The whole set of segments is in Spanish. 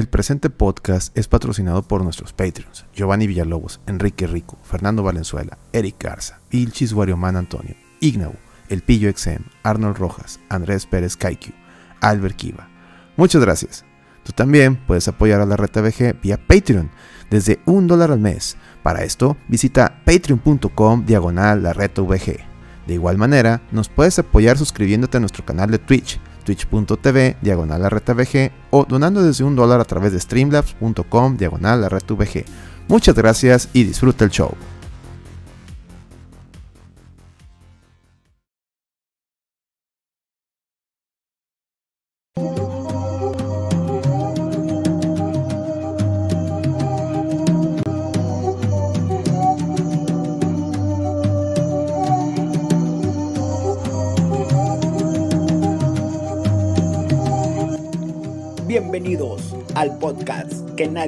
El presente podcast es patrocinado por nuestros Patreons, Giovanni Villalobos, Enrique Rico, Fernando Valenzuela, Eric Garza, Ilchis Warioman Antonio, Ignau, El Pillo XM, Arnold Rojas, Andrés Pérez Kaiku, Albert Kiva. Muchas gracias. Tú también puedes apoyar a la Reta VG vía Patreon desde un dólar al mes. Para esto, visita patreon.com diagonal la Reta VG. De igual manera, nos puedes apoyar suscribiéndote a nuestro canal de Twitch twitch.tv diagonal o donando desde un dólar a través de streamlabs.com diagonal. Muchas gracias y disfruta el show.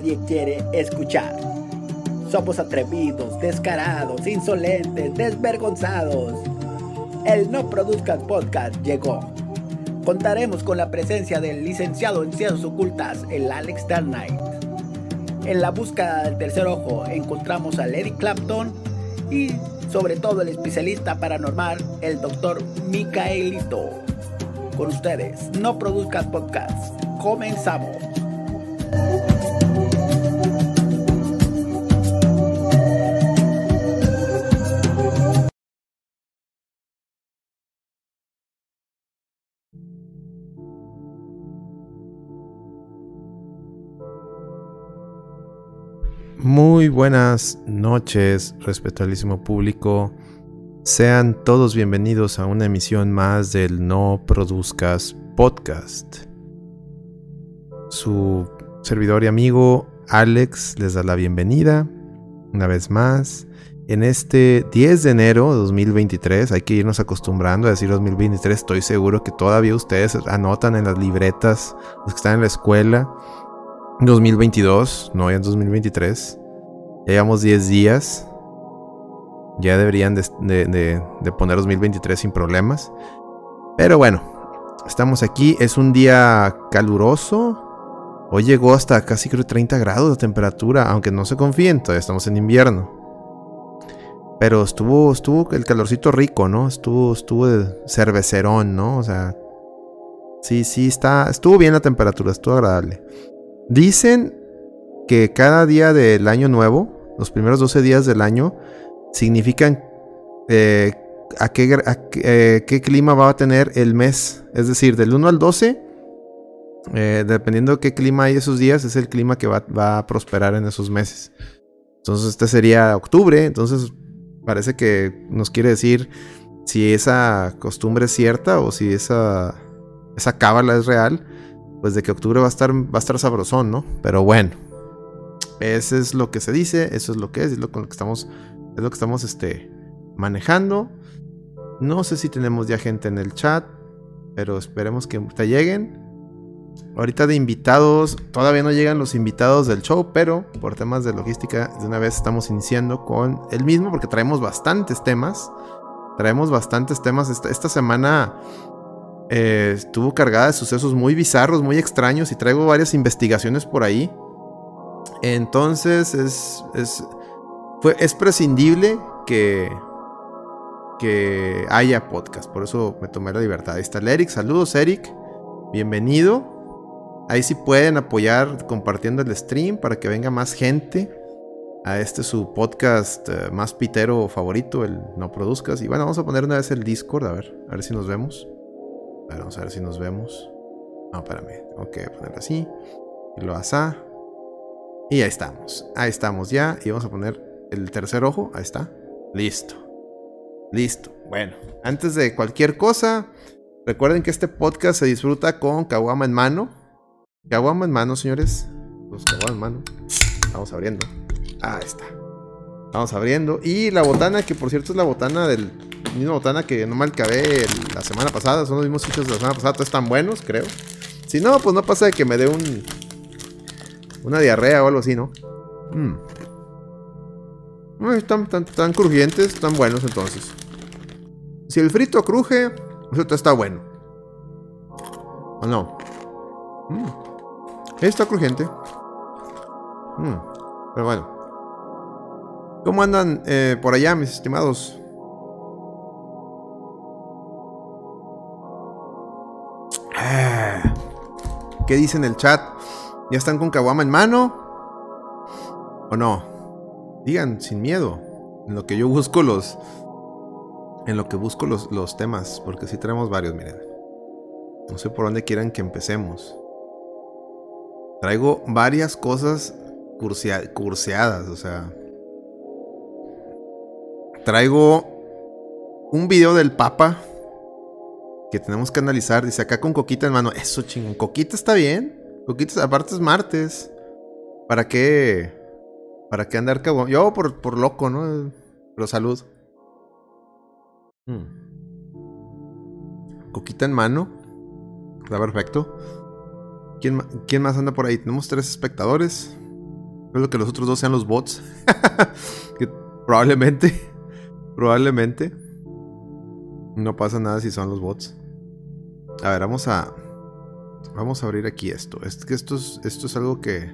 Nadie quiere escuchar. Somos atrevidos, descarados, insolentes, desvergonzados. El No Produzcas Podcast llegó. Contaremos con la presencia del licenciado en Ciencias Ocultas, el Alex Darnight. En la búsqueda del tercer ojo encontramos a Lady Clapton y sobre todo el especialista paranormal, el doctor Micaelito. Con ustedes, No Produzcas Podcast comenzamos. Muy buenas noches, respetabilísimo público. Sean todos bienvenidos a una emisión más del No Produzcas Podcast. Su servidor y amigo Alex les da la bienvenida una vez más. En este 10 de enero de 2023, hay que irnos acostumbrando a decir 2023. Estoy seguro que todavía ustedes anotan en las libretas, los que están en la escuela, 2022, no en 2023. Llevamos 10 días. Ya deberían de, de poner 2023 sin problemas. Pero bueno, estamos aquí. Es un día caluroso, Hoy llegó hasta casi creo 30 grados de temperatura, aunque no se confíen, todavía estamos en invierno. Pero estuvo, estuvo el calorcito rico, ¿no? Estuvo, estuvo de cervecerón, ¿no? O sea, sí, sí, está, estuvo bien la temperatura, estuvo agradable. Dicen que cada día del año nuevo, los primeros 12 días del año, significan eh, a, qué, eh, qué clima va a tener el mes. Es decir, del 1 al 12 eh, dependiendo de qué clima hay esos días, es el clima que va, a prosperar en esos meses. Entonces, este sería octubre. Entonces, parece que nos quiere decir si esa costumbre es cierta o si esa, esa cábala es real. Pues de que octubre va a estar, va a estar sabrosón, ¿no? Pero bueno, eso es lo que se dice, eso es lo que es, es lo que estamos, es lo que estamos este, manejando. No sé si tenemos ya gente en el chat, pero esperemos que te lleguen. Ahorita de invitados, todavía no llegan los invitados del show, pero por temas de logística, de una vez estamos iniciando con el mismo, porque traemos bastantes temas. Traemos bastantes temas. Esta, semana eh, estuvo cargada de sucesos muy bizarros, muy extraños, y traigo varias investigaciones por ahí. Entonces es, es, es prescindible que, que haya podcast. Por eso me tomé la libertad. Ahí está el Eric. Saludos, Eric. Bienvenido. Ahí sí pueden apoyar compartiendo el stream para que venga más gente a este su podcast eh, más pitero favorito, el No Produzcas. Y bueno, vamos a poner una vez el Discord, a ver, a ver si nos vemos. A ver, vamos a ver si nos vemos. No, espérame, ok, ponerlo así. Y lo asá. Y ahí estamos, ahí estamos ya. Y vamos a poner el tercer ojo, ahí está. Listo. Listo. Bueno, antes de cualquier cosa, recuerden que este podcast se disfruta con Kawama en mano. Caguama en mano, señores. Los caguama en mano. Vamos abriendo. Ah, está. Vamos abriendo. Y la botana, que por cierto es la botana del. Misma botana que no me acabé la semana pasada. Son los mismos sitios de la semana pasada. Todos están buenos, creo. Si no, pues no pasa de que me dé un. Una diarrea o algo así, ¿no? Mmm. Están, tan, crujientes, están buenos entonces. Si el frito cruje, eso está bueno. ¿O no? Mmm. Está crujiente. Mm, pero bueno. ¿Cómo andan eh, por allá, mis estimados? Ah, ¿Qué dice en el chat? ¿Ya están con Kawama en mano? ¿O no? Digan, sin miedo. En lo que yo busco los. En lo que busco los, los temas. Porque sí tenemos varios, miren. No sé por dónde quieran que empecemos. Traigo varias cosas curseadas, o sea. Traigo un video del Papa que tenemos que analizar. Dice acá con Coquita en mano. Eso chingón. Coquita está bien. Coquita, aparte es martes. ¿Para qué? ¿Para qué andar cabo? Yo por, por loco, ¿no? Pero salud. Hmm. Coquita en mano. Está perfecto. ¿Quién, ¿Quién, más anda por ahí? Tenemos tres espectadores. Creo que los otros dos sean los bots. que probablemente. Probablemente. No pasa nada si son los bots. A ver, vamos a. Vamos a abrir aquí esto. Es que esto es, esto es algo que.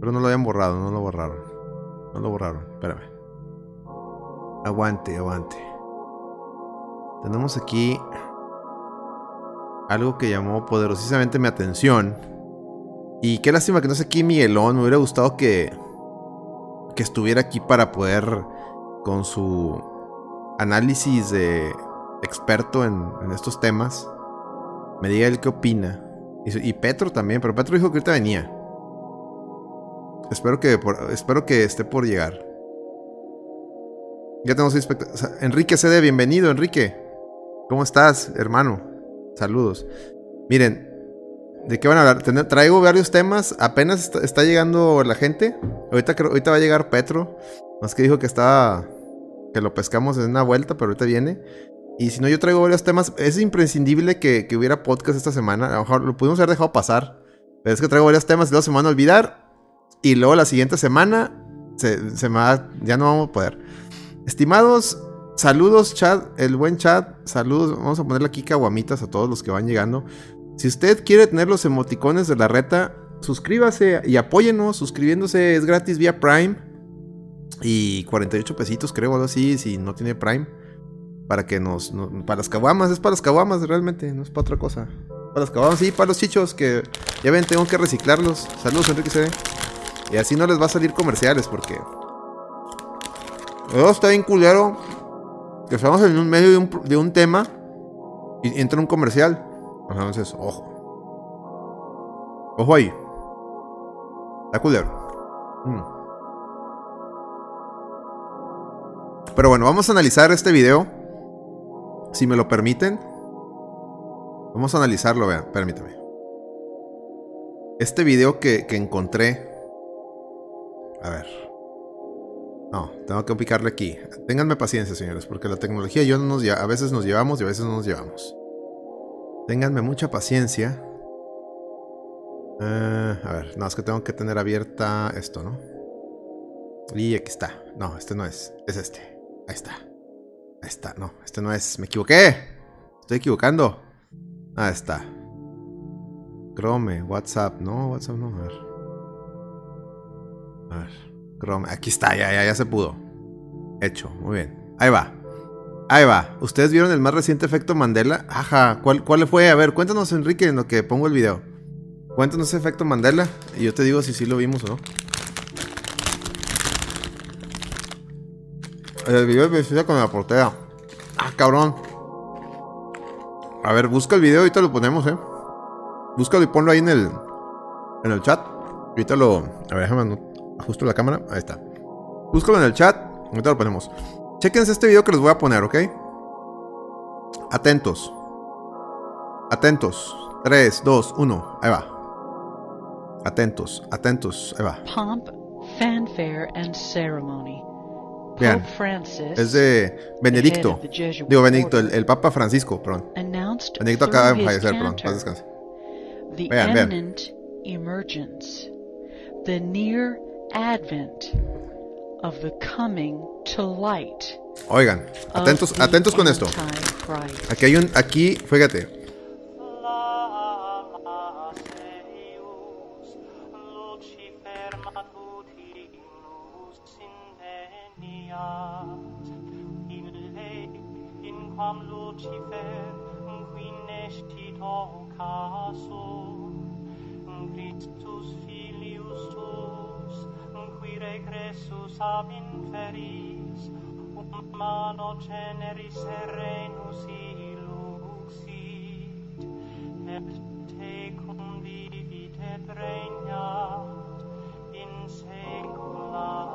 Pero no lo habían borrado, no lo borraron. No lo borraron. Espérame. Aguante, aguante. Tenemos aquí algo que llamó poderosísimamente mi atención. Y qué lástima que no sé aquí Miguelón. Me hubiera gustado que, que estuviera aquí para poder, con su análisis de experto en, en estos temas, me diga él qué opina. Y, Petro también, pero Petro dijo que ahorita venía. Espero que, por, espero que esté por llegar. Ya tenemos Enrique CD, bienvenido, Enrique. ¿Cómo estás, hermano? Saludos. Miren, ¿de qué van a hablar? traigo varios temas. Apenas está, está llegando la gente. Ahorita, ahorita va a llegar Petro. Más que dijo que estaba. Que lo pescamos en una vuelta, pero ahorita viene. Y si no, yo traigo varios temas. Es imprescindible que, que, hubiera podcast esta semana. A lo mejor lo pudimos haber dejado pasar. Pero es que traigo varios temas y luego se me van a olvidar. Y luego la siguiente semana se, se me va, ya no vamos a poder. Estimados, saludos, chat. El buen chat. Saludos. Vamos a ponerle aquí caguamitas a todos los que van llegando. Si usted quiere tener los emoticones de la reta, suscríbase y apóyenos. Suscribiéndose es gratis vía Prime. Y 48 pesitos, creo, algo así, si no tiene Prime para que nos, no, para las caguamas, es para las caguamas realmente, no es para otra cosa. Para las caguamas, sí, para los chichos que ya ven, tengo que reciclarlos. Saludos, Enrique C. Y así no les va a salir comerciales porque. Oh, está bien culero. Que estamos en un medio de un, de un tema y entra un comercial. Entonces, ojo. Ojo ahí. Está culero. Mm. Pero bueno, vamos a analizar este video. Si me lo permiten. Vamos a analizarlo, vean, permítame. Este video que, que encontré. A ver. No, tengo que picarle aquí. Ténganme paciencia, señores, porque la tecnología yo no nos, a veces nos llevamos y a veces no nos llevamos. Ténganme mucha paciencia. Uh, a ver, no, es que tengo que tener abierta esto, ¿no? Y aquí está. No, este no es. Es este. Ahí está. Ahí está. No, este no es. Me equivoqué. Estoy equivocando. Ahí está. Chrome, WhatsApp. No, WhatsApp no. A ver. A ver. Chrome. Aquí está. Ya, ya, ya se pudo. Hecho. Muy bien. Ahí va. Ahí va. ¿Ustedes vieron el más reciente efecto Mandela? Ajá. ¿Cuál, cuál fue? A ver, cuéntanos, Enrique, en lo que pongo el video. Cuéntanos ese efecto Mandela. Y yo te digo si sí lo vimos o no. El video de con la portera. Ah, cabrón. A ver, busca el video, ahorita lo ponemos, eh. Búscalo y ponlo ahí en el. En el chat. Ahorita lo. A ver, déjame ajusto la cámara. Ahí está. Búscalo en el chat. Ahorita lo ponemos. Chequense este video que les voy a poner, ¿ok? Atentos. Atentos. 3, 2, 1. Ahí va. Atentos, atentos. Ahí va. Pomp, fanfare and ceremony. Vean, es de Benedicto. Digo, Benedicto, el, el, Papa Francisco, perdón. Benedicto acaba de fallecer, perdón. Paz descanse. Vean, vean. Emergence, the near advent of the coming to light. Oigan, atentos, atentos con esto. Aquí hay un, aquí, fíjate. Generis serenus iluxit et vivit et regnat in saecula.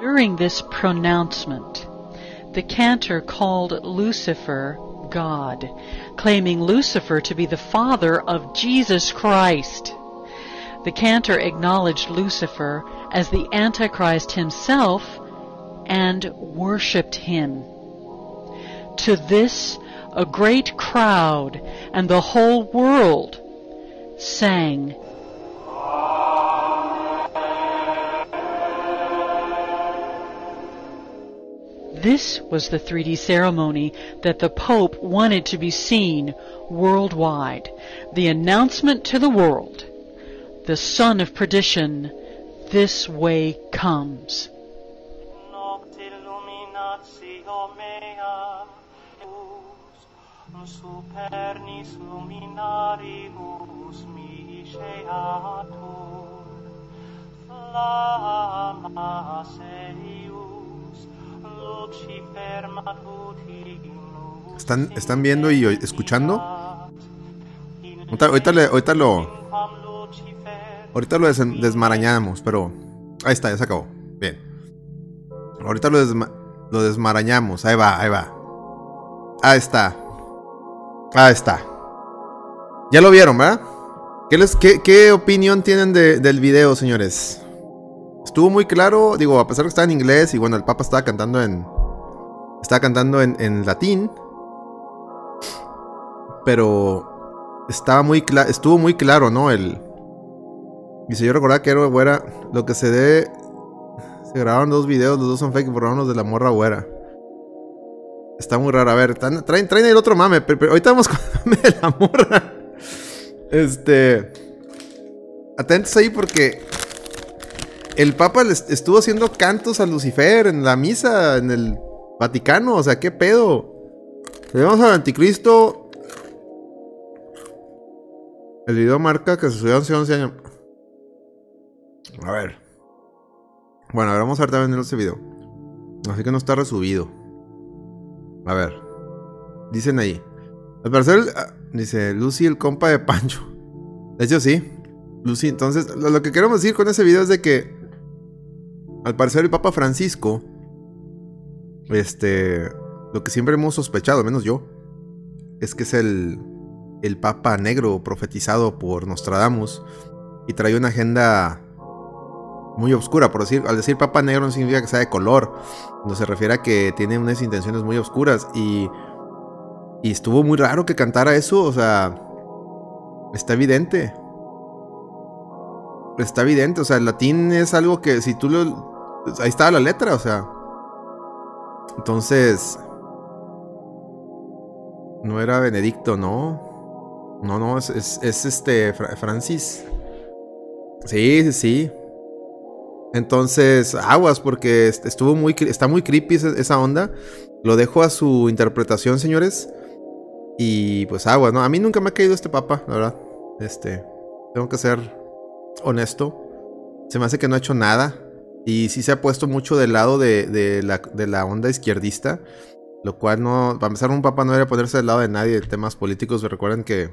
During this pronouncement, the cantor called Lucifer God, claiming Lucifer to be the father of Jesus Christ. The cantor acknowledged Lucifer as the Antichrist himself and worshipped him. To this, a great crowd and the whole world sang This was the 3D ceremony that the Pope wanted to be seen worldwide. The announcement to the world. The son of perdition, this way comes. Supernis flamma eius lucifer matutinus ¿Están, ¿Están viendo y escuchando? Ahorita, ahorita le- ahorita lo, ahorita lo des- desmarañamos, pero ahí está, ya se acabó. Bien. Ahorita lo, desma- desmarañamos. Ahí va, ahí va. Ahí está. Ahí está. Ya lo vieron, ¿verdad? ¿Qué, les, qué, qué opinión tienen de- del video, señores? Estuvo muy claro, digo, a pesar que estaba en inglés y bueno, el Papa estaba cantando en. Estaba cantando en, en latín. Pero estaba muy estuvo muy claro, ¿no? El. Dice, yo recordaba que era güera. Lo que se debe. Se grabaron dos videos, los dos son fake, borraron los de la morra güera. Está muy raro. A ver, traen, traen el otro mame. Pero, pero ahorita vamos con el mame de la morra. Este. Atentos ahí porque. El Papa les estuvo haciendo cantos a Lucifer en la misa en el Vaticano. O sea, ¿qué pedo? Tenemos al anticristo. El video marca que se subió hace 11 años. A ver. Bueno, a ver, vamos a ver también ese video. Así que no está resubido. A ver. Dicen ahí. Al parecer, ah, dice Lucy, el compa de Pancho. De hecho, sí. Lucy, entonces, lo, que queremos decir con ese video es de que. Al parecer, el Papa Francisco. Este. Lo que siempre hemos sospechado, menos yo. Es que es el. El Papa negro profetizado por Nostradamus. Y trae una agenda muy oscura, por decir, al decir papa negro no significa que sea de color, no se refiere a que tiene unas intenciones muy oscuras y y estuvo muy raro que cantara eso, o sea, está evidente. Está evidente, o sea, el latín es algo que si tú lo ahí está la letra, o sea. Entonces no era Benedicto, no. No, no, es, es, es este Fra- Francis. Sí, sí, sí. Entonces, aguas, porque est- estuvo muy, está muy creepy esa, onda. Lo dejo a su interpretación, señores. Y pues aguas, ¿no? A mí nunca me ha caído este papa, la verdad. Este, tengo que ser honesto. Se me hace que no ha hecho nada. Y sí se ha puesto mucho del lado de, de la, de la onda izquierdista. Lo cual no, para empezar, un papa no debería ponerse del lado de nadie en temas políticos. Recuerden que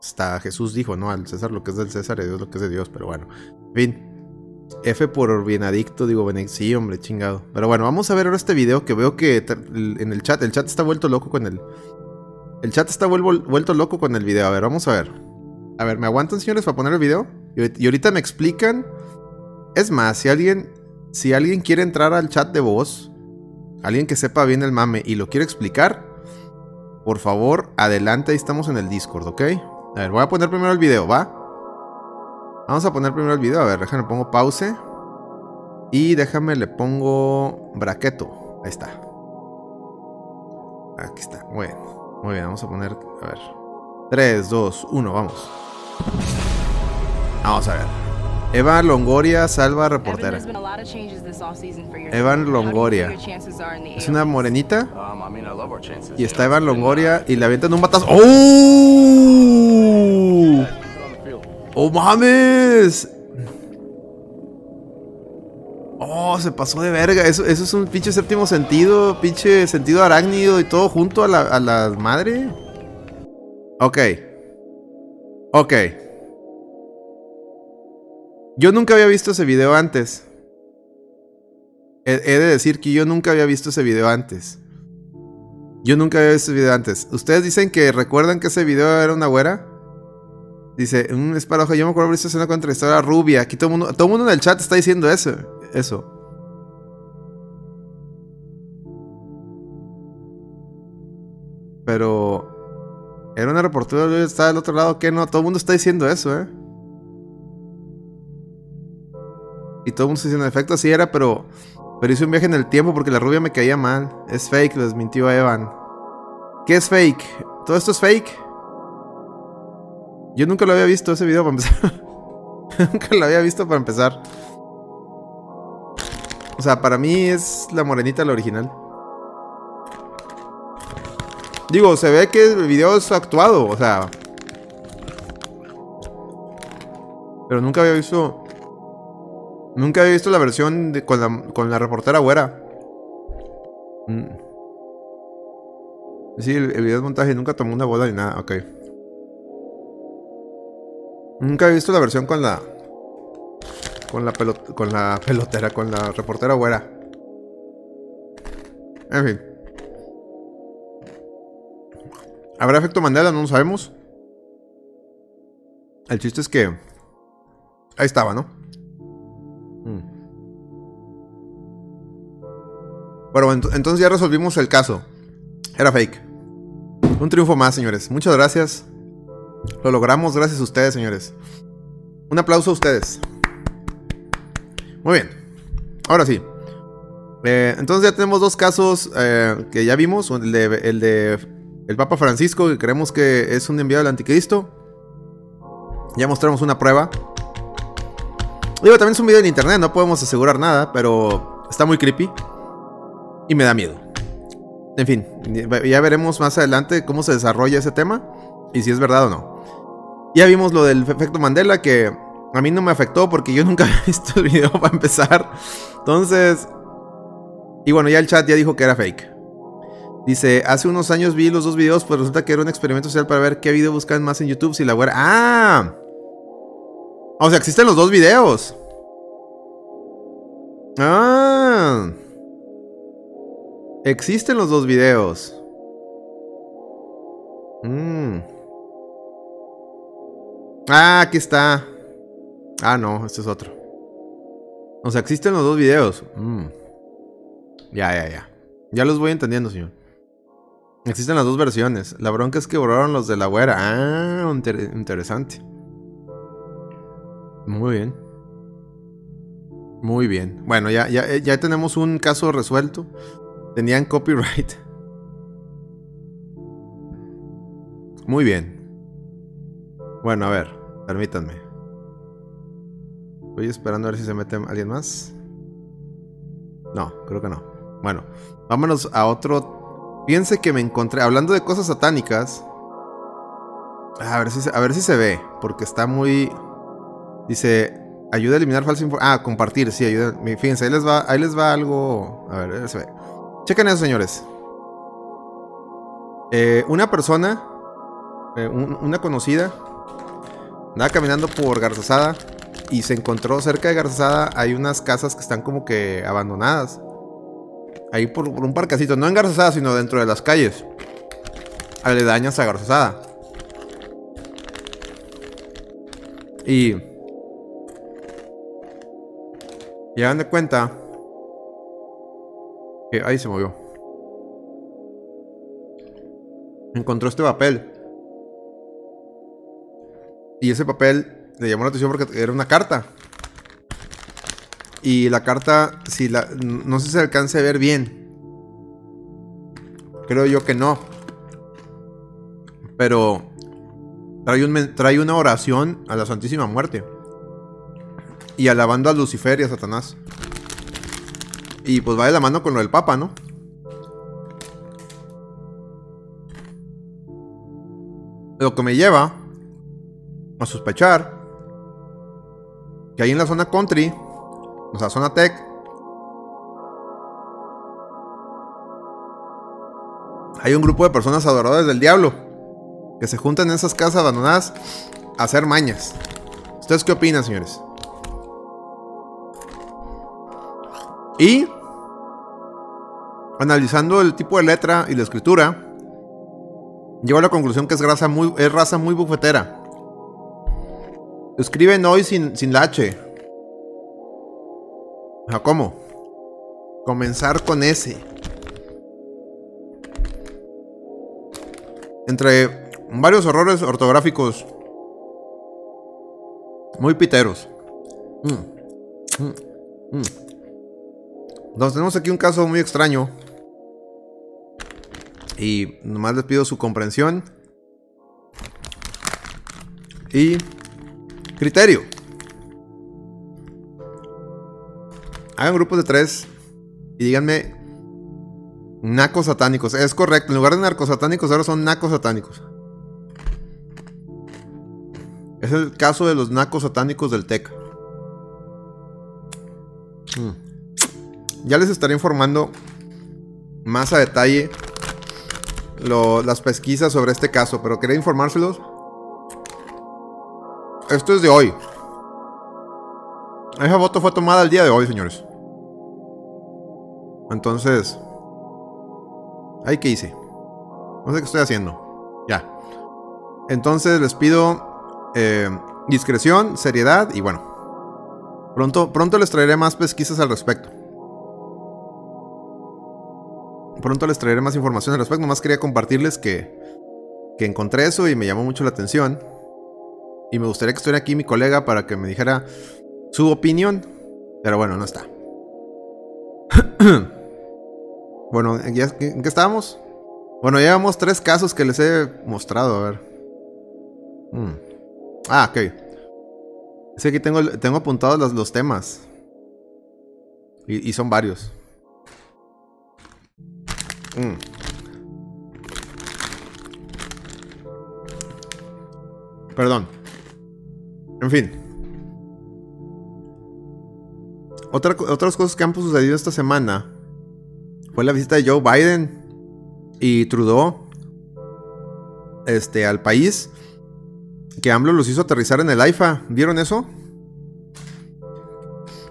hasta Jesús dijo, ¿no? Al César lo que es del César y Dios lo que es de Dios. Pero bueno, en fin. F por bienadicto, digo, Benedict. Sí, hombre, chingado. Pero bueno, vamos a ver ahora este video que veo que en el chat, el chat está vuelto loco con el. El chat está vuelvo- vuelto loco con el video. A ver, vamos a ver. A ver, ¿me aguantan, señores, para poner el video? Y, y ahorita me explican. Es más, si alguien. Si alguien quiere entrar al chat de voz. Alguien que sepa bien el mame y lo quiere explicar. Por favor, adelante, ahí estamos en el Discord, ¿ok? A ver, voy a poner primero el video, ¿va? Vamos a poner primero el video. A ver, déjame pongo pause. Y déjame le pongo braqueto. Ahí está. Aquí está. Muy bien. Muy bien, vamos a poner. A ver. 3, 2, 1, vamos. Vamos a ver. Eva Longoria, salva reportera. Evan Longoria. Es una morenita. Y está Evan Longoria y le avientan un batazo. ¡Oh! ¡Oh mames! Oh, se pasó de verga. Eso, eso es un pinche séptimo sentido, pinche sentido arácnido y todo junto a la, a madre. Ok. Ok. Yo nunca había visto ese video antes. He, he de decir que yo nunca había visto ese video antes. Yo nunca había visto ese video antes. ¿Ustedes dicen que recuerdan que ese video era una güera? Dice, un esparojo, yo me acuerdo de esta escena contra historia rubia. Aquí todo el mundo, todo mundo en el chat está diciendo eso. Eso. Pero era una reportera, yo estaba del otro lado, que no, todo el mundo está diciendo eso, ¿eh? Y todo el mundo está diciendo, en efecto, así era, pero, pero hice un viaje en el tiempo porque la rubia me caía mal. Es fake, les mintió a Evan. ¿Qué es fake? ¿Todo esto es fake? Yo nunca lo había visto ese video para empezar. nunca lo había visto para empezar. O sea, para mí es la morenita la original. Digo, se ve que el video es actuado, o sea. Pero nunca había visto. Nunca había visto la versión de- con, la, con la reportera güera. Mm. Sí, el, el video es montaje nunca tomó una bola ni nada, ok. Nunca he visto la versión con la. Con la pelot con la pelotera, con la reportera güera. En fin. ¿Habrá efecto Mandela? No lo sabemos. El chiste es que. Ahí estaba, ¿no? Mm. Bueno, ent- entonces ya resolvimos el caso. Era fake. Un triunfo más, señores. Muchas gracias. Lo logramos gracias a ustedes, señores. Un aplauso a ustedes. Muy bien. Ahora sí. Eh, entonces ya tenemos dos casos eh, que ya vimos. El de, el de el Papa Francisco, que creemos que es un enviado del anticristo. Ya mostramos una prueba. Digo, también es un video en internet, no podemos asegurar nada, pero está muy creepy. Y me da miedo. En fin, ya veremos más adelante cómo se desarrolla ese tema y si es verdad o no. Ya vimos lo del efecto Mandela que a mí no me afectó porque yo nunca había visto el video para empezar. Entonces... Y bueno, ya el chat ya dijo que era fake. Dice, hace unos años vi los dos videos, pues resulta que era un experimento social para ver qué video buscan más en YouTube si la güera... ¡Ah! O sea, existen los dos videos. ¡Ah! Existen los dos videos. Mm. Ah, aquí está. Ah, no, este es otro. O sea, existen los dos videos. Mm. Ya, ya, ya. Ya los voy entendiendo, señor. Existen las dos versiones. La bronca es que borraron los de la güera. Ah, inter- interesante. Muy bien. Muy bien. Bueno, ya, ya, ya tenemos un caso resuelto. Tenían copyright. Muy bien. Bueno, a ver, permítanme. Estoy esperando a ver si se mete alguien más. No, creo que no. Bueno, vámonos a otro. Piense que me encontré. Hablando de cosas satánicas. A ver si se, a ver si se ve. Porque está muy. Dice. Ayuda a eliminar falsa información. Ah, compartir, sí, ayuda. Fíjense, ahí les va, ahí les va algo. A ver, se ve. Chequen eso, señores. Eh, una persona, eh, un- una conocida, andaba caminando por Garzazada y se encontró cerca de Garzazada. Hay unas casas que están como que abandonadas. Ahí por, un parcacito, no en Garzazada, sino dentro de las calles. Aledañas a Garzazada. Y. Y hagan de cuenta. Que ahí se movió. Encontró este papel. Y ese papel le llamó la atención porque era una carta. Y la carta, si la, no sé si se alcance a ver bien. Creo yo que no. Pero trae, un trae una oración a la Santísima Muerte. Y alabando a Lucifer y a Satanás. Y pues va de la mano con lo del Papa, ¿no? Lo que me lleva a sospechar que ahí en la zona country, o sea, zona tech, hay un grupo de personas adoradores del diablo que se juntan en esas casas abandonadas a hacer mañas. ¿Ustedes qué opinan, señores? Y analizando el tipo de letra y la escritura, llego a la conclusión que es raza muy, es raza muy bufetera. Escriben hoy sin, sin la H. ¿cómo? Comenzar con S. Entre varios errores ortográficos muy piteros. Mm, mm, mm. Entonces tenemos aquí un caso muy extraño. Y nomás les pido su comprensión. Y criterio. Hagan grupos de tres y díganme nacos satánicos. Es correcto, en lugar de narcosatánicos ahora son nacos satánicos. Es el caso de los nacos satánicos del TEC. Mm. Ya les estaré informando más a detalle las pesquisas sobre este caso, pero quería informárselos. Esto es de hoy. Esa foto fue tomada el día de hoy, señores. Entonces, ¿ahí qué hice? No sé qué estoy haciendo. Ya. Entonces les pido eh, discreción, seriedad y bueno. Pronto, pronto les traeré más pesquisas al respecto. Pronto les traeré más información al respecto. Nomás quería compartirles que, que encontré eso y me llamó mucho la atención. Y me gustaría que estuviera aquí mi colega para que me dijera su opinión. Pero bueno, no está. bueno, ¿en qué, estábamos? Bueno, llevamos tres casos que les he mostrado. A ver. Mm. Ah, ok. Es que aquí tengo, tengo apuntados los, los temas. Y, y son varios. Mm. Perdón. En fin. Otras cosas que han sucedido esta semana fue la visita de Joe Biden y Trudeau este, al país. Que AMLO los hizo aterrizar en el AIFA. ¿Vieron eso?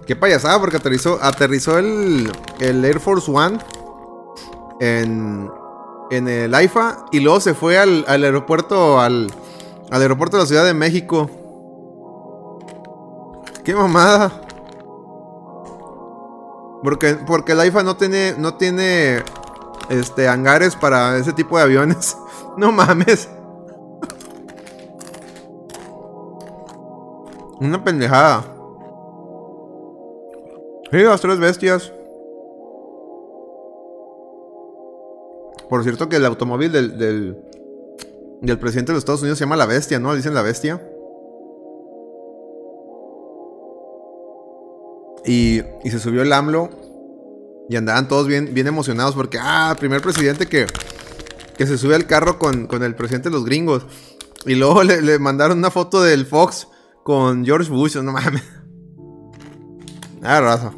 Qué payasada, porque aterrizó, aterrizó el, el Air Force One en, en el AIFA y luego se fue al, al aeropuerto, al aeropuerto de la Ciudad de México. Qué mamada. Porque, porque el AIFA no tiene, no tiene este, hangares para ese tipo de aviones. No mames. Una pendejada. Sí, las tres bestias. Por cierto que el automóvil del, del, del presidente de los Estados Unidos se llama La Bestia, ¿no? Dicen La Bestia. Y, se subió el AMLO. Y andaban todos bien, bien emocionados porque, ah, primer presidente que, que se sube al carro con, con el presidente de los gringos. Y luego le, le mandaron una foto del Fox con George Bush, no mames. Ah, raza.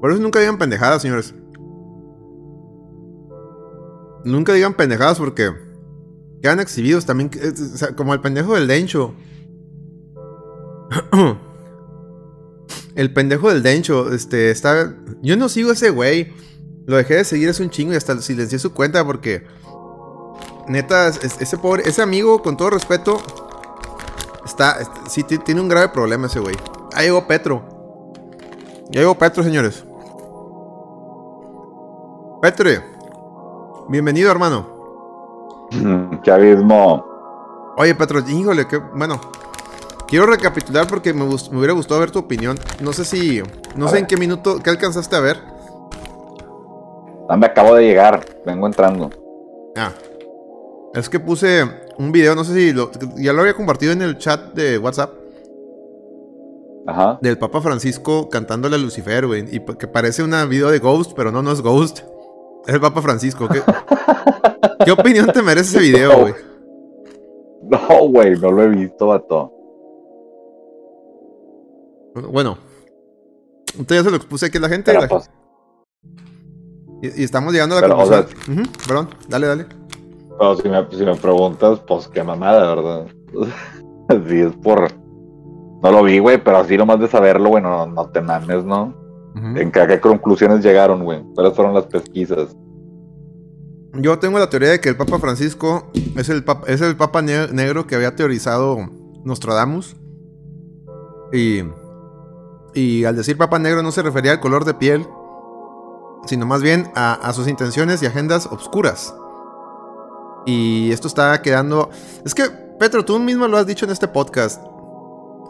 Por eso nunca digan pendejadas, señores. Nunca digan pendejadas porque quedan exhibidos también. como el pendejo del Dencho. el pendejo del Dencho, este, está. Yo no sigo a ese güey. Lo dejé de seguir hace un chingo y hasta silencié su cuenta porque. Neta, es- ese pobre, ese amigo, con todo respeto, está, est- sí ti- tiene un grave problema ese güey. Ahí llegó Petro. Ya llegó Petro, señores. Petro, bienvenido, hermano. ¿Qué abismo? Oye, Petro, híjole, que bueno. Quiero recapitular porque me, me hubiera gustado ver tu opinión. No sé si. No A sé en qué minuto. ¿Qué alcanzaste a ver? Ah, me acabo de llegar, vengo entrando. Ah. Es que puse un video, no sé si lo- ya lo había compartido en el chat de WhatsApp, Ajá. del Papa Francisco cantándole a Lucifer, güey. Y que parece una video de Ghost, pero no, no es Ghost. Es el Papa Francisco. ¿Qué, ¿Qué opinión te merece ese video, güey? No, güey, no lo he visto, vato. Bueno. Entonces ya se lo expuse aquí a la gente. Pero la- pues, y, y estamos llegando a la pero, o conclusión. Perdón, dale, dale. pero si, me, si me preguntas, pues qué mamada, ¿verdad? sí, es por. No lo vi, güey, pero así nomás de saberlo, güey, no, no te mames, ¿no? ¿En qué, conclusiones llegaron, güey? ¿Cuáles fueron las pesquisas? Yo tengo la teoría de que el Papa Francisco es el papa, es el papa ne- negro que había teorizado Nostradamus. Y, y al decir Papa negro no se refería al color de piel, sino más bien a, a sus intenciones y agendas obscuras. Y esto está quedando... Es que, Petro, tú mismo lo has dicho en este podcast.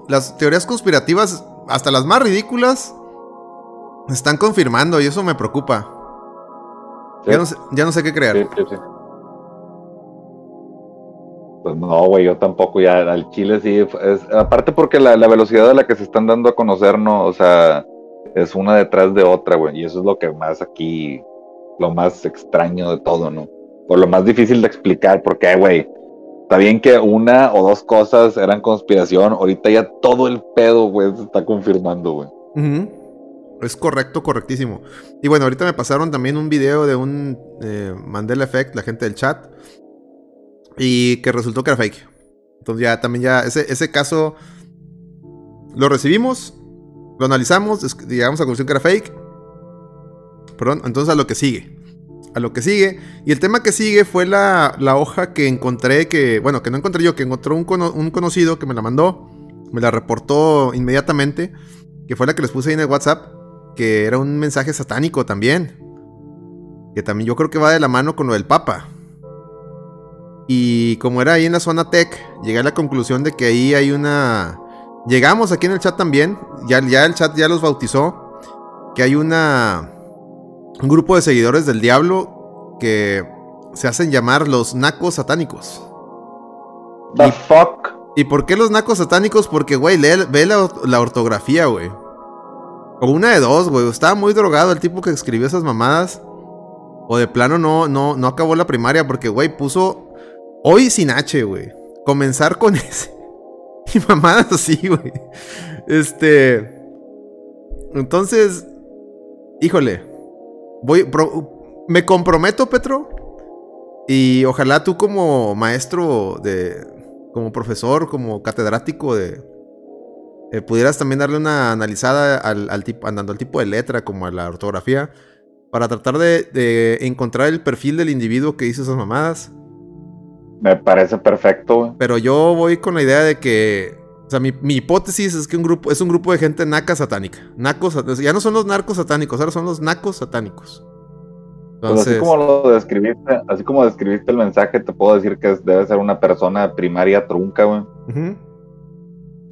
Las teorías conspirativas, hasta las más ridículas, se están confirmando y eso me preocupa. Sí, Ya, no sé, ya no sé qué creer. sí, sí, sí. Pues no, güey, yo tampoco ya al Chile sí. Es, aparte porque la, la velocidad a la que se están dando a conocer, no, o sea, es una detrás de otra, güey. Y eso es lo que más aquí, lo más extraño de todo, ¿no? O lo más difícil de explicar, porque, güey, está bien que una o dos cosas eran conspiración, ahorita ya todo el pedo, güey, se está confirmando, güey. Ujú. Es correcto, correctísimo. Y bueno, ahorita me pasaron también un video de un eh, Mandela Effect, la gente del chat, y que resultó que era fake. Entonces ya también ya, ese, ese caso lo recibimos, lo analizamos, llegamos a la conclusión que era fake. Perdón, entonces a lo que sigue. A lo que sigue. Y el tema que sigue fue la, la hoja que encontré, que, bueno, que no encontré yo, que encontró un, un conocido que me la mandó, me la reportó inmediatamente, que fue la que les puse ahí en el WhatsApp, que era un mensaje satánico también. Que también yo creo que va de la mano con lo del Papa. Y como era ahí en la zona tech, llegué a la conclusión de que ahí hay una... Llegamos aquí en el chat también, ya, ya el chat ya los bautizó, que hay una... Un grupo de seguidores del diablo que se hacen llamar los nacos satánicos. The Y- fuck? ¿Y por qué los nacos satánicos? Porque, güey, lee- ve la, la ortografía, güey. O una de dos, güey. Estaba muy drogado el tipo que escribió esas mamadas. O de plano no, no, no acabó la primaria porque, güey, puso hoy sin H, güey. Comenzar con S. Y mamadas así, güey. Este. Entonces. Híjole. Voy. pro- me comprometo, Petro. Y ojalá tú como maestro de. Como profesor, como catedrático de. Eh, pudieras también darle una analizada al, al tipo, andando al tipo de letra, como a la ortografía. Para tratar de, de encontrar el perfil del individuo que hizo esas mamadas. Me parece perfecto, güey. Pero yo voy con la idea de que. O sea, mi, mi hipótesis es que un grupo, es un grupo de gente naca satánica. Nacos, ya no son los narcos satánicos, ahora son los nacos satánicos. Pues así como lo describiste, así como describiste el mensaje, te puedo decir que debe ser una persona primaria trunca, güey. ujú.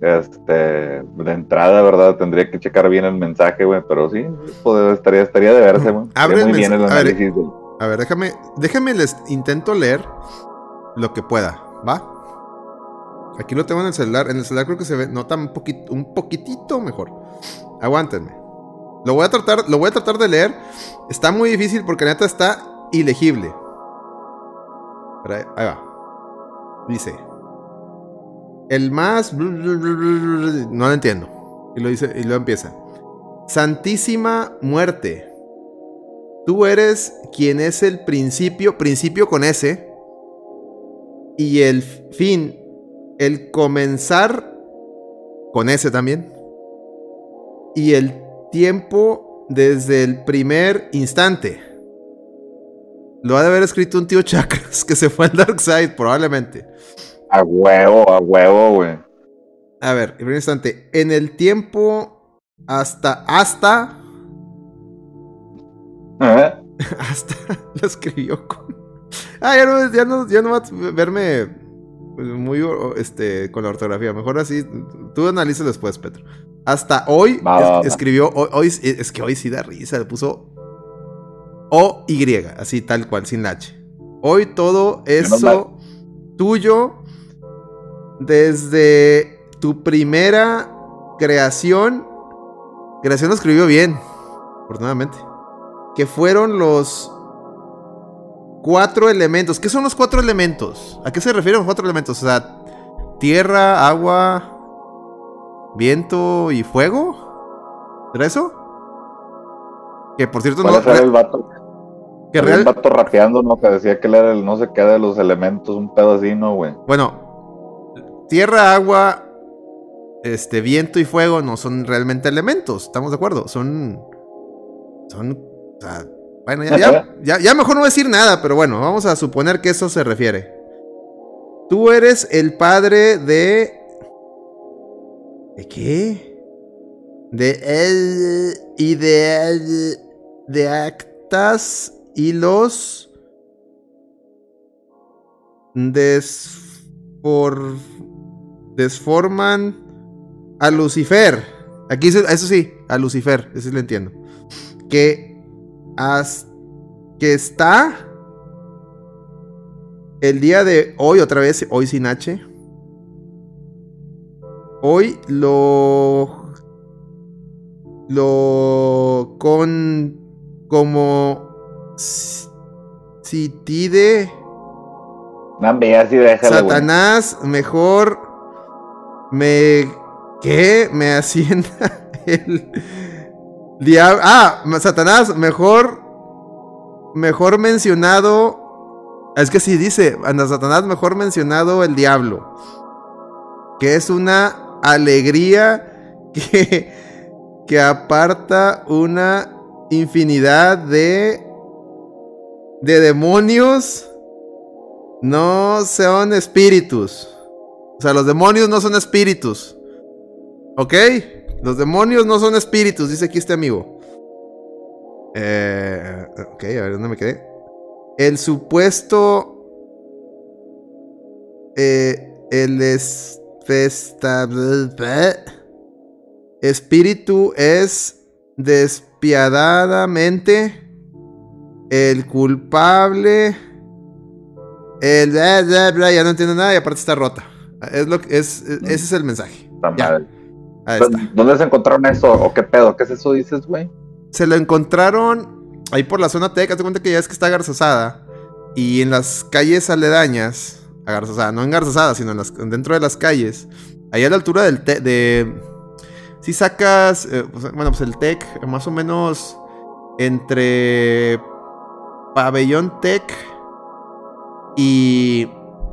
Este, de entrada, ¿verdad? Tendría que checar bien el mensaje, güey, pero sí, pues, estaría, estaría de verse, güey. Abre muy bien el mensaje. A ver, análisis A ver, déjame, déjame les intento leer lo que pueda, ¿va? Aquí lo tengo en el celular. En el celular creo que se ve, nota un poquito, un poquitito mejor. Aguántenme. Lo voy a tratar, lo voy a tratar de leer. Está muy difícil porque neta está ilegible. Pero ahí, ahí va. Dice. El más. No lo entiendo. Y lo dice. Y luego empieza. Santísima muerte. Tú eres quien es el principio, principio con S, y el fin, el comenzar con S también, y el tiempo desde el primer instante. Lo ha de haber escrito un tío Chakras que se fue al Dark Side, probablemente. A huevo, a huevo, güey. A ver, primer instante. En el tiempo hasta, hasta, ¿Eh? Hasta lo escribió con. Ah, ya no, ya no, ya no va a verme muy o- este, con la ortografía. Mejor así. Tú analices después, Petro. Hasta hoy Va, es- va, va. escribió. Hoy, hoy- es que hoy sí da risa. Le puso. O Y, así tal cual, sin la H. Hoy todo eso tuyo desde tu primera creación. Creación lo escribió bien, afortunadamente. Que fueron los cuatro elementos. ¿Qué son los cuatro elementos? ¿A qué se refieren los cuatro elementos? O sea, tierra, agua, viento y fuego. ¿Era eso? Que por cierto, ¿Cuál no, era el vato? que real- un vato rapeando, ¿no? Que decía que él era el no sé qué de los elementos, un pedo así, ¿no, güey? Bueno, tierra, agua, este, viento y fuego no son realmente elementos, ¿estamos de acuerdo? Son. Son. o sea, bueno, ya, ya, ya, ya mejor no decir nada, pero bueno, vamos a suponer que eso se refiere. Tú eres el padre de. ¿De qué? De él y de él. De actas y los. Desfor, desforman a Lucifer. Aquí eso sí, a Lucifer, eso sí lo entiendo. Que, as- que está el día de hoy, otra vez, hoy sin H. Hoy lo. Lo. Con. Como. si- Sitide. Nambe, así. Satanás, mejor me. ¿Qué? Me hacienda el diablo. Ah, Satanás, mejor. Mejor mencionado. Es que sí dice, anda Satanás, mejor mencionado el diablo. Que es una alegría que, que aparta una infinidad de. de demonios no son espíritus. O sea, los demonios no son espíritus. ¿Ok? Los demonios no son espíritus, dice aquí este amigo. Eh, ok, a ver, ¿dónde me quedé? El supuesto... eh, el es- espíritu es despiadadamente el culpable el ya no entiendo nada y aparte está rota. Es lo que es, es- ese es el mensaje. Puta Ya. madre. Ahí está. ¿Dónde se encontraron eso? ¿O qué pedo? ¿Qué es eso dices, güey? Se lo encontraron ahí por la zona Tec, hazte cuenta que ya es que está Garzazada y en las calles aledañas a Garzazada, no en Garzazada, sino en las- dentro de las calles, ahí a la altura del Tec de si sacas eh, pues, bueno, pues el Tec más o menos entre Pabellón Tec y,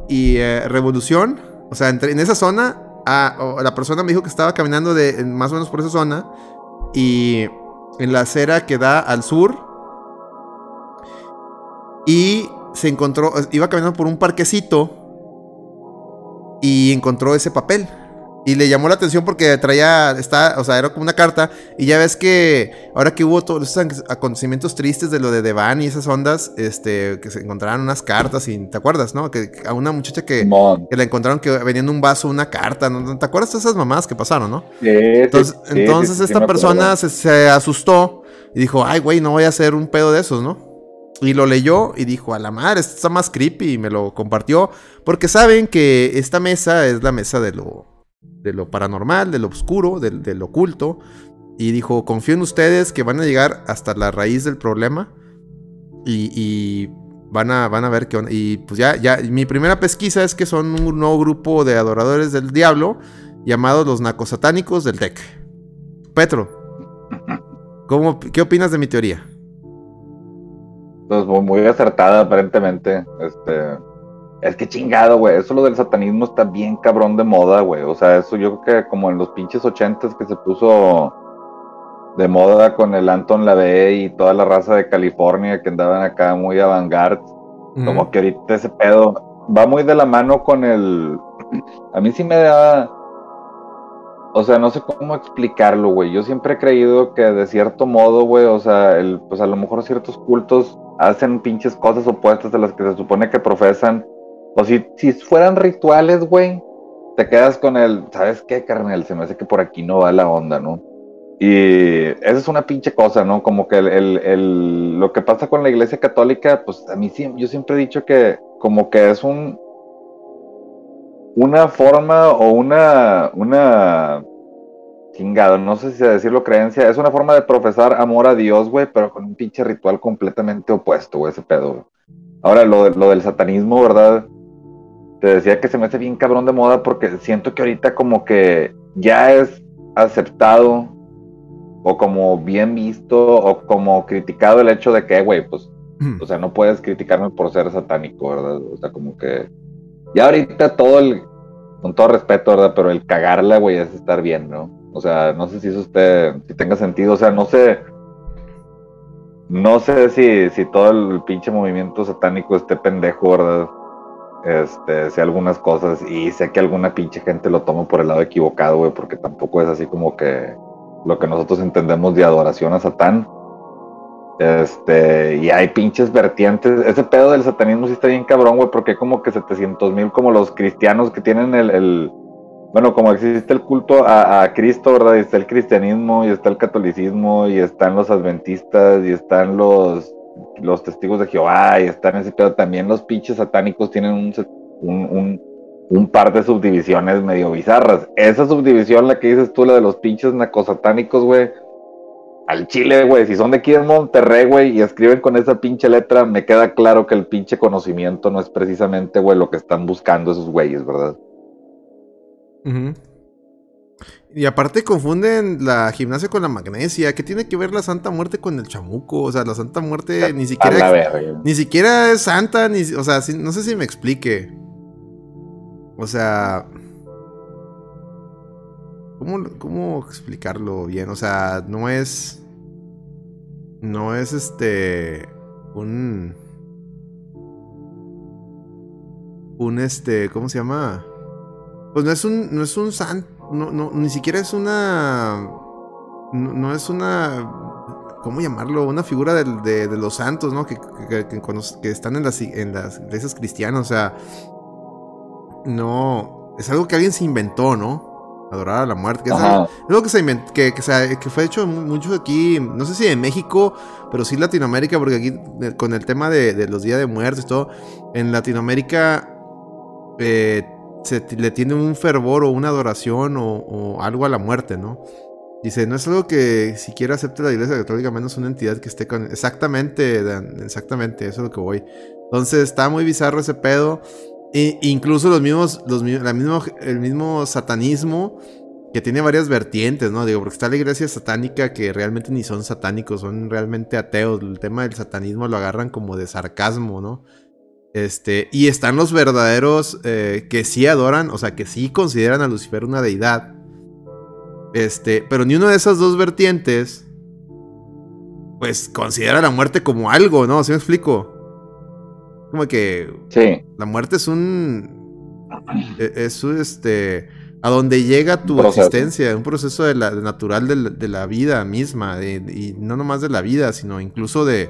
y eh, Revolución, o sea, en esa zona, la persona me dijo que estaba caminando de más o menos por esa zona y en la acera que da al sur y se encontró, iba caminando por un parquecito y encontró ese papel. Y le llamó la atención porque traía, está, o sea, era como una carta. Y ya ves que ahora que hubo todos esos acontecimientos tristes de lo de Devan y esas ondas, este, que se encontraron unas cartas y, ¿te acuerdas, no? Que, a una muchacha que, que la encontraron que venía en un vaso una carta, ¿no? ¿Te acuerdas de esas mamás que pasaron, no? Sí, Entonces, sí, entonces sí, esta persona se asustó y dijo, ay, güey, no voy a hacer un pedo de esos, ¿no? Y lo leyó y dijo, a la madre, esto está más creepy y me lo compartió. Porque saben que esta mesa es la mesa de lo, de lo paranormal, de lo oscuro, del, del oculto. Y dijo, confío en ustedes que van a llegar hasta la raíz del problema. Y, y van, a, van a ver qué onda. Y pues ya, ya, mi primera pesquisa es que son un nuevo grupo de adoradores del diablo llamados los nacosatánicos del TEC. Petro, ¿cómo, ¿qué opinas de mi teoría? Pues muy acertada, aparentemente. Este. Es que chingado, güey. Eso lo del satanismo está bien cabrón de moda, güey. O sea, eso yo creo que como en los pinches ochentas que se puso de moda con el Anton LaVey y toda la raza de California que andaban acá muy avant-garde. Como que ahorita ese pedo va muy de la mano con el. A mí sí me da. O sea, no sé cómo explicarlo, güey. Yo siempre he creído que de cierto modo, güey, o sea, el, pues a lo mejor ciertos cultos hacen pinches cosas opuestas a las que se supone que profesan. O si, si fueran rituales, güey, te quedas con el, ¿sabes qué, carnal? Se me hace que por aquí no va la onda, ¿no? Y esa es una pinche cosa, ¿no? Como que el, el- lo que pasa con la iglesia católica, pues a mí yo siempre he dicho que como que es un una forma o una, una chingado, no sé si decirlo creencia, es una forma de profesar amor a Dios, güey, pero con un pinche ritual completamente opuesto, güey, ese pedo. Ahora, lo, lo del satanismo, ¿verdad? Te decía que se me hace bien cabrón de moda porque siento que ahorita como que ya es aceptado o como bien visto o como criticado el hecho de que, güey, pues, o sea, no puedes criticarme por ser satánico, ¿verdad? O sea, como que ya ahorita todo el, con todo respeto, ¿verdad? Pero el cagarla, güey, es estar bien, ¿no? O sea, no sé si eso usted, si tenga sentido, o sea, no sé, no sé si, si todo el pinche movimiento satánico esté pendejo, ¿verdad? Este, sé algunas cosas y sé que alguna pinche gente lo toma por el lado equivocado, güey, porque tampoco es así como que lo que nosotros entendemos de adoración a Satán. Este, y hay pinches vertientes. Ese pedo del satanismo sí está bien cabrón, güey, porque como que 700 mil como los cristianos que tienen el, el- bueno, como existe el culto a, a Cristo, ¿verdad? Y está el cristianismo, y está el catolicismo, y están los adventistas, y están los, los testigos de Jehová, y están ese pedo. También los pinches satánicos tienen un, un, un, par de subdivisiones medio bizarras. Esa subdivisión, la que dices tú, la de los pinches nacosatánicos, güey, al chile, güey, si son de aquí en Monterrey, güey, y escriben con esa pinche letra, me queda claro que el pinche conocimiento no es precisamente, güey, lo que están buscando esos güeyes, ¿verdad? Ujú. Y aparte confunden la gimnasia con la magnesia. ¿Qué tiene que ver la Santa Muerte con el chamuco? O sea, la Santa Muerte ni A la siquiera, ni siquiera es santa, ni, o sea, sí- no sé si me explique. O sea, ¿cómo, ¿cómo explicarlo bien? O sea, no es, no es este, un, un este, ¿cómo se llama? Pues no es un, no es un san, no, no, ni siquiera es una, no, no es una, ¿cómo llamarlo? Una figura de, de los santos, ¿no? Que, que- que cono- que están en las, en las iglesias cristianas, o sea, no, es algo que alguien se inventó, ¿no? Adorar a la muerte, que es algo, que se inventó, que, que, se- que fue hecho mu- mucho aquí, no sé si en México, pero sí en Latinoamérica, porque aquí eh, con el tema de, de los días de muertos y todo, en Latinoamérica eh, se le tiene un fervor o una adoración o, algo a la muerte, ¿no? Dice, no es algo que siquiera acepte la iglesia católica, menos una entidad que esté con... Exactamente, Dan, exactamente, eso es lo que voy. Entonces está muy bizarro ese pedo. E incluso los mismos, los, la mismo, el mismo satanismo que tiene varias vertientes, ¿no? Digo, porque está la iglesia satánica que realmente ni son satánicos, son realmente ateos. El tema del satanismo lo agarran como de sarcasmo, ¿no? Este, y están los verdaderos eh, que sí adoran, o sea, que sí consideran a Lucifer una deidad. Este, pero ni una de esas dos vertientes, pues considera la muerte como algo, ¿no? ¿Sí me explico? Como que Sí, la muerte es un. e- Es un, este. A donde llega tu Proceso. existencia, un proceso de la, natural de la, de la vida misma. de- y no nomás de la vida, sino incluso de.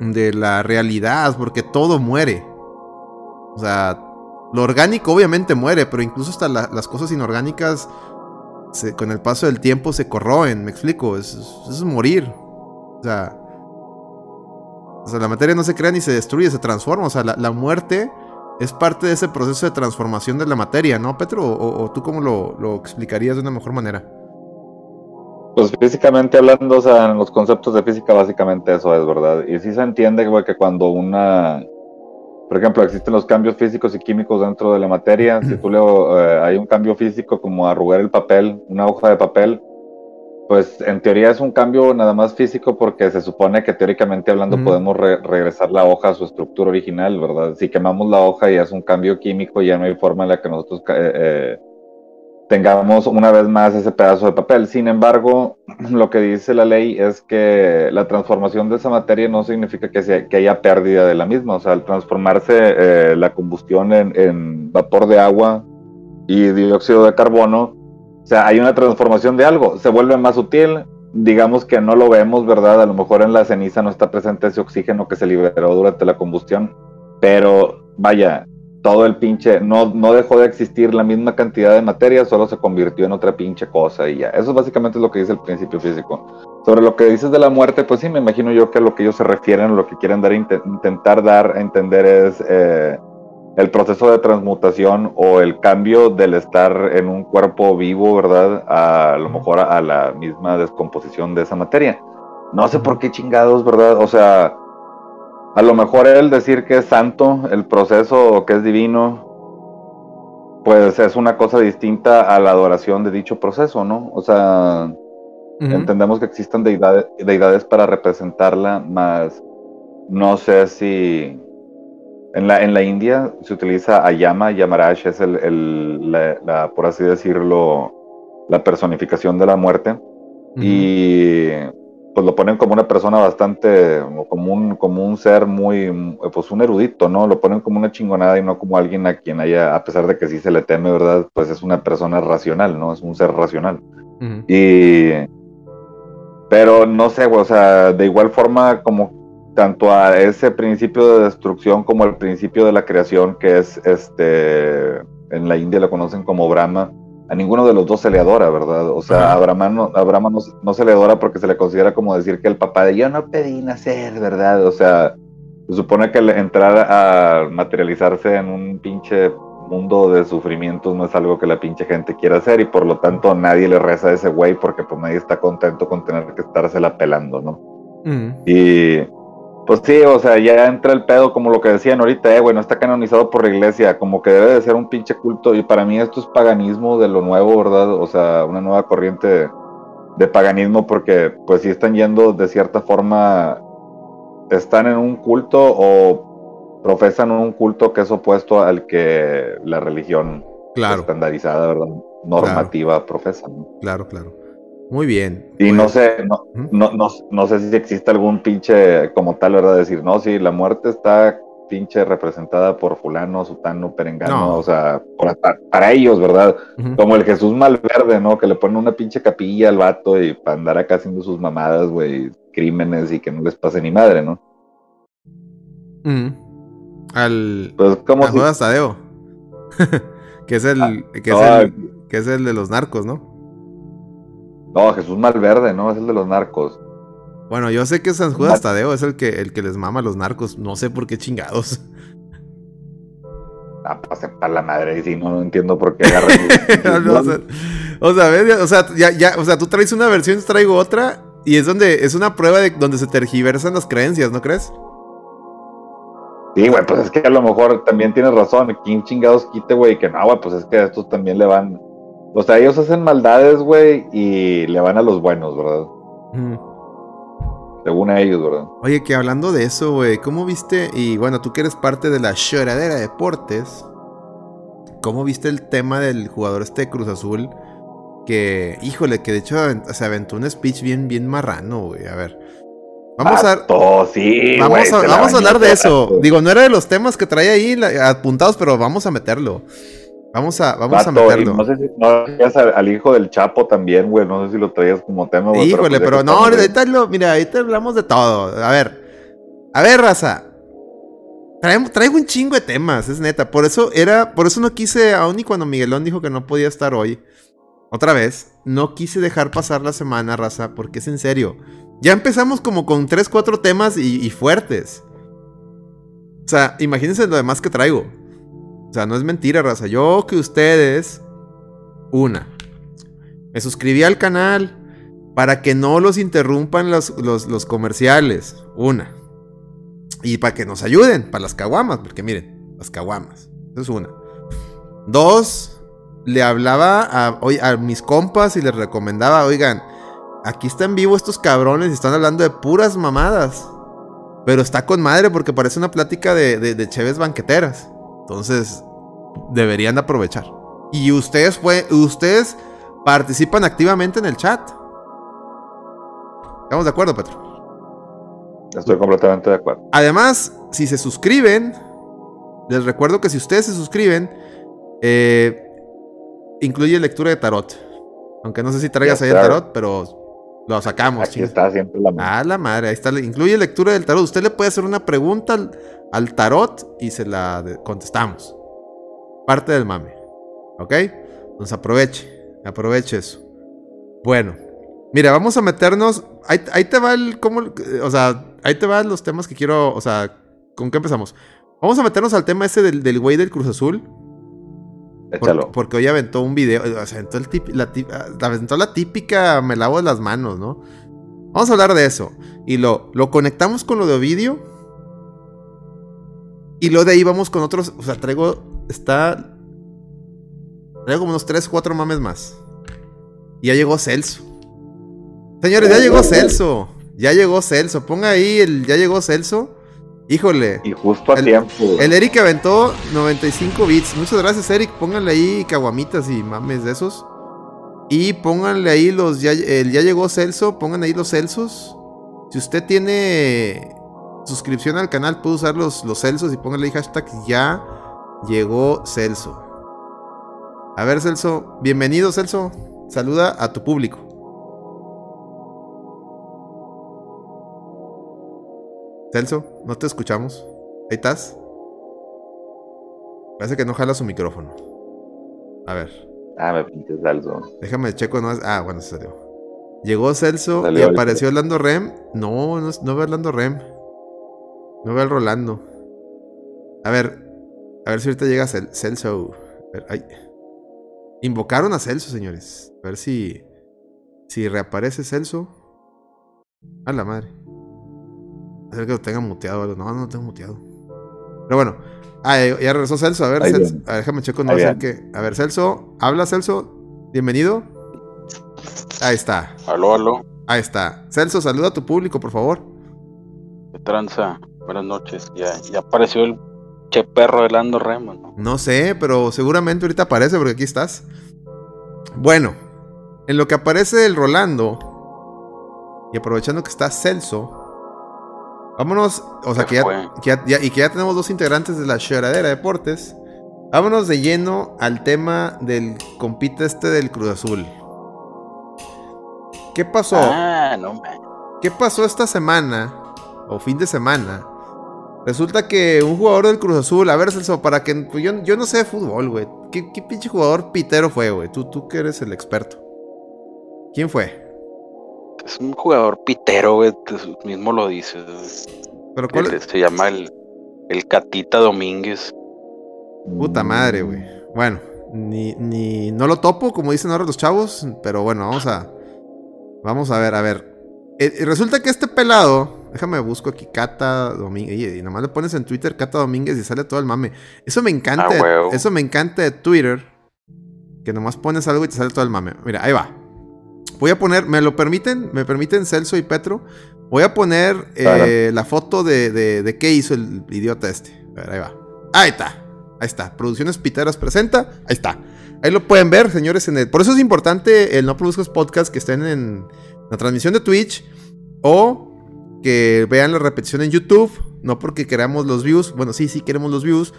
De la realidad, porque todo muere. O sea, lo orgánico obviamente muere, pero incluso hasta la- las cosas inorgánicas. con el paso del tiempo se corroen, me explico. Es, es- es morir. O sea. O sea, la materia no se crea ni se destruye, se transforma. O sea, la, la muerte es parte de ese proceso de transformación de la materia, ¿no, Petro? ¿O, o tú cómo lo, lo explicarías de una mejor manera? Pues físicamente hablando, o sea, en los conceptos de física básicamente eso es verdad. Y sí se entiende, güey, que cuando una, por ejemplo, existen los cambios físicos y químicos dentro de la materia, si tú le, eh, hay un cambio físico como arrugar el papel, una hoja de papel, pues en teoría es un cambio nada más físico porque se supone que teóricamente hablando podemos re- regresar la hoja a su estructura original, ¿verdad? Si quemamos la hoja y es un cambio químico, ya no hay forma en la que nosotros eh, eh, tengamos una vez más ese pedazo de papel. Sin embargo, lo que dice la ley es que la transformación de esa materia no significa que, haya pérdida de la misma. O sea, al transformarse eh, la combustión en, en vapor de agua y dióxido de carbono, o sea, hay una transformación de algo. Se vuelve más sutil. Digamos que no lo vemos, ¿verdad? A lo mejor en la ceniza no está presente ese oxígeno que se liberó durante la combustión. Pero vaya, todo el pinche, no, no dejó de existir la misma cantidad de materia, solo se convirtió en otra pinche cosa y ya. Eso básicamente es lo que dice el principio físico. Sobre lo que dices de la muerte, pues sí, me imagino yo que a lo que ellos se refieren, lo que quieren dar, intentar dar a entender es eh, el proceso de transmutación o el cambio del estar en un cuerpo vivo, ¿verdad? A, lo mejor a la misma descomposición de esa materia. No sé por qué chingados, ¿verdad? O sea, a lo mejor él decir que es santo, el proceso o que es divino, pues es una cosa distinta a la adoración de dicho proceso, ¿no? O sea, entendemos que existen deidades, deidades para representarla, más no sé si en la, en la India se utiliza Ayama, Yamarash es el, la, por así decirlo, la personificación de la muerte. Y pues lo ponen como una persona bastante, como un, como un ser muy, pues un erudito, ¿no? Lo ponen como una chingonada y no como alguien a quien haya, a pesar de que sí se le teme, ¿verdad? Pues es una persona racional, ¿no? Es un ser racional. Y, pero no sé, o sea, de igual forma como tanto a ese principio de destrucción como al principio de la creación, que es este, en la India lo conocen como Brahma, a ninguno de los dos se le adora, ¿verdad? O sea, a Abraham, no, no, se le adora porque se le considera como decir que el papá de yo no pedí nacer, ¿verdad? O sea, se supone que entrar a materializarse en un pinche mundo de sufrimientos no es algo que la pinche gente quiera hacer y por lo tanto nadie le reza a ese güey porque pues nadie está contento con tener que estársela pelando, ¿no? Y pues sí, o sea, ya entra el pedo como lo que decían ahorita, eh, güey, no está canonizado por la iglesia, como que debe de ser un pinche culto, y para mí esto es paganismo de lo nuevo, ¿verdad? O sea, una nueva corriente de, paganismo, porque pues si están yendo de cierta forma, están en un culto o profesan un culto que es opuesto al que la religión estandarizada, ¿verdad? Normativa profesa, ¿no? Claro, claro. Muy bien. Y no sé, no, no, no, no, sé si existe algún pinche como tal, ¿verdad? Decir, no, si la muerte está pinche representada por fulano, sutano, perengano, o sea, para, ellos, ¿verdad? Como el Jesús Malverde, ¿no? Que le pone una pinche capilla al vato y para andar acá haciendo sus mamadas, güey, crímenes y que no les pase ni madre, ¿no? Al... Pues como... Si... Tadeo. que es el... Ah, que, es el que es el de los narcos, ¿no? No, Jesús Malverde, ¿no? Es el de los narcos. Bueno, yo sé que San Judas Tadeo es el que, el que les mama a los narcos. No sé por qué chingados. Ah, pues para la madre, y si no, no entiendo por qué o, sea, o sea, ya, ya, o sea, tú traes una versión, yo traigo otra. Y es donde, es una prueba de donde se tergiversan las creencias, ¿no crees? Sí, güey, pues es que a lo mejor también tienes razón. ¿Quién chingados quite, güey? Que no, güey, pues es que a estos también le van o sea, ellos hacen maldades, güey, y le van a los buenos, ¿verdad? Según ellos, ¿verdad? Oye, que hablando de eso, güey, ¿cómo viste? Y bueno, tú que eres parte de la lloradera de deportes, ¿cómo viste el tema del jugador este de Cruz Azul? Que, híjole, que de hecho se aventó un speech bien, bien marrano, güey. A ver. Vamos a, sí, vamos, a, vamos a hablar de eso. Digo, no era de los temas que traía ahí apuntados, pero vamos a meterlo. Vamos a, vamos a meterlo. No sé si no al, hijo del Chapo también, güey. No sé si lo traías como tema, güey. Híjole, pero, pues no, ahorita, lo, mira, ahorita hablamos de todo. A ver. A ver, raza. Traigo, un chingo de temas, es neta. Por eso era, por eso no quise, aún y cuando Miguelón dijo que no podía estar hoy, otra vez, no quise dejar pasar la semana, raza, porque es en serio. Ya empezamos como con 3, 4 temas y, y fuertes. O sea, imagínense lo demás que traigo. O sea, no es mentira, raza. Yo que ustedes. Una. Me suscribí al canal para que no los interrumpan los, los, comerciales. Una. Y para que nos ayuden, para las caguamas. Porque miren, las caguamas. Eso es una. Dos. Le hablaba a, a mis compas y les recomendaba, oigan, aquí están vivos estos cabrones y están hablando de puras mamadas. Pero está con madre porque parece una plática de, de, de cheves banqueteras. Entonces, deberían aprovechar. Y ustedes, fue, ustedes participan activamente en el chat. ¿Estamos de acuerdo, Petro? Estoy completamente de acuerdo. Además, si se suscriben, les recuerdo que si ustedes se suscriben, eh, incluye lectura de tarot. Aunque no sé si traigas ahí el tarot, pero lo sacamos. Aquí está siempre la madre. Ah, la madre, ahí está. Incluye lectura del tarot. Usted le puede hacer una pregunta al, tarot y se la contestamos. parte del mame. ¿Ok? Entonces aproveche, aproveche eso. Bueno, mira, vamos a meternos. Ahí, ahí te va el. ¿cómo, o sea, ahí te van los temas que quiero. O sea, ¿con qué empezamos? Vamos a meternos al tema ese del, del güey del Cruz Azul. Porque hoy aventó un video. O sea, aventó, la, tip- aventó la típica me lavo las manos, ¿no? Vamos a hablar de eso. Y lo, lo conectamos con lo de Ovidio. Y luego de ahí vamos con otros. O sea, traigo. Está. Traigo como unos 3, 4 mames más. Y ya llegó Celso. Señores, ya llegó Celso. Ya llegó Celso. Ponga ahí el. Ya llegó Celso. Híjole. Y justo a El- tiempo. güey. El Eric aventó 95 bits. Muchas gracias, Eric. Pónganle ahí caguamitas y mames de esos. Y pónganle ahí los. Ya, el ya llegó Celso. Pongan ahí los Celsos. Si usted tiene suscripción al canal, puede usar los, los Celsos y pónganle ahí hashtag ya llegó Celso. A ver, Celso. Bienvenido, Celso. Saluda a tu público. Celso, no te escuchamos. Ahí estás. Parece que no jala su micrófono. A ver, Ah, me pinches salso. déjame checo. No, ah, bueno, se salió. Llegó Celso Salió y apareció Orlando Rem. No, no, es- no veo a Orlando Rem. No veo al Rolando. A ver, a ver si ahorita llega Cel- Celso. A ver, ay. Invocaron a Celso, señores. A ver si. Si reaparece Celso. A la madre. A ver que lo tenga muteado algo. No, no lo tengo muteado. Pero bueno. Ah, ya regresó Celso. A ver, Celso. A ver, déjame checo. No viene. qué. A ver, Celso. Habla, Celso. Bienvenido. Ahí está. Aló, aló, Ahí está. Celso, saluda a tu público, por favor. ¿qué tranza? Buenas noches. Ya, ya apareció el che perro de Lando Remo, ¿no? No sé, pero seguramente ahorita aparece porque aquí estás. Bueno, en lo que aparece el Rolando, y aprovechando que está Celso, vámonos, o sea Se que ya, fue. que ya- ya- y que ya tenemos dos integrantes de la Choradera Deportes, vámonos de lleno al tema del compite este del Cruz Azul. ¿Qué pasó? Ah, no, man. ¿Qué pasó esta semana? O fin de semana. Resulta que un jugador del Cruz Azul, a ver, Celso, para que. pues yo, yo no sé de fútbol, güey. ¿Qué, qué pinche jugador pitero fue, güey? Tú, tú que eres el experto. ¿Quién fue? Es un jugador pitero, güey, tú mismo lo dices. Pero cuál se llama el, el Catita Domínguez. Puta madre, güey. Bueno, ni, ni. No lo topo, como dicen ahora los chavos. Pero bueno, vamos a. Vamos a ver, a ver. Eh, resulta que este pelado. Déjame busco aquí Cata Domínguez. Y, nomás le pones en Twitter Cata Domínguez y sale todo el mame. Eso me encanta. Ah, eso me encanta de Twitter. Que nomás pones algo y te sale todo el mame. Mira, ahí va. Voy a poner, ¿me lo permiten? ¿Me permiten Celso y Petro? Voy a poner eh, la foto de, de, de qué hizo el idiota este. A ver, ahí va. Ahí está. Ahí está. Producciones Piteras presenta. Ahí está. Ahí lo pueden ver, señores. En el... Por eso es importante el No Produzcas Podcast que estén en la transmisión de Twitch o que vean la repetición en YouTube. No porque queramos los views. Bueno, sí, sí queremos los views.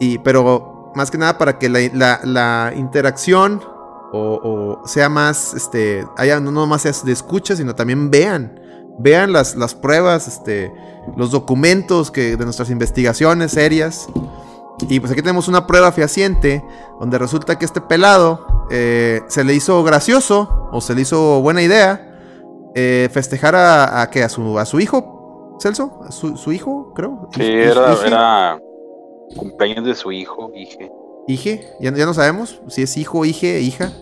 Y, pero más que nada para que la, la- la interacción o, o sea más, este, haya no nomás sea de escucha, sino también vean. Vean las, las pruebas, este, los documentos que, de nuestras investigaciones serias. Y pues aquí tenemos una prueba fehaciente donde resulta que este pelado eh, se le hizo gracioso o se le hizo buena idea eh, festejar a, a, ¿qué? a, su, a su hijo, Celso, a su, su hijo, creo. Sí, era, era cumpleaños de su hijo, hije. Hije, ya, ya no sabemos si es hijo, hije, hija.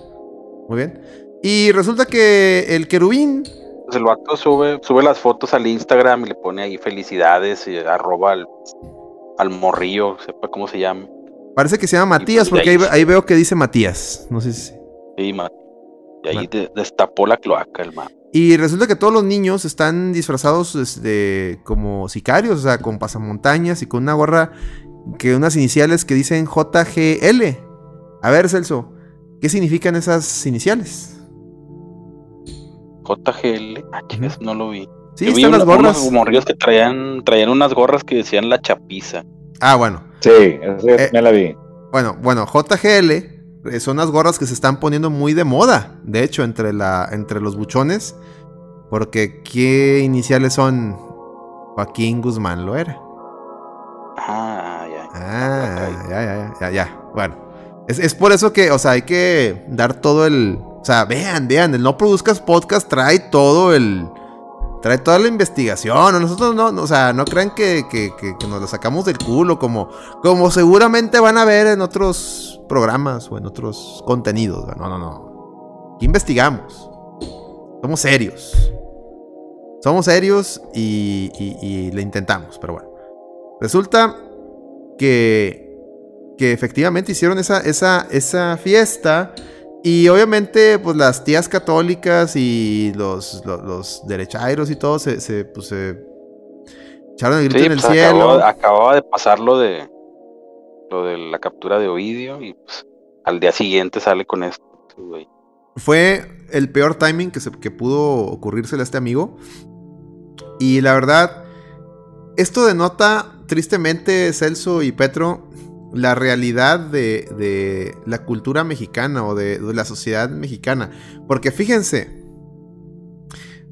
Muy bien. Y resulta que el querubín, Pues el vato sube, sube las fotos al Instagram y le pone ahí felicidades y arroba al, al morrillo, sepa cómo se llama. parece que se llama Matías, pues de porque ahí, veo que dice Matías. No sé si. Sí, ma- y ahí de- destapó la cloaca el man. Y resulta que todos los niños están disfrazados este, como sicarios, o sea, con pasamontañas y con una gorra, que unas iniciales que dicen JGL. A ver, Celso, ¿qué significan esas iniciales? JGL, ah, chingas, no lo vi. Sí, Yo vi las una- gorras. unos que traían, traían unas gorras que decían la chapiza. Ah, bueno. Sí, Eh, me la vi. Bueno, bueno, JGL eh, son las gorras que se están poniendo muy de moda, de hecho, entre, la, entre los buchones, porque ¿qué iniciales son? Joaquín Guzmán lo era. Ah. Ah, ya, ya, ya, ya. Bueno. Es, es por eso que, o sea, hay que dar todo el. O sea, vean, vean, el No Produzcas Podcast trae todo el. Trae toda la investigación. Nosotros no, o sea, no crean que, que- que- nos lo sacamos del culo, como, como seguramente van a ver en otros programas o en otros contenidos. No, no, no. Aquí investigamos. Somos serios. Somos serios y, y- y le intentamos, pero bueno. Resulta que, que efectivamente hicieron esa, esa, esa fiesta. Y obviamente, pues las tías católicas y los, los, los derechairos y todo se, se, pues, se echaron el grito Sí, en el pues cielo. acababa, acababa de pasar lo de lo de la captura de Ovidio y pues al día siguiente sale con esto, güey. Fue el peor timing que, se, que pudo ocurrírsele a este amigo. Y la verdad, esto denota tristemente, Celso y Petro, la realidad de, de la cultura mexicana o de, la sociedad mexicana. Porque fíjense,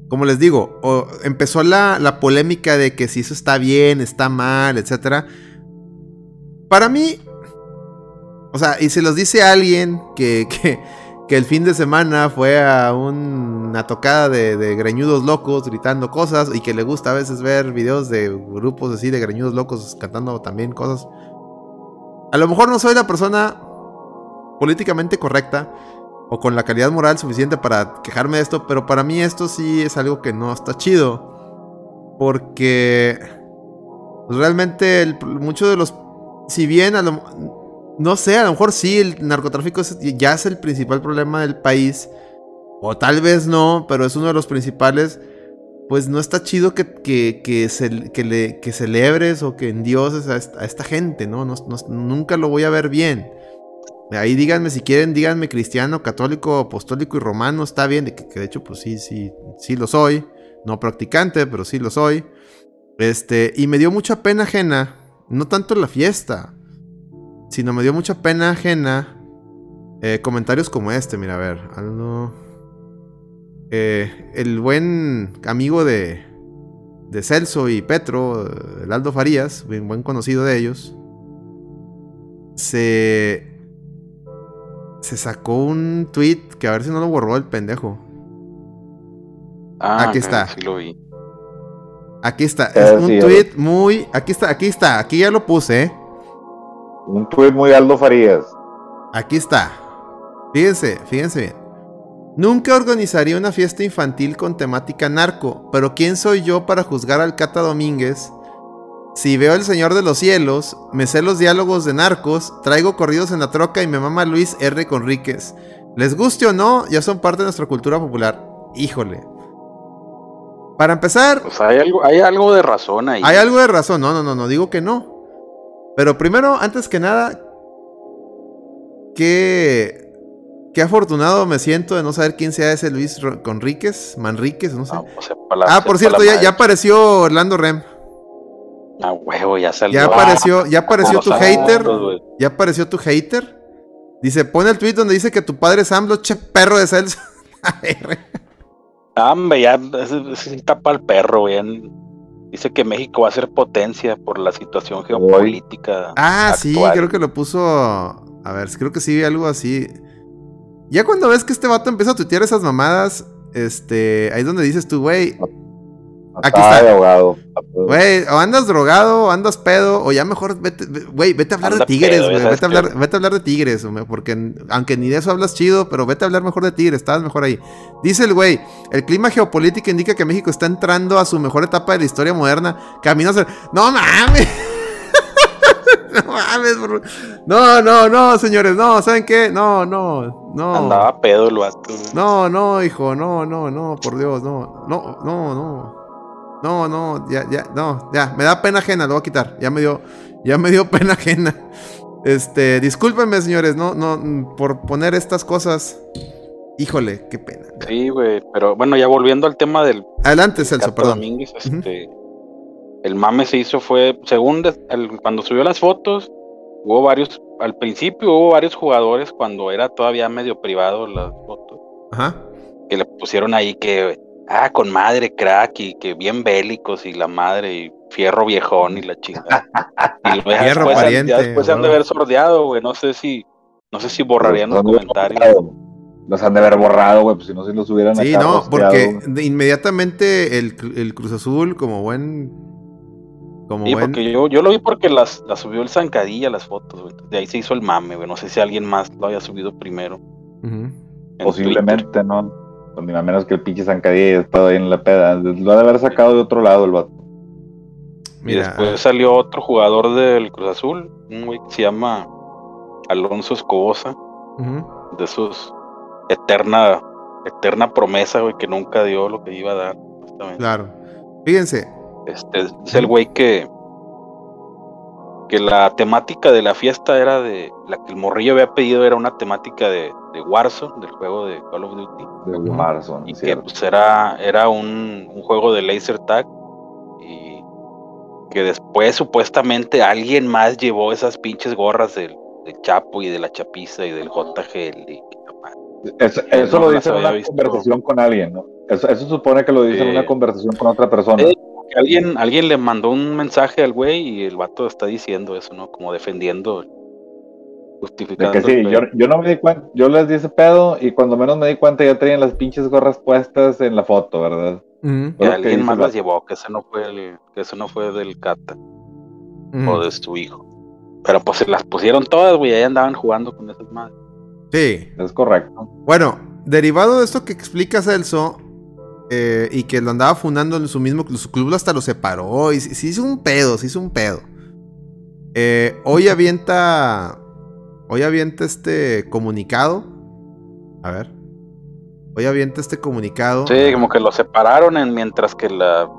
como les digo, empezó la, la polémica de que si eso está bien, está mal, etc. Para mí, o sea, y se los dice alguien que, que el fin de semana fue a un- una tocada de, greñudos locos gritando cosas y que le gusta a veces ver videos de grupos así de greñudos locos cantando también cosas. A lo mejor no soy la persona políticamente correcta o con la calidad moral suficiente para quejarme de esto, pero para mí esto sí es algo que no está chido. Porque pues, realmente muchos de los... Si bien a lo, no sé, a lo mejor sí, el narcotráfico es- ya es el principal problema del país. O tal vez no, pero es uno de los principales. Pues no está chido que, que, que, ce- que le- que celebres o que endioses a esta, a esta gente, ¿no? No- Nunca lo voy a ver bien. Ahí díganme si quieren, díganme cristiano, católico, apostólico y romano, está bien, que, que de hecho pues sí, sí, sí lo soy. No practicante, pero sí lo soy. Este, y me dio mucha pena ajena, no tanto la fiesta, sino me dio mucha pena ajena eh, comentarios como este, mira, a ver, algo... Eh, el buen amigo de, de Celso y Petro, el Aldo Farías, bien buen conocido de ellos, se... Se sacó un tweet que a ver si no lo borró el pendejo. Ah, Aquí está. Sí lo vi. Aquí está, Eh, es un sí, tweet muy... Aquí está, aquí está, aquí ya lo puse, ¿eh? Un tuit muy Aldo Farías. Aquí está. Fíjense, fíjense bien. Nunca organizaría una fiesta infantil con temática narco, pero ¿quién soy yo para juzgar al Cata Domínguez? Si veo El Señor de los Cielos, me sé los diálogos de narcos, traigo corridos en la troca y me mama Luis R. Conríquez. Les guste o no, ya son parte de nuestra cultura popular. Híjole. Para empezar, Pues hay algo, hay algo de razón ahí. hay algo de razón, no, no, no, no digo que no. Pero primero, antes que nada, qué, qué afortunado me siento de no saber quién sea ese Luis Conríquez, Manríquez, no sé. Ah, pues, Ah, por cierto, ya, apareció Orlando Rem. Ah, huevo, ya salió. Ya apareció, ya apareció Como tu hater. Ya apareció tu hater. Dice, pone el tweet donde dice que tu padre es AMLO, che perro de Celso. Ah, hombre, ya sí tapa al perro, güey. Dice que México va a ser potencia por la situación geopolítica. Ah, sí, creo que lo puso. A ver, creo que sí, algo así. Ya cuando ves que este vato empieza a tuitear esas mamadas, este, ahí es donde dices tú, güey, Aquí Está güey, o andas drogado, o andas pedo, o ya mejor vete, ve- güey, vete a hablar Anda de tigres, güey, vete a hablar, vete a hablar de tigres, güey, porque aunque ni de eso hablas chido, pero vete a hablar mejor de tigres, estás mejor ahí. Dice el güey, el clima geopolítico indica que México está entrando a su mejor etapa de la historia moderna, camino hacia... ¡No mames! no mames, bro. No, no, no, señores, no, ¿saben qué? No, no, no. Andaba pedo el vato. No, no, hijo, no, no, no, por Dios, no, no, no, no. No, no, ya, ya, no, ya, me da pena ajena, lo voy a quitar. Ya me dio, ya me dio pena ajena. Este, discúlpenme, señores, no, no, por poner estas cosas. Híjole, qué pena. Sí, güey. Pero bueno, ya volviendo al tema del Adelante, Celso, perdón. Domínguez, este, el mame se hizo fue, según de- el- cuando subió las fotos, hubo varios, al principio hubo varios jugadores cuando era todavía medio privado las fotos, Ajá. que le pusieron ahí que Ah, con madre, crack, y que bien bélicos, y la madre, y fierro viejón, y la chingada. Y luego Fierro después, pariente, ya después se han de haber sordeado, güey. No sé si, no sé si borrarían los comentarios. borrado. Los han de haber borrado, güey, pues si no, si los hubieran Sí, acá no, rosteado, porque inmediatamente el, el Cruz Azul, como buen. Como Sí, buen. porque yo, yo lo vi porque las, las subió el Zancadilla las fotos, güey. De ahí se hizo el mame, güey. No sé si alguien más lo haya subido primero. Posiblemente, ¿no? Pues, ni a menos que el pinche Zancadilla haya estado ahí en la peda. Lo ha de haber sacado de otro lado el vato. Y después salió otro jugador del Cruz Azul, un güey que se llama Alonso Escobosa, de esos eterna, eterna promesa, güey, que nunca dio lo que iba a dar. claro. Fíjense, Este es el güey que que la temática de la fiesta era de la que el morrillo había pedido era una temática de, de Warzone, del juego de Call of Duty. De. Warzone, y que pues era, era un, un juego de laser tag y que después supuestamente alguien más llevó esas pinches gorras del, del Chapo y de la Chapiza y del JGL y. Eso, eso no lo dice en una visto. conversación con alguien, ¿no? Eso, eso supone que lo dice en una conversación con otra persona. Alguien, alguien le mandó un mensaje al güey y el vato está diciendo eso, ¿no? Como defendiendo, Justificando. que sí, yo, yo no me di cuenta, yo les di ese pedo y cuando menos me di cuenta ya traían las pinches gorras puestas en la foto, ¿verdad? que alguien más las llevó, que ese no fue el, que ese no fue del Cata ujú. o de su hijo. Pero pues se las pusieron todas, güey, ahí andaban jugando con esas madres. Sí. Es correcto. Bueno, derivado de esto que explica Celso, eh, y que lo andaba fundando en su mismo su club, hasta lo separó, y se se hizo un pedo, se hizo un pedo. Eh, hoy avienta, hoy avienta este comunicado. A ver. Hoy avienta este comunicado. Sí, como que lo separaron en, mientras que la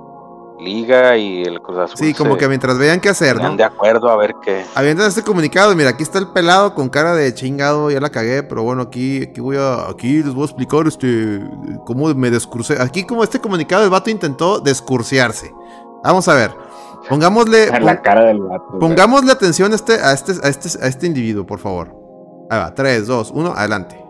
Liga y el Cruz Azul Sí, como que mientras vean qué hacer, ¿no? de acuerdo a ver qué. Avientan este comunicado, mira, aquí está el pelado con cara de chingado, ya la cagué, pero bueno, aquí, aquí voy a, aquí les voy a explicar este, cómo me descursé. Aquí como este comunicado, el vato intentó descurciarse. Vamos a ver, pongámosle, la cara del vato. güey. pongámosle atención a este, a este, a este, a este individuo, por favor. Ahí va, 3, 2, 1, adelante.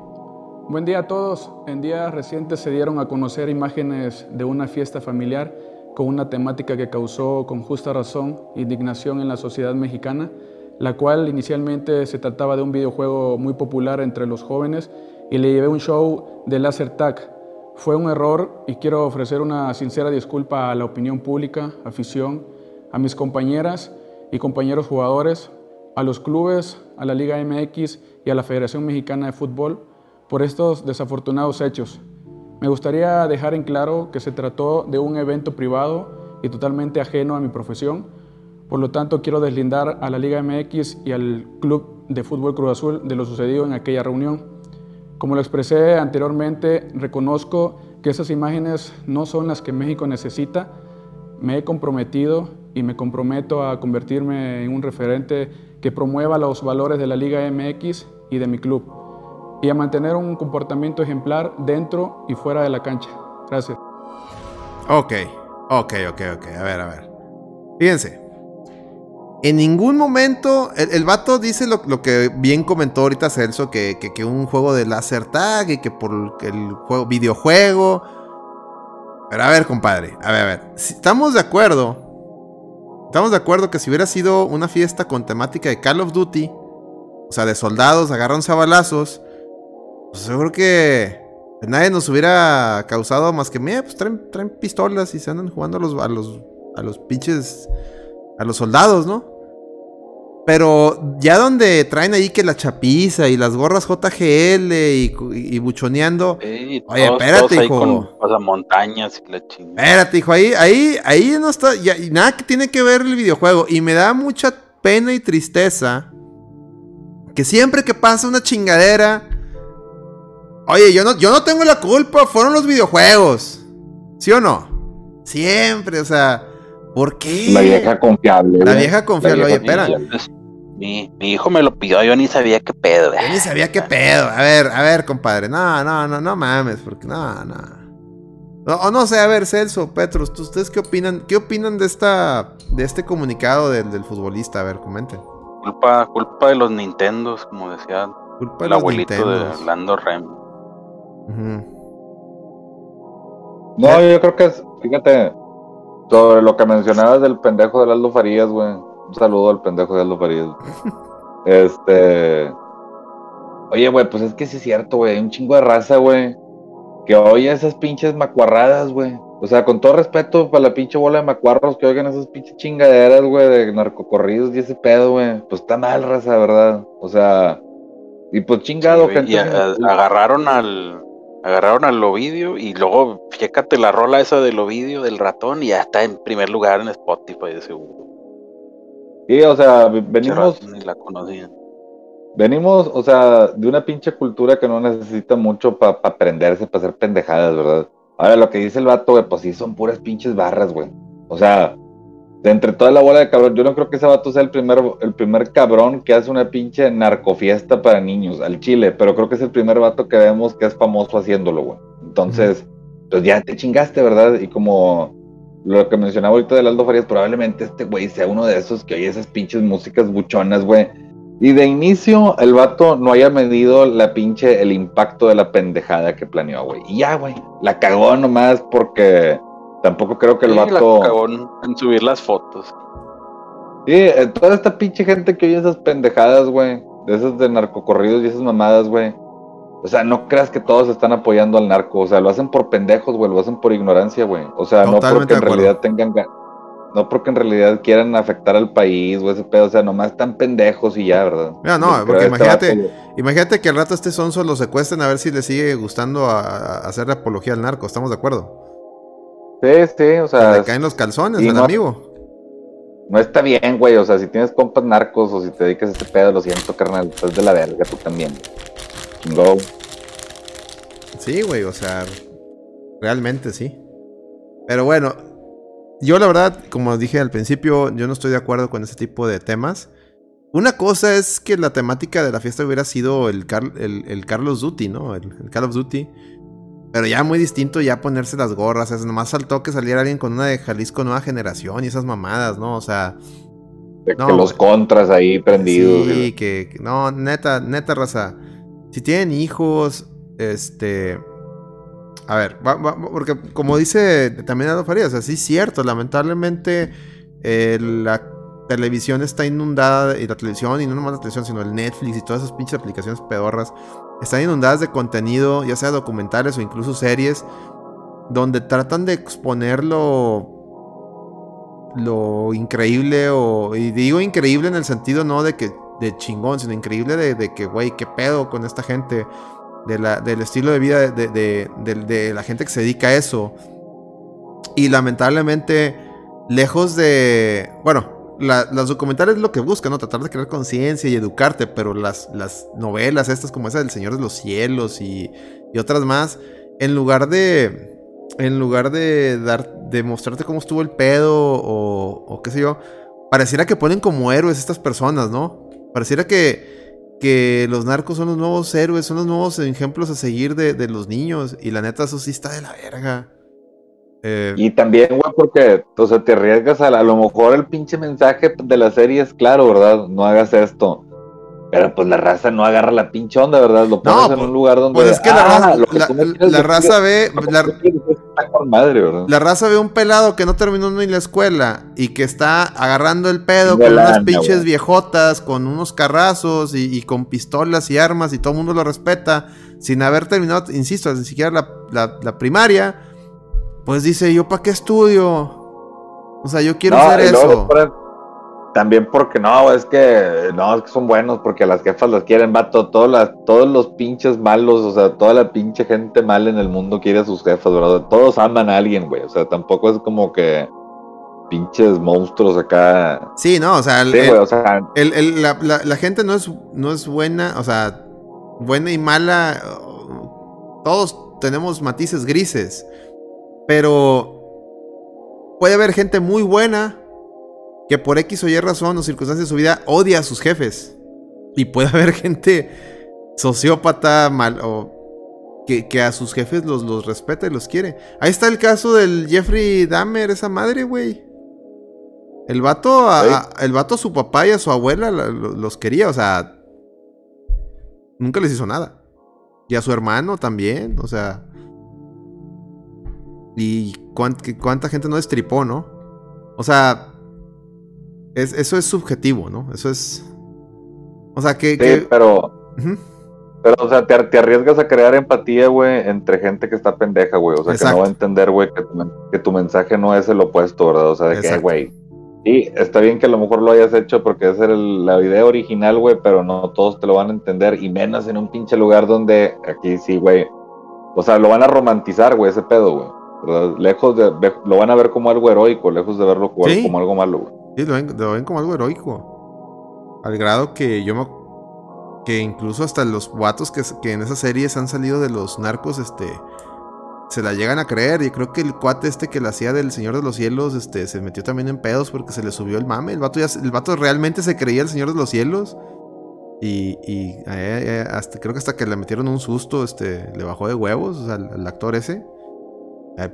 Buen día a todos. En días recientes se dieron a conocer imágenes de una fiesta familiar con una temática que causó con justa razón indignación en la sociedad mexicana, la cual inicialmente se trataba de un videojuego muy popular entre los jóvenes y le llevé un show de laser tag. Fue un error y quiero ofrecer una sincera disculpa a la opinión pública, afición, a mis compañeras y compañeros jugadores, a los clubes, a la Liga MX y a la Federación Mexicana de Fútbol por estos desafortunados hechos. Me gustaría dejar en claro que se trató de un evento privado y totalmente ajeno a mi profesión. Por lo tanto, quiero deslindar a la Liga MX y al Club de Fútbol Cruz Azul de lo sucedido en aquella reunión. Como lo expresé anteriormente, reconozco que esas imágenes no son las que México necesita. Me he comprometido y me comprometo a convertirme en un referente que promueva los valores de la Liga MX y de mi club y a mantener un comportamiento ejemplar dentro y fuera de la cancha. Gracias. Ok, ok, ok, ok. A ver, a ver. Fíjense. En ningún momento. El, el vato dice lo, lo que bien comentó ahorita Celso: que, que, un juego de laser tag y que por el juego, videojuego. Pero a ver, compadre. A ver, a ver. Si estamos de acuerdo. Estamos de acuerdo que si hubiera sido una fiesta con temática de Call of Duty. O sea, de soldados agarrándose a balazos. Pues yo que nadie nos hubiera causado más que, mira, pues traen, traen pistolas y se andan jugando los, a los, a los pinches, a los soldados, ¿no? Pero ya donde traen ahí que la chapiza y las gorras JGL y, buchoneando. Sí, Oye, espérate, hijo. con pasamontañas y la chingada. Espérate, hijo, ahí, ahí, ahí no está, ya- y nada que tiene que ver el videojuego. Y me da mucha pena y tristeza que siempre que pasa una chingadera, oye, yo no, yo no tengo la culpa, fueron los videojuegos. ¿Sí o no? Siempre, o sea, ¿por qué? La vieja confiable. La vieja confiable, La oye, espera. Entonces, Mi, mi hijo me lo pidió, yo ni sabía qué pedo. Yo ni sabía qué pedo. A ver, a ver, compadre. No, no, no, no mames, porque no, no. No, o no sé, a ver, Celso, Petros, ¿tú- ¿ustedes qué opinan? ¿Qué opinan de esta de este comunicado del, del futbolista? A ver, comenten. Culpa, culpa de los Nintendos, como decía Culpa de el los abuelito Nintendos. de Lando Rem. Ujú. No, yo creo que es, fíjate, sobre lo que mencionabas del pendejo de Aldo Farías, güey. Un saludo al pendejo de Aldo Farías. este. Oye, güey, pues es que sí es cierto, güey. Hay un chingo de raza, güey. Que oye esas pinches macuarradas, güey. O sea, con todo respeto para la pinche bola de macuarros que oigan esas pinches chingaderas, güey, de narcocorridos y ese pedo, güey. Pues está mal, raza, ¿verdad? O sea, y pues chingado, Sí, gente. y a- a- agarraron al agarraron al Ovidio y luego fíjate la rola esa del Ovidio del ratón y ya está en primer lugar en Spotify de seguro. Sí, o sea, venimos, Ni la conocían. venimos, o sea, de una pinche cultura que no necesita mucho para aprenderse, para hacer pendejadas, ¿verdad? Ahora, lo que dice el vato, güey, pues sí, son puras pinches barras, güey. O sea, de entre toda la bola de cabrón, yo no creo que ese vato sea el primer, el primer cabrón que hace una pinche narcofiesta para niños al chile, pero creo que es el primer vato que vemos que es famoso haciéndolo, güey. Entonces, pues ya te chingaste, ¿verdad? Y como lo que mencionaba ahorita del Aldo Farías, probablemente este güey sea uno de esos que oye esas pinches músicas buchonas, güey. Y de inicio el vato no haya medido la pinche, el impacto de la pendejada que planeó, güey. Y ya, güey, la cagó nomás porque tampoco creo que el vato... en, en subir las fotos. Sí, toda esta pinche gente que oye esas pendejadas, güey, de esas de narcocorridos y esas mamadas, güey. O sea, no creas que todos están apoyando al narco, o sea, lo hacen por pendejos, güey, lo hacen por ignorancia, güey. O sea, no porque en realidad tengan ga- no porque en realidad quieran afectar al país o ese pedo, o sea, nomás están pendejos y ya, ¿verdad? Mira, no, creo porque que este imagínate- vato- Imagínate que al rato este sonso lo secuestren a ver si le sigue gustando a, a hacer apología al narco. ¿Estamos de acuerdo? Sí, sí, o Se sea, le caen los calzones al no- amigo. no está bien, güey, o sea, si tienes compas narcos o si te dedicas a este pedo, lo siento, carnal, estás de la verga tú también. Chingón. Sí, güey, o sea, realmente sí. Pero bueno, yo la verdad, como dije al principio, yo no estoy de acuerdo con ese tipo de temas. Una cosa es que la temática de la fiesta hubiera sido el, Car- el, el Carlos Duty, ¿no? El, el Call of Duty. Pero ya muy distinto ya ponerse las gorras. Es nomás faltó que saliera alguien con una de Jalisco Nueva Generación y esas mamadas, ¿no? O sea, De No, que los güey. contras ahí prendidos. Sí, que, que- no, neta, neta raza. Si tienen hijos, este, a ver, va- va- porque como dice también Aldo Farías, así es cierto, lamentablemente eh, la televisión está inundada y la televisión y no nomás la televisión, sino el Netflix y todas esas pinches aplicaciones pedorras están inundadas de contenido, ya sea documentales o incluso series donde tratan de exponer lo lo increíble o y digo increíble en el sentido no de que de chingón, sino increíble de, que güey, qué pedo con esta gente del estilo de vida de- de la gente que se dedica a eso. Y lamentablemente, lejos de. Bueno, la- las documentales es lo que buscan, ¿no? Tratar de crear conciencia y educarte, pero las, las novelas, estas como esa del Señor de los Cielos y, y otras más, en lugar de. En lugar de dar. de mostrarte cómo estuvo el pedo o, o qué sé yo, pareciera que ponen como héroes estas personas, ¿no? Pareciera que, que los narcos son los nuevos héroes, son los nuevos ejemplos a seguir de, de los niños. Y la neta, eso sí está de la verga. Eh, Y también, güey, porque, o sea, te arriesgas a, a lo mejor el pinche mensaje de la serie es claro, ¿verdad? No hagas esto. Pero pues la raza no agarra la pinche onda, ¿verdad? Lo pones en pues- un lugar donde. pues es que la ah, raza- la- la raza ve- la- madre, ¿verdad? La raza ve un pelado que no terminó ni la escuela y que está agarrando el pedo De con unas lana, pinches güey. viejotas, con unos carrazos y, y con pistolas y armas y todo el mundo lo respeta sin haber terminado, insisto, ni siquiera la, la- la primaria. Pues dice, ¿yo para qué estudio? O sea, yo quiero No, hacer eso. ponen- También porque no, es que no, es que son buenos porque las jefas las quieren, vato. Todas las, todos los pinches malos, o sea, toda la pinche gente mala en el mundo quiere a sus jefas, ¿verdad? Todos aman a alguien, güey. O sea, tampoco es como que pinches monstruos acá. Sí, no, o sea, el- Sí, el- güey, o sea, El- el- la, la- la gente no es, no es buena, o sea, buena y mala. Todos tenemos matices grises. Pero puede haber gente muy buena que por X o Y razón o circunstancias de su vida odia a sus jefes. Y puede haber gente sociópata mal o que, que a sus jefes los, los respeta y los quiere. Ahí está el caso del Jeffrey Dahmer, esa madre, güey. El vato, a, Sí. a- el vato a su papá y a su abuela la- lo- los quería, o sea, nunca les hizo nada. Y a su hermano también, o sea. Y cuán- que cuánta gente no destripó, ¿no? O sea, es- eso es subjetivo, ¿no? Eso es... O sea, que... Sí, que- pero, pero, o sea, te, te arriesgas a crear empatía, güey, entre gente que está pendeja, güey. O sea, que no va a entender, güey, que, tu men- que tu mensaje no es el opuesto, ¿verdad? O sea, de que, Exacto. güey. Y está bien que a lo mejor lo hayas hecho porque esa era el- la idea original, güey, pero no todos te lo van a entender. Y menos en un pinche lugar donde aquí sí, güey. O sea, lo van a romantizar, güey, ese pedo, güey. ¿Verdad? Lejos de. Lo van a ver como algo heroico, lejos de verlo como, Sí. como algo malo, güey. Sí, lo ven, lo ven como algo heroico. Al grado que yo me... Que incluso hasta los guatos que, que en esas series han salido de los narcos, este... Se la llegan a creer. Y creo que el cuate este que la hacía del Señor de los Cielos, este, se metió también en pedos porque se le subió el mame. El vato, ya, el vato realmente se creía el Señor de los Cielos. Y, y eh, eh, hasta, creo que hasta que le metieron un susto, este, le bajó de huevos o sea, al, al actor ese.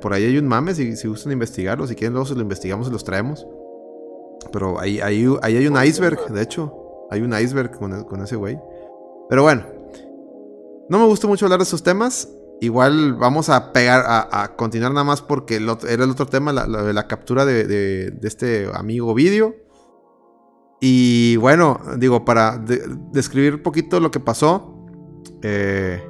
Por ahí hay un mame, si, si gustan investigarlo, si quieren luego se lo investigamos y los traemos. Pero ahí, ahí, ahí hay un iceberg, de hecho. Hay un iceberg con, con ese güey. Pero bueno. No me gusta mucho hablar de esos temas. Igual vamos a pegar, a, a continuar nada más porque el otro- era el otro tema, la, la- captura de, de- este amigo vídeo. Y bueno, digo, para de- describir un poquito lo que pasó. eh,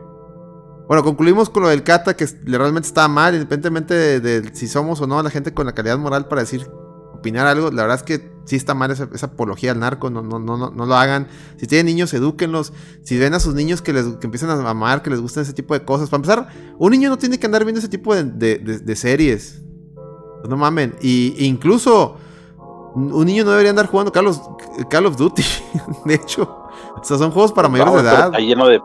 bueno, concluimos con lo del Cata, que realmente estaba mal, independientemente de, de si somos o no la gente con la calidad moral para decir, opinar algo. La verdad es que sí está mal esa, esa apología al narco, no, no, no, no, no lo hagan. Si tienen niños, edúquenlos. Si ven a sus niños que, les, que empiezan a amar, que les gustan ese tipo de cosas. Para empezar, un niño no tiene que andar viendo ese tipo de, de- de- de series. No mamen. Y incluso un niño no debería andar jugando Call of, Call of Duty. de hecho, o sea, son juegos para mayores de edad. Está lleno de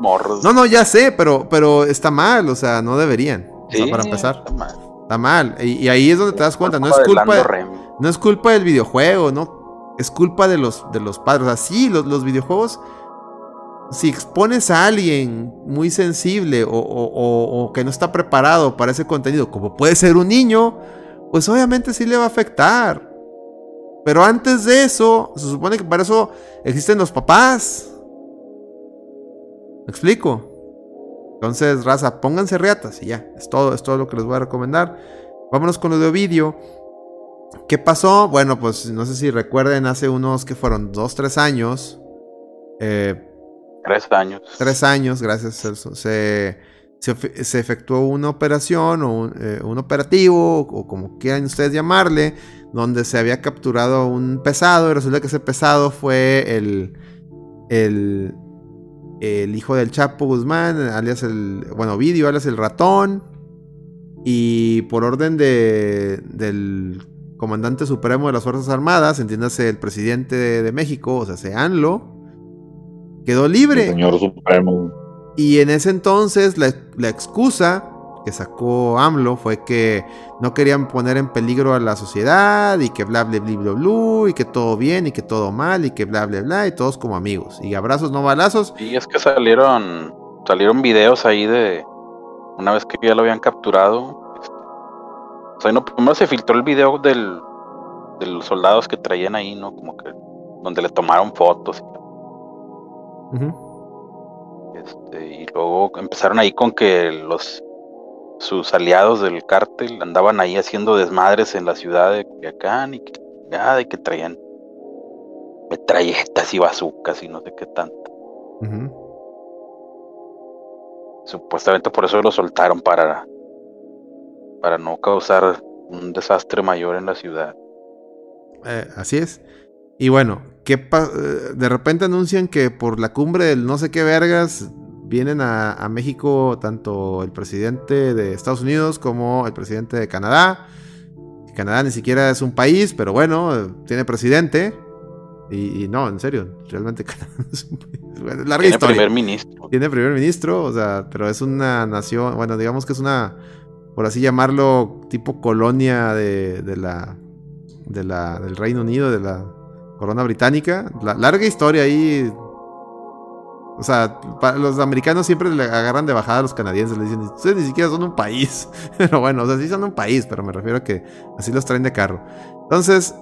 morros. No, no, ya sé, pero, pero está mal, o sea, no deberían. O sea, Sí, para empezar, está mal. está mal. Y, y ahí es donde te das cuenta, no es culpa, de- no es culpa del videojuego, no, es culpa de los, de los padres. O sea, sí, los, los videojuegos, si expones a alguien muy sensible o, o- o- o que no está preparado para ese contenido, como puede ser un niño, pues obviamente sí le va a afectar. Pero antes de eso, se supone que para eso existen los papás. ¿Me explico? Entonces, raza, pónganse reatas y ya. Es todo, es todo lo que les voy a recomendar. Vámonos con lo de Ovidio. ¿Qué pasó? Bueno, pues no sé si recuerden, hace unos que fueron dos, tres años. eh, Tres años. tres años, gracias Celso, se, se, efe- se efectuó una operación o un, eh, un operativo, o como quieran ustedes llamarle, donde se había capturado un pesado y resulta que ese pesado fue el, el, el hijo del Chapo Guzmán, alias el, bueno, Vidio, alias el ratón, y por orden de, del comandante supremo de las Fuerzas Armadas, entiéndase el presidente de, México, o sea, se ANLO, quedó libre. El señor Supremo. Y en ese entonces la, la excusa que sacó AMLO fue que no querían poner en peligro a la sociedad y que bla bla bla bla bla y que todo bien y que todo mal y que bla bla bla y todos como amigos y abrazos no balazos. Y es que salieron salieron videos ahí de una vez que ya lo habían capturado. este, o sea, no, primero se filtró el video del, de los soldados que traían ahí, ¿no? Como que donde le tomaron fotos. Ujú. Este, y luego empezaron ahí con que los sus aliados del cártel andaban ahí haciendo desmadres en la ciudad de Culiacán y que, ya, de que traían metralletas y bazucas y no sé qué tanto. Supuestamente por eso lo soltaron para, para no causar un desastre mayor en la ciudad. Eh, así es. Y bueno, ¿qué eh, de repente anuncian que por la cumbre del no sé qué vergas vienen a, a México tanto el presidente de Estados Unidos como el presidente de Canadá. Canadá ni siquiera es un país, pero bueno, tiene presidente. Y, y no, en serio, realmente Canadá no es un país. Bueno, larga Tiene historia. primer ministro. Tiene primer ministro, o sea, pero es una nación, bueno, digamos que es una, por así llamarlo, tipo colonia de, de la, de la, del Reino Unido, de la corona británica. La, larga historia ahí. O sea, los americanos siempre le agarran de bajada a los canadienses, le dicen, ustedes ni siquiera son un país. pero bueno, o sea, sí son un país, pero me refiero a que así los traen de carro. Entonces,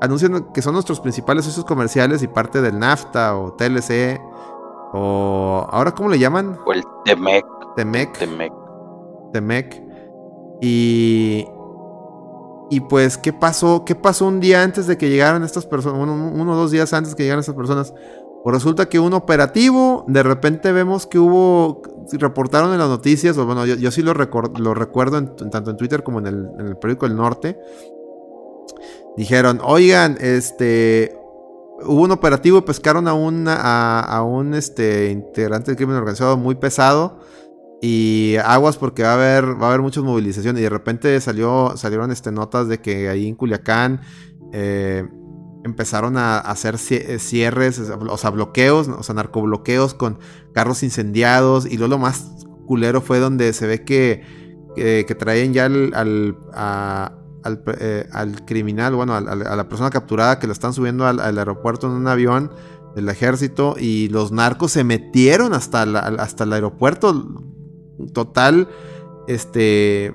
anuncian que son nuestros principales socios comerciales y parte del NAFTA o TLC o ahora cómo le llaman O el Temec. Temec Temec. Temec Y. Y pues, ¿qué pasó? ¿Qué pasó un día antes de que llegaran estas personas? Bueno, uno o dos días antes que llegaran estas personas. Pues resulta que un operativo, de repente vemos que hubo, reportaron en las noticias, o bueno, yo, sí lo, lo recuerdo tanto en Twitter como en el, periódico El Norte. Dijeron, oigan, este, hubo un operativo, pescaron a un, a, a un este, integrante del crimen organizado muy pesado. Y aguas porque va a haber, va a haber muchas movilizaciones. Y de repente salió, salieron este, notas de que ahí en Culiacán eh, empezaron a hacer eh, cierres, o sea, bloqueos, o sea, narcobloqueos con carros incendiados. Y luego lo más culero fue donde se ve que, que, traen ya al, al, eh, al criminal, bueno, a la persona capturada que lo están subiendo al, aeropuerto en un avión del ejército y los narcos se metieron hasta, hasta el aeropuerto. Total, este,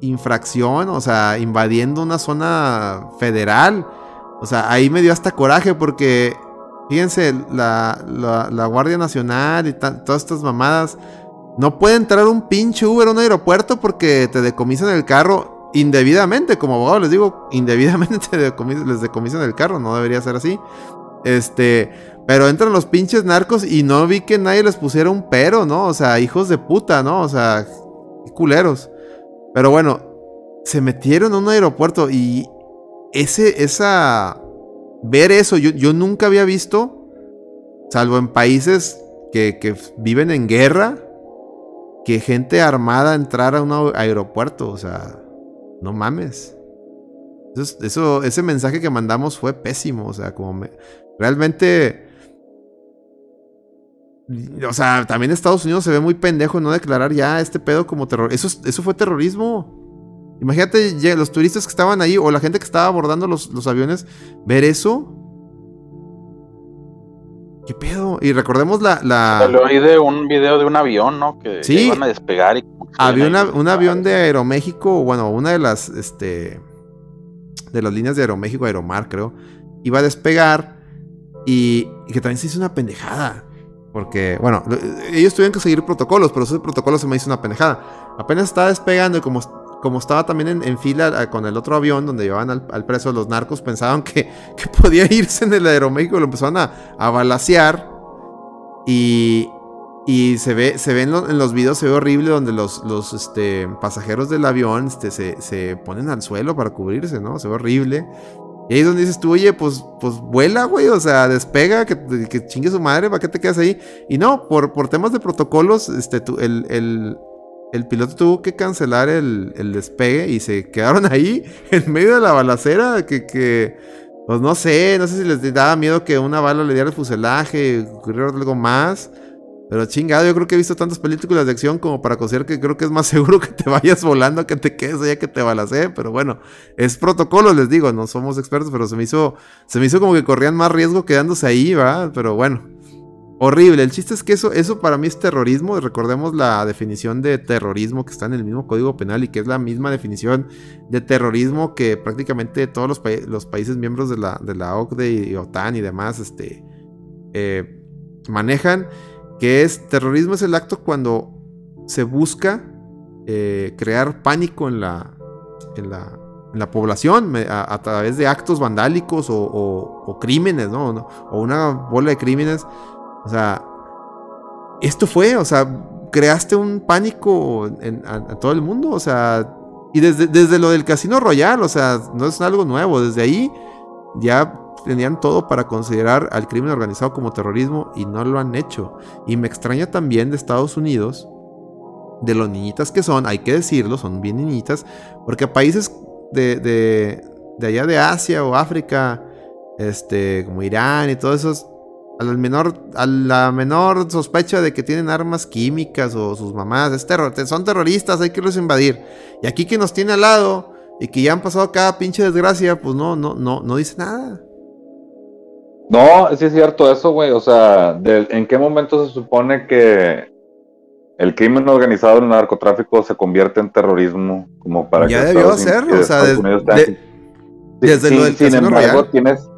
infracción, o sea, invadiendo una zona federal. O sea, ahí me dio hasta coraje porque, fíjense, la, la- Guardia Nacional y todas estas mamadas, no puede entrar un pinche Uber a un aeropuerto porque te decomisan el carro indebidamente. Como abogado les digo, indebidamente les decomisan el carro, no debería ser así. Este, pero entran los pinches narcos y no vi que nadie les pusiera un pero, ¿no? O sea, hijos de puta, ¿no? O sea, culeros. Pero bueno, se metieron a un aeropuerto y ese, esa, ver eso, yo, yo nunca había visto, salvo en países que, que viven en guerra, que gente armada entrara a un aeropuerto, o sea, no mames. Eso, ese mensaje que mandamos fue pésimo, o sea, como me- realmente... O sea, también Estados Unidos se ve muy pendejo en no declarar ya este pedo como terror. Eso, es- eso fue terrorismo. Imagínate los turistas que estaban ahí o la gente que estaba abordando los, los aviones, ver eso. ¿Qué pedo? Y recordemos la... la... Salió ahí de un video de un avión, ¿no? Que Sí. iban a despegar y Había una- un avión de Aeroméxico, bueno, una de las, este, de las líneas de Aeroméxico, Aeromar, creo, iba a despegar y, y que también se hizo una pendejada. Porque, bueno, lo- ellos tuvieron que seguir protocolos, pero ese protocolo se me hizo una pendejada. Apenas estaba despegando y como, como estaba también en, fila ah, con el otro avión donde llevaban al, al preso, los narcos pensaban que, que podía irse en el Aeroméxico, lo empezaron a, a balacear. Y, y se ve, se ve en, lo- en los videos, se ve horrible donde los, los este, pasajeros del avión este, se, se ponen al suelo para cubrirse, ¿no? Se ve horrible. Y ahí es donde dices tú, oye, pues, pues vuela, güey, o sea, despega, que, que chingue su madre, ¿para qué te quedas ahí? Y no, por, por temas de protocolos, este, el, el, el piloto tuvo que cancelar el, despegue y se quedaron ahí en medio de la balacera, que, que, pues no sé, no sé si les daba miedo que una bala le diera el fuselaje, ocurriera algo más. Pero chingado, yo creo que he visto tantas películas de acción como para considerar que creo que es más seguro que te vayas volando que te quedes allá que te balacee. Pero bueno, es protocolo, les digo, no somos expertos, pero se me hizo, se me hizo como que corrían más riesgo quedándose ahí, ¿va? Pero bueno, horrible. El chiste es que eso, eso para mí es terrorismo. Recordemos la definición de terrorismo que está en el mismo código penal y que es la misma definición de terrorismo que prácticamente todos los, los países miembros de la, de OCDE y OTAN y demás, este, eh, manejan que es terrorismo es el acto cuando se busca eh, crear pánico en la, en la, en la población a, a través de actos vandálicos o, o- crímenes. ¿no? O una bola de crímenes. O sea, esto fue, o sea, creaste un pánico en, a, a todo el mundo, o sea, y desde, desde lo del Casino Royal, o sea, no es algo nuevo, desde ahí ya tenían todo para considerar al crimen organizado como terrorismo y no lo han hecho. Y me extraña también de Estados Unidos, de los niñitas que son, hay que decirlo, son bien niñitas, porque países de, de, de allá de Asia o África, este, como Irán y todos esos, a la menor, a la menor sospecha de que tienen armas químicas o sus mamás, es terror, te- son terroristas, hay que irlos a invadir. Y aquí que nos tiene al lado y que ya han pasado cada pinche desgracia, pues no, no, no, no dice nada. No, sí es cierto eso, güey. O sea, de- ¿en qué momento se supone que el crimen organizado, el narcotráfico, se convierte en terrorismo? Como para Ya que debió que o sea, de- desde Sí, lo del sin embargo, tienes.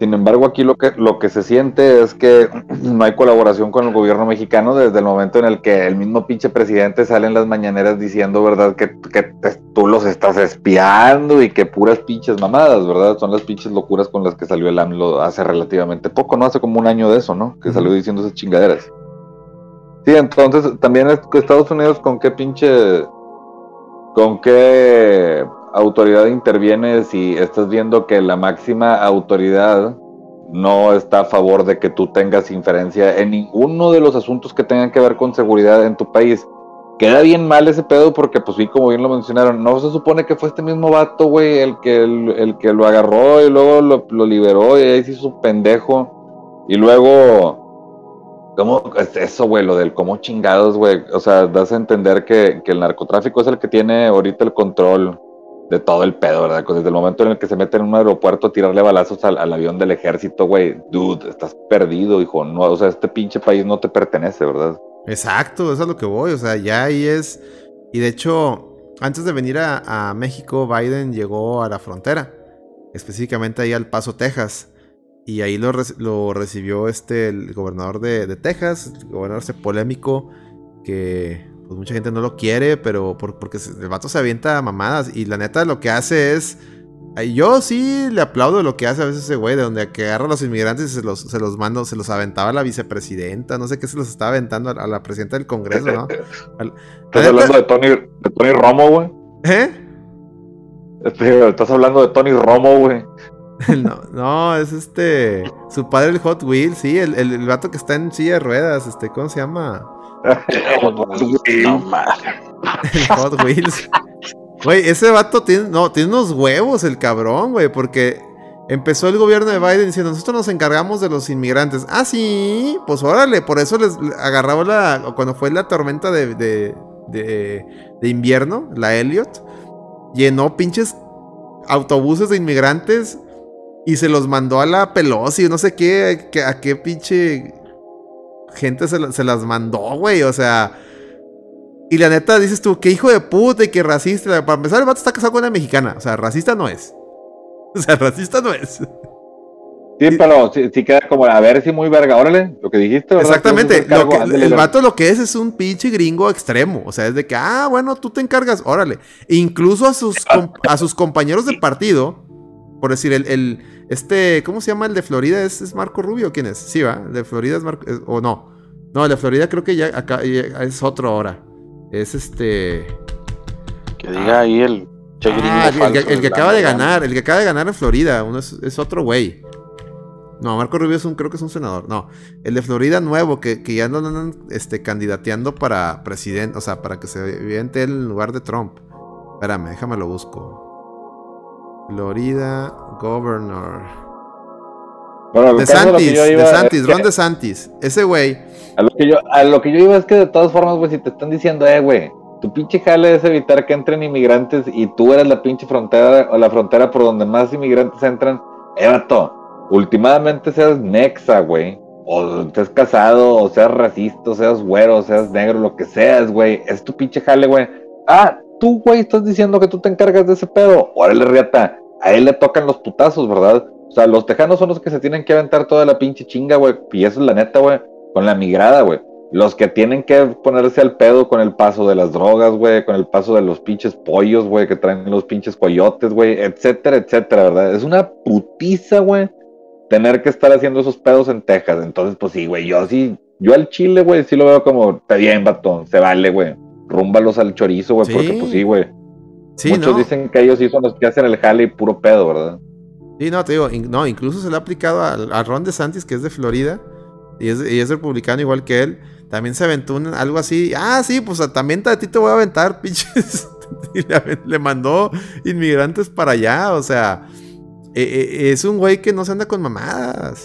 Sin embargo, aquí lo que, lo que se siente es que no hay colaboración con el gobierno mexicano desde el momento en el que el mismo pinche presidente sale en las mañaneras diciendo, ¿verdad? Que, que te- tú los estás espiando y que puras pinches mamadas, ¿verdad? Son las pinches locuras con las que salió el AMLO hace relativamente poco, ¿no? Hace como un año de eso, ¿no? Que salió diciendo esas chingaderas. Sí, entonces también Estados Unidos con qué pinche... ¿Con qué autoridad interviene si estás viendo que la máxima autoridad no está a favor de que tú tengas inferencia en ninguno de los asuntos que tengan que ver con seguridad en tu país? Queda bien mal ese pedo porque, pues sí, como bien lo mencionaron, no se supone que fue este mismo vato, güey, el que, el, el que lo agarró y luego lo, lo liberó y ahí se hizo pendejo. Y luego, ¿cómo es eso, güey? Lo del cómo chingados, güey. O sea, das a entender que, que el narcotráfico es el que tiene ahorita el control de todo el pedo, ¿verdad? Desde el momento en el que se mete en un aeropuerto a tirarle balazos al, al avión del ejército, güey. Dude, estás perdido, hijo. No, o sea, este pinche país no te pertenece, ¿verdad? Exacto, eso es lo que voy. O sea, ya ahí es. Y de hecho, antes de venir a, México, Biden llegó a la frontera. Específicamente ahí al Paso, Texas. Y ahí lo recibió este, el gobernador de, de Texas, el gobernador ese polémico, que pues mucha gente no lo quiere, pero por- porque el vato se avienta mamadas. Y la neta lo que hace es... Yo sí le aplaudo lo que hace a veces ese güey, de donde que agarra a los inmigrantes y se los, se los manda, se los aventaba a la vicepresidenta, no sé qué se los estaba aventando a, a la presidenta del Congreso, ¿no? Al- Estás la hablando de Tony, de Tony Romo, güey. ¿Eh? Este, Estás hablando de Tony Romo, güey. No, no, es este. Su padre, el Hot Wheels, sí, el, el, el vato que está en silla de ruedas, este, ¿cómo se llama? No mames. El Hot Wheels. Güey, ese vato tiene, no, tiene unos huevos, el cabrón, güey, porque empezó el gobierno de Biden diciendo, nosotros nos encargamos de los inmigrantes. Ah, sí, pues órale, por eso les agarraba la, cuando fue la tormenta de, de, de, de invierno, la Elliot, llenó pinches autobuses de inmigrantes y se los mandó a la Pelosi, no sé qué, a qué pinche gente se, la- se las mandó, güey, o sea... Y la neta, dices tú, qué hijo de puta y qué racista. Para empezar, el vato está casado con una mexicana. O sea, racista no es. O sea, racista no es. Sí, pero sí, sí queda como, a ver si muy verga. Órale, lo que dijiste, ¿verdad? Exactamente. El Lo cargo, que, ándale, el verga. vato lo que es es un pinche gringo extremo. O sea, es de que, ah, bueno, tú te encargas, órale. Incluso a sus, a sus compañeros de partido, por decir, el, el- este, ¿cómo se llama el de Florida? ¿Es, es Marco Rubio? ¿Quién es? Sí, va. El de Florida es Marco, es- o no. No, el de Florida creo que ya acá ya es otro ahora. Es este. Que diga ahí el Ah, el, el que, el acaba de ganar, el que acaba de ganar en Florida, uno es, es otro güey. No, Marco Rubio es un, creo que es un senador. No, el de Florida nuevo, que, que ya andan este, candidateando para presidente, o sea, para que se viente él en lugar de Trump. Espérame, déjame lo busco. Florida Governor. Bueno, De Santis, de Santis, Ron de Santis. Ese güey. A lo, que yo, a lo que yo iba es que de todas formas, güey, si te están diciendo, eh, güey, tu pinche jale es evitar que entren inmigrantes y tú eres la pinche frontera o la frontera por donde más inmigrantes entran, eh, vato, últimamente seas nexa, güey, o estés casado, o seas racista, o seas güero, o seas negro, lo que seas, güey, es tu pinche jale, güey. Ah, tú, güey, estás diciendo que tú te encargas de ese pedo, órale, riata, a él le tocan los putazos, ¿verdad? O sea, los tejanos son los que se tienen que aventar toda la pinche chinga, güey, y eso es la neta, güey con la migrada, güey. Los que tienen que ponerse al pedo con el paso de las drogas, güey, con el paso de los pinches pollos, güey, que traen los pinches coyotes, güey, etcétera, etcétera, ¿verdad? Es una putiza, güey, tener que estar haciendo esos pedos en Texas. Entonces, pues sí, güey, yo sí, yo al chile, güey, sí lo veo como, está bien, vato, se vale, güey. Rúmbalos al chorizo, güey, Sí. porque pues sí, güey. Sí, Muchos ¿no? dicen que ellos sí son los que hacen el jale y puro pedo, ¿verdad? Sí, no, te digo, in- no, incluso se le ha aplicado al- a, Ron DeSantis, que es de Florida, y es, y es republicano igual que él. También se aventó un- algo así. Ah, sí, pues también a ti te voy a aventar, pinches. Y le, mandó inmigrantes para allá, o sea, eh, eh, es un güey que no se anda con mamadas.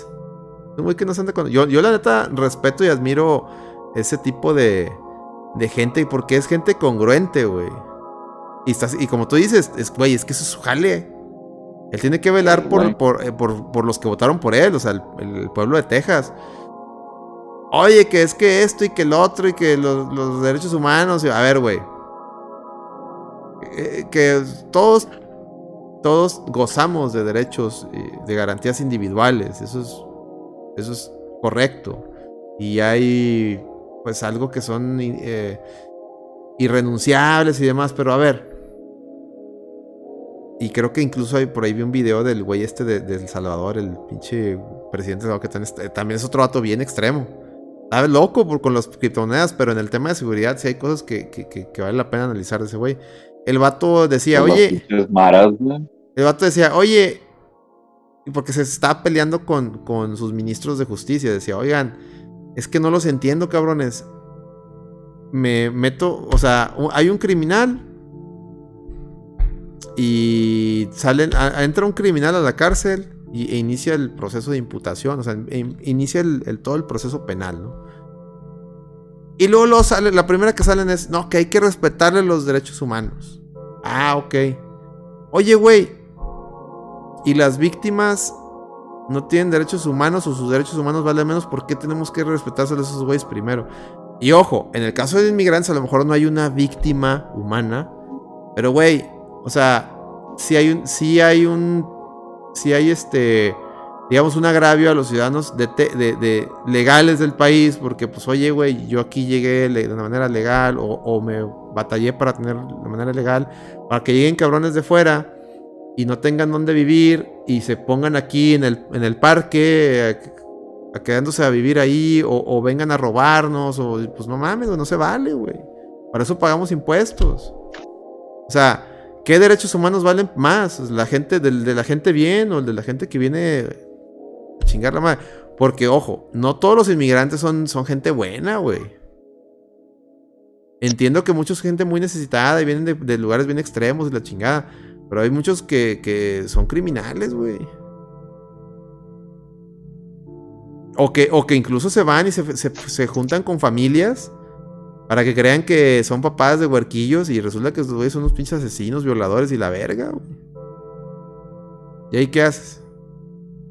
Es un güey que no se anda con... Yo, yo la neta respeto y admiro ese tipo de, de gente porque es gente congruente, güey. Y, estás, y como tú dices, es, güey, es que eso es su jale. Él tiene que velar por, eh, por- por los que votaron por él, o sea, el, el pueblo de Texas. Oye, que es que esto y que el otro y que los, los derechos humanos. y- A ver, güey. Eh, que todos todos gozamos de derechos, de garantías individuales. Eso es, eso es correcto. Y hay, pues, algo que son eh, irrenunciables y demás. Pero a ver. Y creo que incluso hay, por ahí vi un video del güey este de, de El Salvador, el pinche presidente de que también, también es otro dato bien extremo. Está loco por, con las criptomonedas, pero en el tema de seguridad sí hay cosas que, que, que, que vale la pena analizar de ese güey. El vato decía, oye, maras, el vato decía, oye, porque se estaba peleando con, con sus ministros de justicia, decía, oigan, es que no los entiendo, cabrones. Me meto, o sea, hay un criminal y salen, entra un criminal a la cárcel y, e inicia el proceso de imputación, o sea, in- inicia el- todo el proceso penal, ¿no? Y luego, luego sale, la primera que salen es, no, que hay que respetarle los derechos humanos. Ah, ok. Oye, güey, ¿y las víctimas no tienen derechos humanos o sus derechos humanos valen menos? ¿Por qué tenemos que respetárselos a esos güeyes primero? Y ojo, en el caso de inmigrantes a lo mejor no hay una víctima humana, pero güey, o sea, si hay un, sí hay un, si hay este, digamos, un agravio a los ciudadanos de, te- de- de legales del país, porque pues, oye, güey, yo aquí llegué le- de una manera legal o, o me batallé para tener de manera legal, para que lleguen cabrones de fuera y no tengan dónde vivir y se pongan aquí en el, en el parque, a, quedándose a vivir ahí, o, vengan a robarnos, o pues no mames, no se vale, güey. Para eso pagamos impuestos. O sea, ¿qué derechos humanos valen más? ¿La gente del, de la gente bien o de la gente que viene a chingar la madre? Porque, ojo, no todos los inmigrantes son, son gente buena, güey. Entiendo que mucha gente muy necesitada y vienen de, de lugares bien extremos y la chingada. Pero hay muchos que, que son criminales, güey. O que, o que incluso se van y se, se- se juntan con familias para que crean que son papás de huerquillos y resulta que esos güeyes son unos pinches asesinos, violadores y la verga, güey. ¿Y ahí qué haces?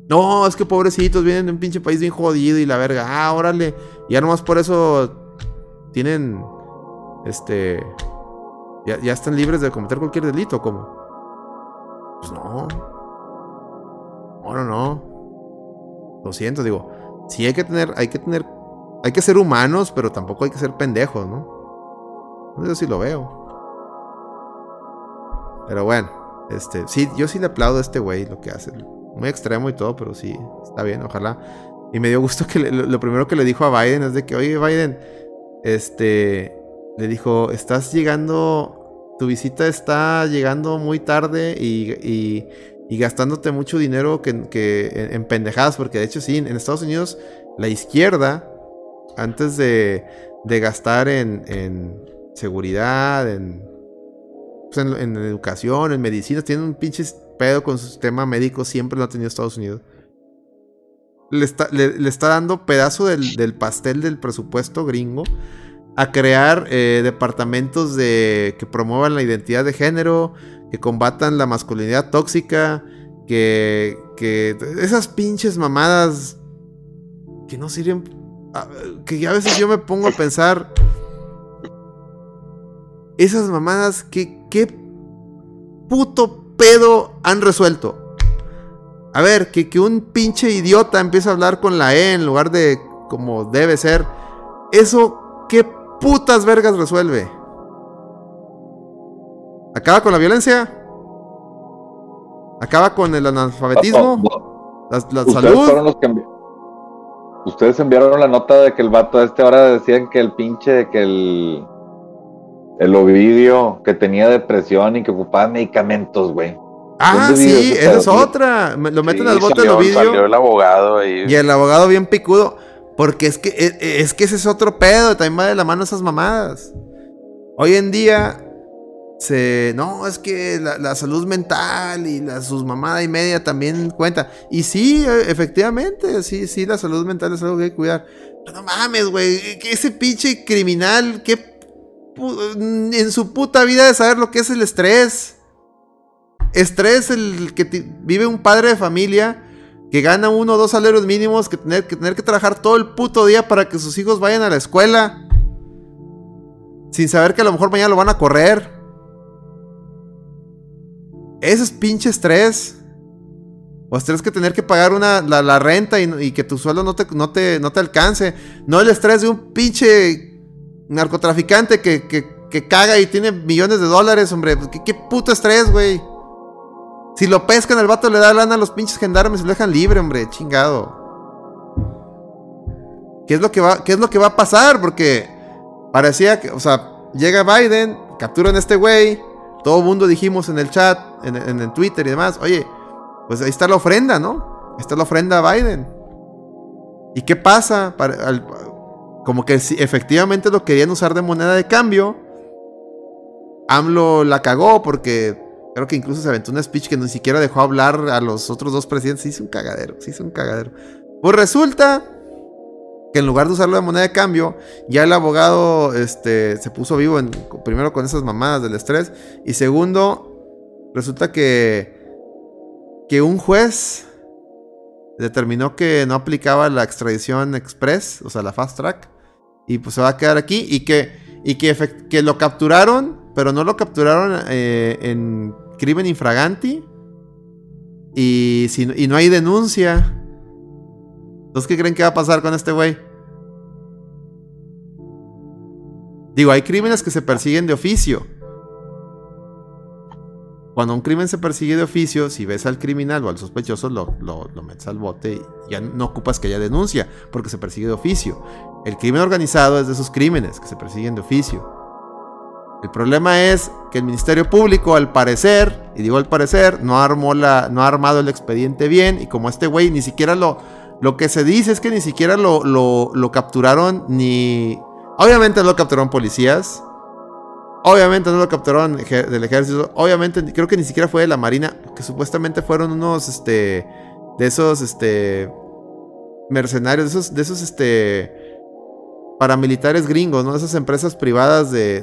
No, es que pobrecitos vienen de un pinche país bien jodido y la verga. Ah, órale. Ya nomás por eso tienen. Este. Ya, ya están libres de cometer cualquier delito, ¿cómo? Pues no. No, no, no. Lo siento, digo. Sí hay que tener, hay que tener, hay que ser humanos, pero tampoco hay que ser pendejos, ¿no? Sé si lo veo. Pero bueno, este, sí, yo sí le aplaudo a este güey lo que hace. Muy extremo y todo, pero sí, está bien, ojalá. Y me dio gusto que le- lo primero que le dijo a Biden es de que, oye, Biden, este, le dijo, estás llegando, tu visita está llegando muy tarde y, y- gastándote mucho dinero que, en, en pendejadas, porque de hecho sí, en Estados Unidos la izquierda, antes de, de gastar en, en seguridad, en, pues, en, educación, en medicina, tienen un pinche pedo con su sistema médico, siempre lo ha tenido Estados Unidos. Le está, le está dando pedazo del, del pastel del presupuesto gringo a crear eh, departamentos de que promuevan la identidad de género, que combatan la masculinidad tóxica, que, que esas pinches mamadas que no sirven, a- que a veces yo me pongo a pensar, esas mamadas que qué puto pedo han resuelto. A ver, que, que un pinche idiota empiece a hablar con la E en lugar de como debe ser. Eso, ¿qué putas vergas resuelve? ¿Acaba con la violencia? ¿Acaba con el analfabetismo? No, ¿La, la Ustedes salud? fueron los que envi- Ustedes enviaron la nota de que el vato este ahora decían que el pinche, que el el Ovidio que tenía depresión y que ocupaba medicamentos, güey. Ah, ¿Dónde vive sí, esa es otra. Lo meten Sí, al bote del Ovidio. salió el abogado ahí. Y el abogado bien picudo. Porque es que, es, es que ese es otro pedo. También va de la mano esas mamadas. Hoy en día. Se. No, es que la, salud mental y la, sus mamadas y media también cuenta. Y sí, e- efectivamente. Sí, sí, la salud mental es algo que hay que cuidar. Pero no mames, güey. Que ese pinche criminal. ¿Qué pu- en su puta vida de saber lo que es el estrés? Estrés el que vive un padre de familia que gana uno o dos salarios mínimos, que tener, que tener que trabajar todo el puto día para que sus hijos vayan a la escuela. Sin saber que a lo mejor mañana lo van a correr. ese es pinche estrés. O estrés que tener que pagar una, la, renta y, y que tu sueldo no te, no, te, no te alcance. No el estrés de un pinche narcotraficante que, que, que caga y tiene millones de dólares, hombre. ¿Qué, qué puto estrés, güey? Si lo pescan, el vato le da lana a los pinches gendarmes y lo dejan libre, hombre. Chingado. ¿Qué es lo que va, qué es lo que va a pasar? Porque parecía que, o sea, llega Biden, capturan a este güey. Todo mundo dijimos en el chat, en, el Twitter y demás, oye, pues ahí está la ofrenda, ¿no? Está la ofrenda a Biden. ¿Y qué pasa? Como que si efectivamente lo querían usar de moneda de cambio. AMLO la cagó porque creo que incluso se aventó una speech que ni siquiera dejó hablar a los otros dos presidentes. Se hizo un cagadero, se hizo un cagadero. Pues resulta que en lugar de usarlo de moneda de cambio, ya el abogado este, se puso vivo en- primero con esas mamadas del estrés y segundo, resulta que, que un juez determinó que no aplicaba la extradición express, o sea, la fast track, y pues se va a quedar aquí y que, y que, que lo capturaron, pero no lo capturaron eh, en crimen infraganti y, si, y no hay denuncia. Entonces, ¿qué creen que va a pasar con este güey? Digo, hay crímenes que se persiguen de oficio. Cuando un crimen se persigue de oficio, si ves al criminal o al sospechoso, lo- lo metes al bote y ya no ocupas que haya denuncia, porque se persigue de oficio. El crimen organizado es de esos crímenes que se persiguen de oficio. El problema es que el Ministerio Público, al parecer, y digo al parecer, no armó la, no ha armado el expediente bien, y como este güey ni siquiera lo, lo que se dice es que ni siquiera lo, lo, lo capturaron ni... Obviamente no lo capturaron policías. Obviamente no lo capturaron del ejército. Obviamente creo que ni siquiera fue de la marina. Que supuestamente fueron unos, este... De esos, este... Mercenarios. De esos, de esos, este... Paramilitares gringos, ¿no? Esas empresas privadas de,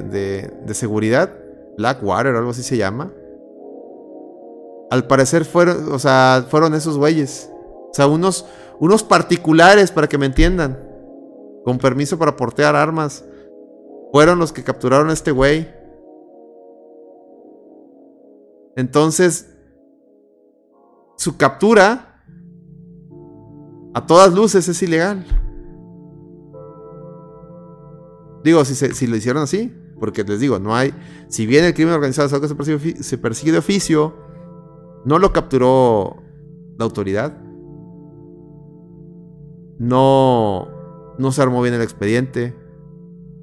de, seguridad. Blackwater o algo así se llama. Al parecer fueron, o sea, fueron esos güeyes. O sea, unos, unos particulares, para que me entiendan. Con permiso para portear armas. Fueron los que capturaron a este güey. Entonces, su captura, a todas luces, es ilegal. Digo, si, si lo hicieron así, porque les digo, no hay. Si bien el crimen organizado es algo que se persigue, se persigue de oficio, no lo capturó la autoridad. No, no se armó bien el expediente.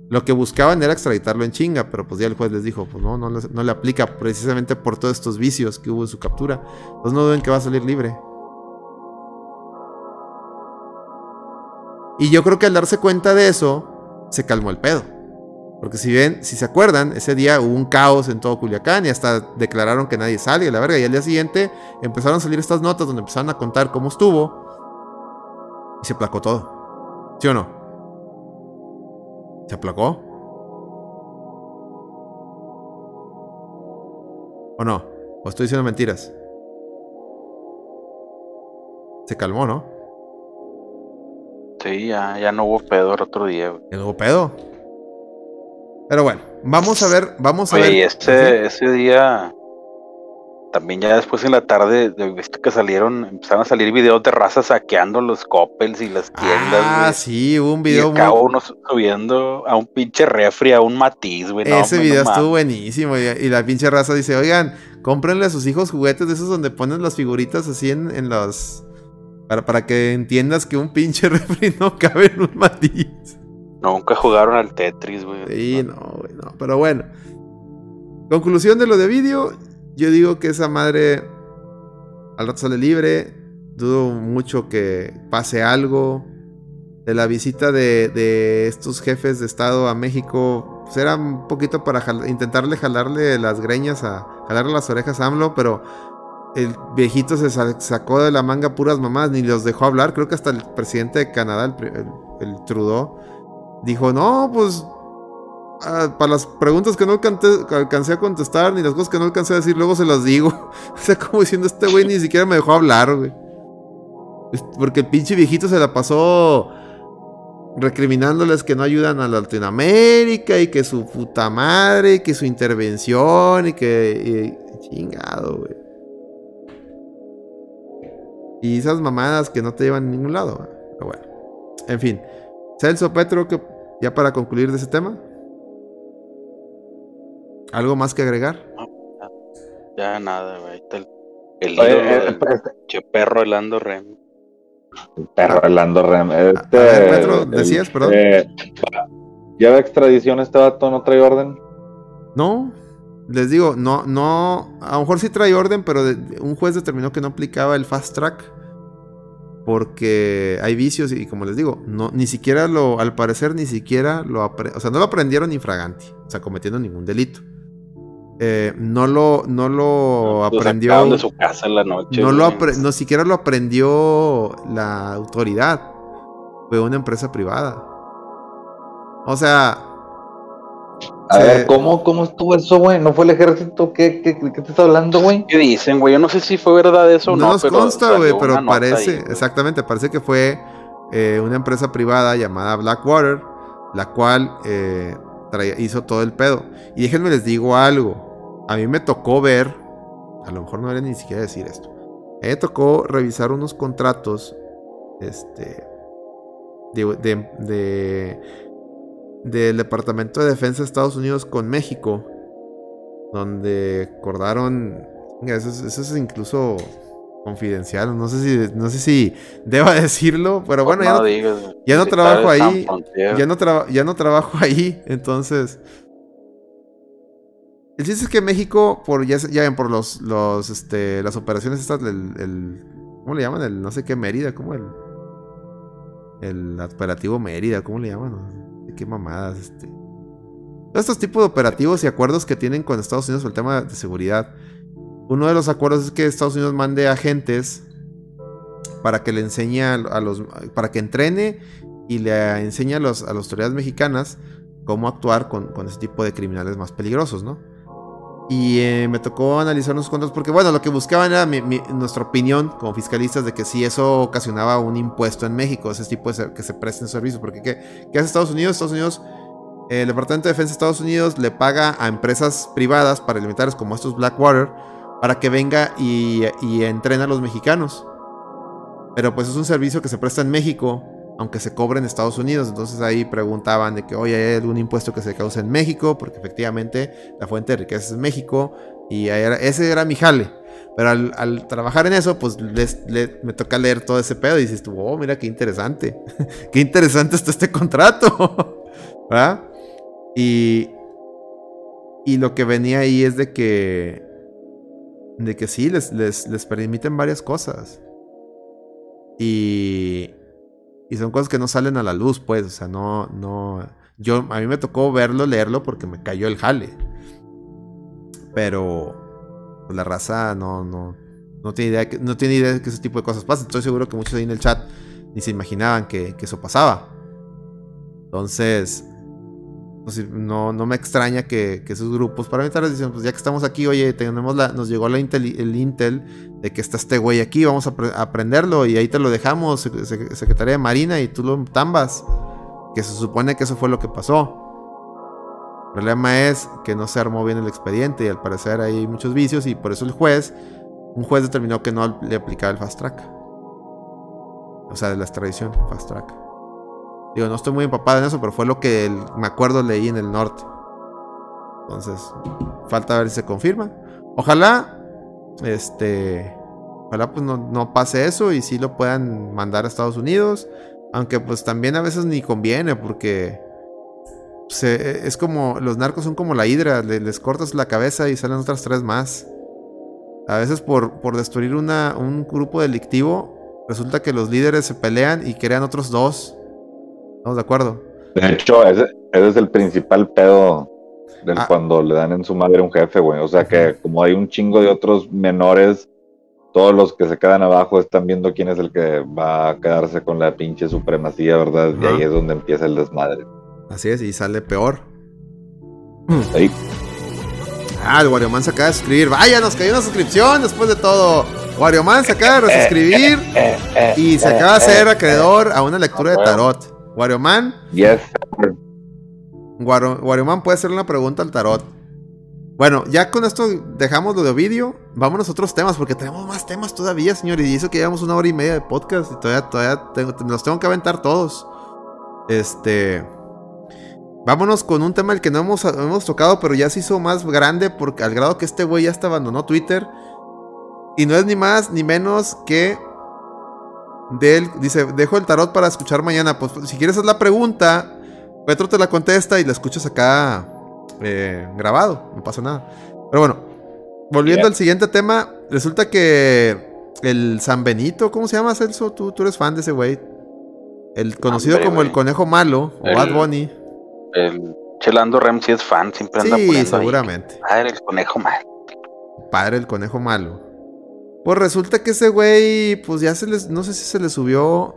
Lo que buscaban era extraditarlo en chinga, pero pues ya el juez les dijo, pues no, no, no le aplica precisamente por todos estos vicios que hubo en su captura. Entonces no duden que va a salir libre. Y yo creo que al darse cuenta de eso, se calmó el pedo. Porque si ven, si se acuerdan, ese día hubo un caos en todo Culiacán y hasta declararon que nadie sale, la verga. Y al día siguiente empezaron a salir estas notas donde empezaron a contar cómo estuvo. Y se aplacó todo. ¿Sí o no? ¿Se aplacó? ¿O no? ¿O estoy diciendo mentiras? Se calmó, ¿no? Sí, ya, ya no hubo pedo el otro día, güey. El nuevo pedo. Pero bueno, vamos a ver, vamos a Oye, ver. y ese, ese día, también ya después en la tarde, de- viste que salieron, empezaron a salir videos de razas saqueando los coppels y las tiendas, Ah, güey. sí, hubo un Y video acá muy... uno subiendo a un pinche refri, a un matiz, güey. no, Ese video no estuvo buenísimo. Y, y la pinche raza dice, oigan, cómprenle a sus hijos juguetes de esos donde ponen las figuritas así en, en los... Para, para que entiendas que un pinche refri no cabe en un matiz. Nunca jugaron al Tetris, güey. Sí, no, güey, no. Pero bueno. Conclusión de lo de vídeo. Yo digo que esa madre al rato sale libre. Dudo mucho que pase algo. De la visita de, de estos jefes de Estado a México. Pues era un poquito para intentarle jalarle las greñas a. jalarle las orejas a AMLO, pero. El viejito se sa- sacó de la manga puras mamás, ni los dejó hablar. Creo que hasta el presidente de Canadá, el, Trudeau, dijo: No, pues Ah, para las preguntas que no alcancé a contestar, ni las cosas que no alcancé a decir, luego se las digo. o sea, como diciendo, este güey ni siquiera me dejó hablar, güey. Porque el pinche viejito se la pasó recriminándoles que no ayudan a Latinoamérica y que su puta madre, y que su intervención y que... chingado, güey. Y esas mamadas que no te llevan a ningún lado. Pero bueno. En fin. Celso Petro, que ya para concluir de ese tema. ¿Algo más que agregar? Ya nada, güey. El, el Oye, ídolo eh, del pues, che perro Elando Rem. el perro Orlando Rem. Este, a ver, Petro, el- decías, perdón. eh, ¿Lleva extradición este vato? ¿No trae orden? No, les digo, no, no, a lo mejor sí trae orden, pero de- un juez determinó que no aplicaba el fast track porque hay vicios y como les digo, no, ni siquiera lo, al parecer ni siquiera lo, o sea, no lo aprendieron infraganti, o sea, cometiendo ningún delito. Eh, no lo, no lo Lo aprendió, de su casa en la noche. no lo no siquiera lo aprendió la autoridad, fue una empresa privada. O sea, A Sí. ver, ¿cómo, ¿cómo estuvo eso, güey? ¿No fue el ejército? ¿Qué, qué, qué te estás hablando, güey? ¿Qué dicen, güey? Yo no sé si fue verdad eso o No no. nos pero consta, güey, pero parece, ahí, exactamente, parece que fue eh, una empresa privada llamada Blackwater, la cual eh, traía- hizo todo el pedo. Y déjenme les digo algo, a mí me tocó ver, a lo mejor no era ni siquiera decir esto, a mí me tocó revisar unos contratos, este, de, de- de- del Departamento de Defensa de Estados Unidos con México, donde acordaron, eso es, eso es incluso confidencial, no sé si no sé si deba decirlo, pero bueno, ya no digas, ya trabajo ahí, ya no, ya no trabajo ahí, entonces... El chiste es que México, por ya, ya ven, por los, los, este, las operaciones estas, el, el- ¿cómo le llaman? El no sé qué Mérida, ¿cómo el? El operativo Mérida, ¿cómo le llaman? Qué mamadas, este. Estos tipos de operativos y acuerdos que tienen con Estados Unidos por el tema de seguridad. Uno de los acuerdos es que Estados Unidos mande agentes para que le enseñe a a los, para que entrene y le enseñe a, los, a las autoridades mexicanas cómo actuar con, con ese tipo de criminales más peligrosos, ¿no? Y eh, me tocó analizar unos contratos porque, bueno, lo que buscaban era nuestra opinión como fiscalistas de que si eso ocasionaba un impuesto en México, ese tipo de que se presten servicios. Porque, ¿qué, ¿qué hace Estados Unidos? Estados Unidos, el Departamento de Defensa de Estados Unidos le paga a empresas privadas paramilitares como estos Blackwater para que venga y, y entrene a los mexicanos. Pero pues es un servicio que se presta en México, aunque se cobre en Estados Unidos. Entonces ahí preguntaban de que, oye, ¿hay algún impuesto que se causa en México? Porque efectivamente la fuente de riqueza es México. Y ese era mi jale. Pero al, trabajar en eso, pues me toca leer todo ese pedo y dices tú, oh, mira qué interesante. qué interesante está este contrato. ¿Verdad? Y, y lo que venía ahí es de que, de que sí, les, les, les permiten varias cosas. Y, y son cosas que no salen a la luz, pues, o sea, no, no, yo, a mí me tocó verlo, leerlo porque me cayó el jale. Pero pues, la raza no, no, no tiene idea, que, no tiene idea de que ese tipo de cosas pasan. Estoy seguro que muchos ahí en el chat ni se imaginaban que, que eso pasaba. Entonces, no, no me extraña que, esos grupos paramilitares dicen, pues ya que estamos aquí, oye, tenemos la, nos llegó la intel- el intel de que está este güey aquí, vamos a, a aprenderlo y ahí te lo dejamos, sec- sec- Secretaría de Marina, y tú lo tambas. Que se supone que eso fue lo que pasó. El problema es que no se armó bien el expediente y al parecer hay muchos vicios y por eso el juez, un juez determinó que no le aplicaba el fast track. O sea, de la extradición, fast track. Digo, no estoy muy empapado en eso, pero fue lo que me acuerdo leí en el norte. Entonces, falta ver si se confirma. Ojalá, este, ojalá pues no, no pase eso y sí lo puedan mandar a Estados Unidos. Aunque pues también a veces ni conviene porque se- es como, los narcos son como la hidra, le- les cortas la cabeza y salen otras tres más. A veces por, por destruir una, un grupo delictivo, resulta que los líderes se pelean y crean otros dos. ¿Estamos de acuerdo? De hecho, ese, ese es el principal pedo del Ah. cuando le dan en su madre a un jefe, güey. O sea que como hay un chingo de otros menores, todos los que se quedan abajo están viendo quién es el que va a quedarse con la pinche supremacía, ¿verdad? Y ahí es donde empieza el desmadre. Así es, y sale peor. Ahí. Ah, el Warioman se acaba de suscribir. Vaya, nos cayó una suscripción después de todo. Warioman se acaba de resuscribir y se acaba de hacer acreedor a una lectura de tarot. Warioman, Yes. Wario- Warioman puede hacerle una pregunta al tarot. Bueno, ya con esto dejamos lo de Ovidio. Vámonos a otros temas, porque tenemos más temas todavía, señor. Y eso que llevamos una hora y media de podcast y todavía, todavía tengo- los tengo que aventar todos. Este. Vámonos con un tema el que no hemos, hemos tocado, pero ya se hizo más grande porque al grado que este güey ya hasta abandonó Twitter. Y no es ni más ni menos que del dice, dejo el tarot para escuchar mañana. Pues si quieres hacer la pregunta, Petro te la contesta y la escuchas acá eh, grabado, no pasa nada. Pero bueno, volviendo al siguiente tema, resulta que el San Benito, ¿cómo se llama Celso? Tú, tú eres fan de ese güey. El conocido Hombre, como el conejo malo o El- Bad Bunny. El Chelando Rem sí es fan, siempre anda Sí, ahí. seguramente. Padre, el conejo mal. Padre el conejo malo. Pues resulta que ese güey, pues ya se les, no sé si se le subió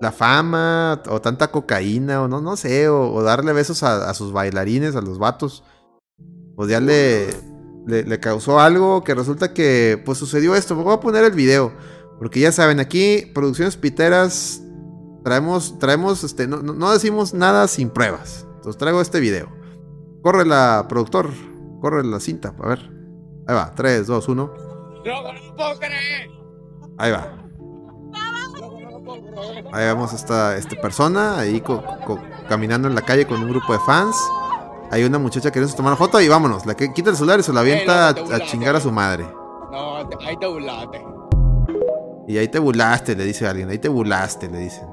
la fama o tanta cocaína o no, no sé, o, darle besos a, sus bailarines, a los vatos. Pues ya le, le, causó algo que resulta que, pues sucedió esto. Voy a poner el video, porque ya saben, aquí, Producciones Piteras, traemos, traemos, este, no- no decimos nada sin pruebas. Entonces traigo este video. Corre la productor, corre la cinta, a ver. Ahí va, 3, 2, 1. Ahí va. Ahí vemos a esta, esta persona ahí co- co- caminando en la calle con un grupo de fans. Hay una muchacha queriendo tomar una foto y vámonos. La que quita el celular y se la avienta a, a chingar a su madre. No, ahí te burlaste. Y ahí te burlaste, le dice alguien. Ahí te burlaste, le dicen.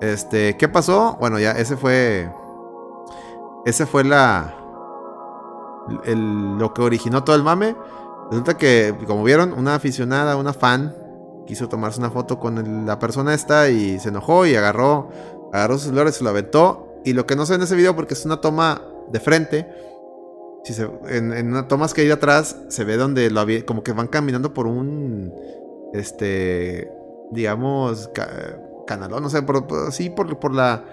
Este, ¿qué pasó? Bueno, ya ese fue. Ese fue la. el- lo que originó todo el mame. Resulta que, como vieron, una aficionada, una fan, quiso tomarse una foto con la persona esta y se enojó y agarró, agarró su celular y se lo aventó. Y lo que no se ve en ese video, porque es una toma de frente, si se- en, en una tomas que hay de atrás, se ve donde lo había, como que van caminando por un, este, digamos, ca- canalón, no sé, por- sí, por, por la,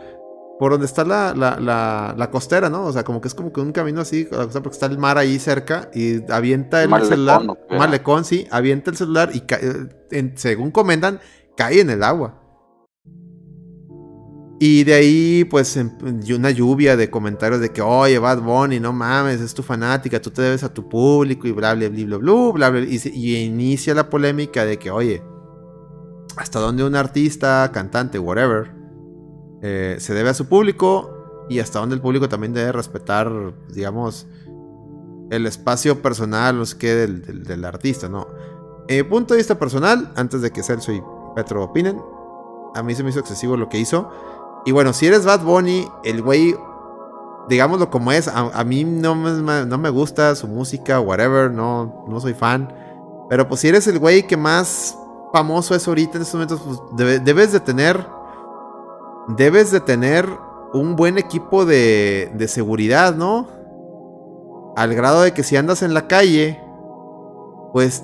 por donde está la, la, la, la costera, ¿no? O sea, como que es como que un camino así, porque está el mar ahí cerca y avienta el Malecón, celular, ¿o qué? malecón, sí, avienta el celular y en- según comentan, cae en el agua. Y de ahí, pues, y una lluvia de comentarios de que, oye, Bad Bunny, no mames, es tu fanática, tú te debes a tu público y bla, bla, bla, bla, bla, bla, bla. Y, y inicia la polémica de que, oye, hasta dónde un artista, cantante, whatever, eh, se debe a su público y hasta dónde el público también debe respetar, digamos, el espacio personal, no sé qué, del, del- artista, ¿no? Mi punto de vista personal, antes de que Celso y Petro opinen, a mí se me hizo excesivo lo que hizo. Y bueno, si eres Bad Bunny, el güey, digámoslo como es, a, a mí no me, no me gusta su música, whatever, no, no soy fan. Pero pues si eres el güey que más famoso es ahorita en estos momentos, pues debe- debes de tener, debes de tener un buen equipo de, de seguridad, ¿no? Al grado de que si andas en la calle, pues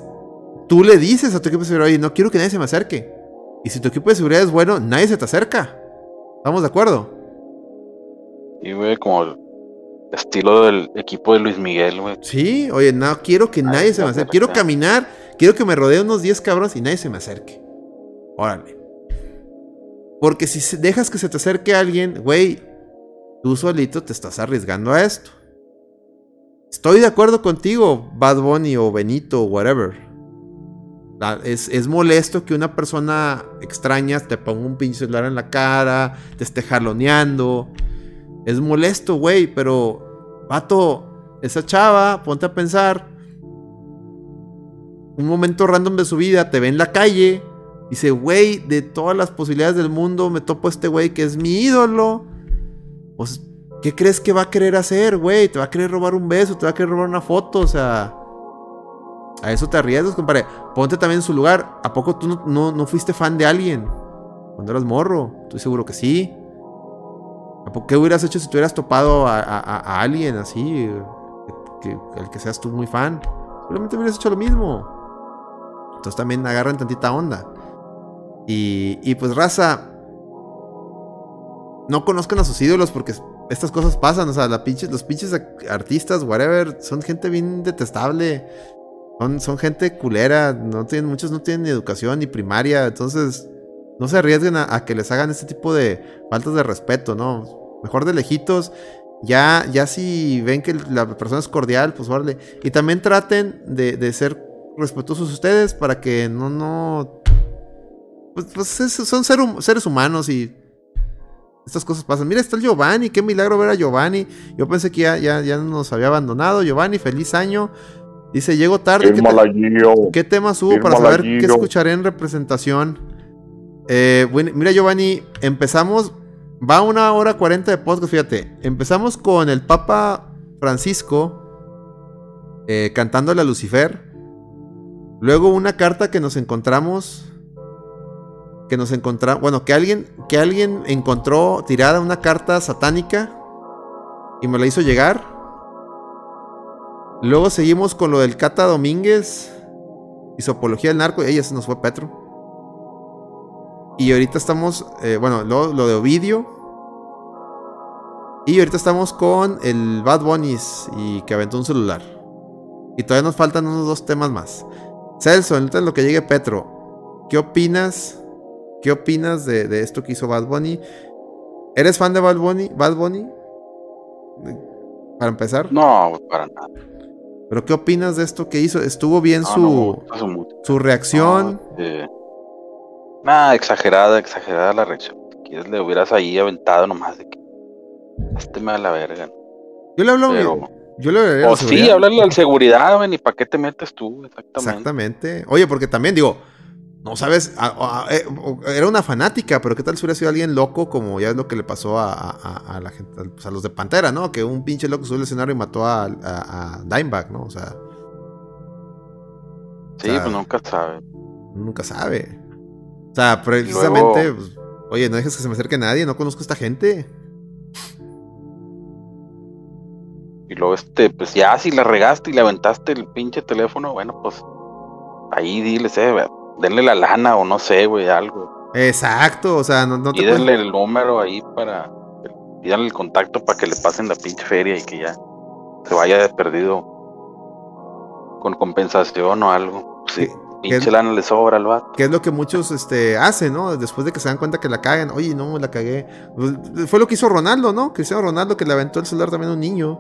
tú le dices a tu equipo de seguridad, oye, no quiero que nadie se me acerque. Y si tu equipo de seguridad es bueno, nadie se te acerca. ¿Estamos de acuerdo? Y, güey, como el estilo del equipo de Luis Miguel, güey. Sí, oye, no quiero que nadie se me acerque. Quiero caminar, quiero que me rodee unos 10 cabrones y nadie se me acerque. Órale. Porque si dejas que se te acerque alguien, güey, tú solito te estás arriesgando a esto. Estoy de acuerdo contigo, Bad Bunny o Benito o whatever. Es molesto que una persona extraña te ponga un pinche celular en la cara, te esté jaloneando. Es molesto, güey, pero, vato, esa chava, ponte a pensar. Un momento random de su vida, te ve en la calle. Dice, güey, de todas las posibilidades del mundo, me topo a este güey que es mi ídolo. Pues, ¿qué crees que va a querer hacer, güey? ¿Te va a querer robar un beso? ¿Te va a querer robar una foto? O sea, a eso te arriesgas, compadre. Ponte también en su lugar. ¿A poco tú no, no- fuiste fan de alguien? Cuando eras morro. Estoy seguro que sí. ¿A poco qué hubieras hecho si te hubieras topado a, alguien así? Que- el que seas tú muy fan. Seguramente hubieras hecho lo mismo. Entonces también agarran tantita onda. Y, y pues raza. No conozcan a sus ídolos porque estas cosas pasan. O sea, los pinches artistas, whatever, son gente bien detestable. Son, son gente culera. No tienen, muchos no tienen educación ni primaria. Entonces, no se arriesguen a, a que les hagan este tipo de faltas de respeto, ¿no? Mejor de lejitos. Ya, ya si ven que la persona es cordial, pues órale. Y también traten de, de ser respetuosos ustedes para que no, no. Pues, pues es- son ser hum- seres humanos y estas cosas pasan. Mira, está el Giovanni, qué milagro ver a Giovanni. Yo pensé que ya, ya, ya nos había abandonado. Giovanni, feliz año. Dice, llego tarde. ¿qué, te- qué temas hubo para saber qué escucharé en representación? Eh, bueno, mira, Giovanni, empezamos. Va una hora cuarenta de podcast, fíjate. Empezamos con el Papa Francisco eh, cantándole a Lucifer. Luego una carta que nos encontramos. Que nos encontramos. Bueno, que alguien, que alguien encontró tirada una carta satánica. Y me la hizo llegar. Luego seguimos con lo del Cata Domínguez. Y su apología del narco. Ella se nos fue Petro. Y ahorita estamos. eh, bueno, lo, lo de Ovidio. Y ahorita estamos con el Bad Bunnies. Y que aventó un celular. Y todavía nos faltan unos dos temas más. Celso, ahorita en lo que llegue Petro. ¿Qué opinas? ¿Qué opinas de, de esto que hizo Bad Bunny? ¿Eres fan de Bad Bunny? Bad Bunny? Para empezar. No, para nada. ¿Pero qué opinas de esto que hizo? ¿Estuvo bien No, su, no su reacción? No, eh, nada, exagerada, exagerada la reacción. Quieres, le hubieras ahí aventado nomás de que. Este me da la verga. Yo le hablo. Pero- Yo le hablaría O sí, háblale al seguridad, ven, ¿y para qué te metes tú? Exactamente. Exactamente. Oye, porque también digo, no sabes, a- a- eh, era una fanática, pero ¿qué tal si hubiera sido alguien loco como ya es lo que le pasó a, la gente, pues, a los de Pantera, ¿no? Que un pinche loco subió al escenario y mató a, Dimebag, ¿no? O sea, Sí, o sea, pues nunca sabe. nunca sabe. O sea, precisamente, luego- pues, oye, no dejes que se me acerque nadie, no conozco a esta gente. Y luego, este, pues ya si la regaste y le aventaste el pinche teléfono, bueno, pues ahí diles, eh, denle la lana o no sé, güey, algo. Exacto, o sea, no, no te y puedes- denle el número ahí para, pídanle el contacto para que le pasen la pinche feria y que ya se vaya de perdido con compensación o algo. Sí, ¿Qué- pinche lana le sobra al vato. Que es lo que muchos este, hacen, ¿no? Después de que se dan cuenta que la cagan. Oye, no, la cagué. Pues, Fue lo que hizo Ronaldo, ¿no? Cristiano Ronaldo que le aventó el celular también a un niño.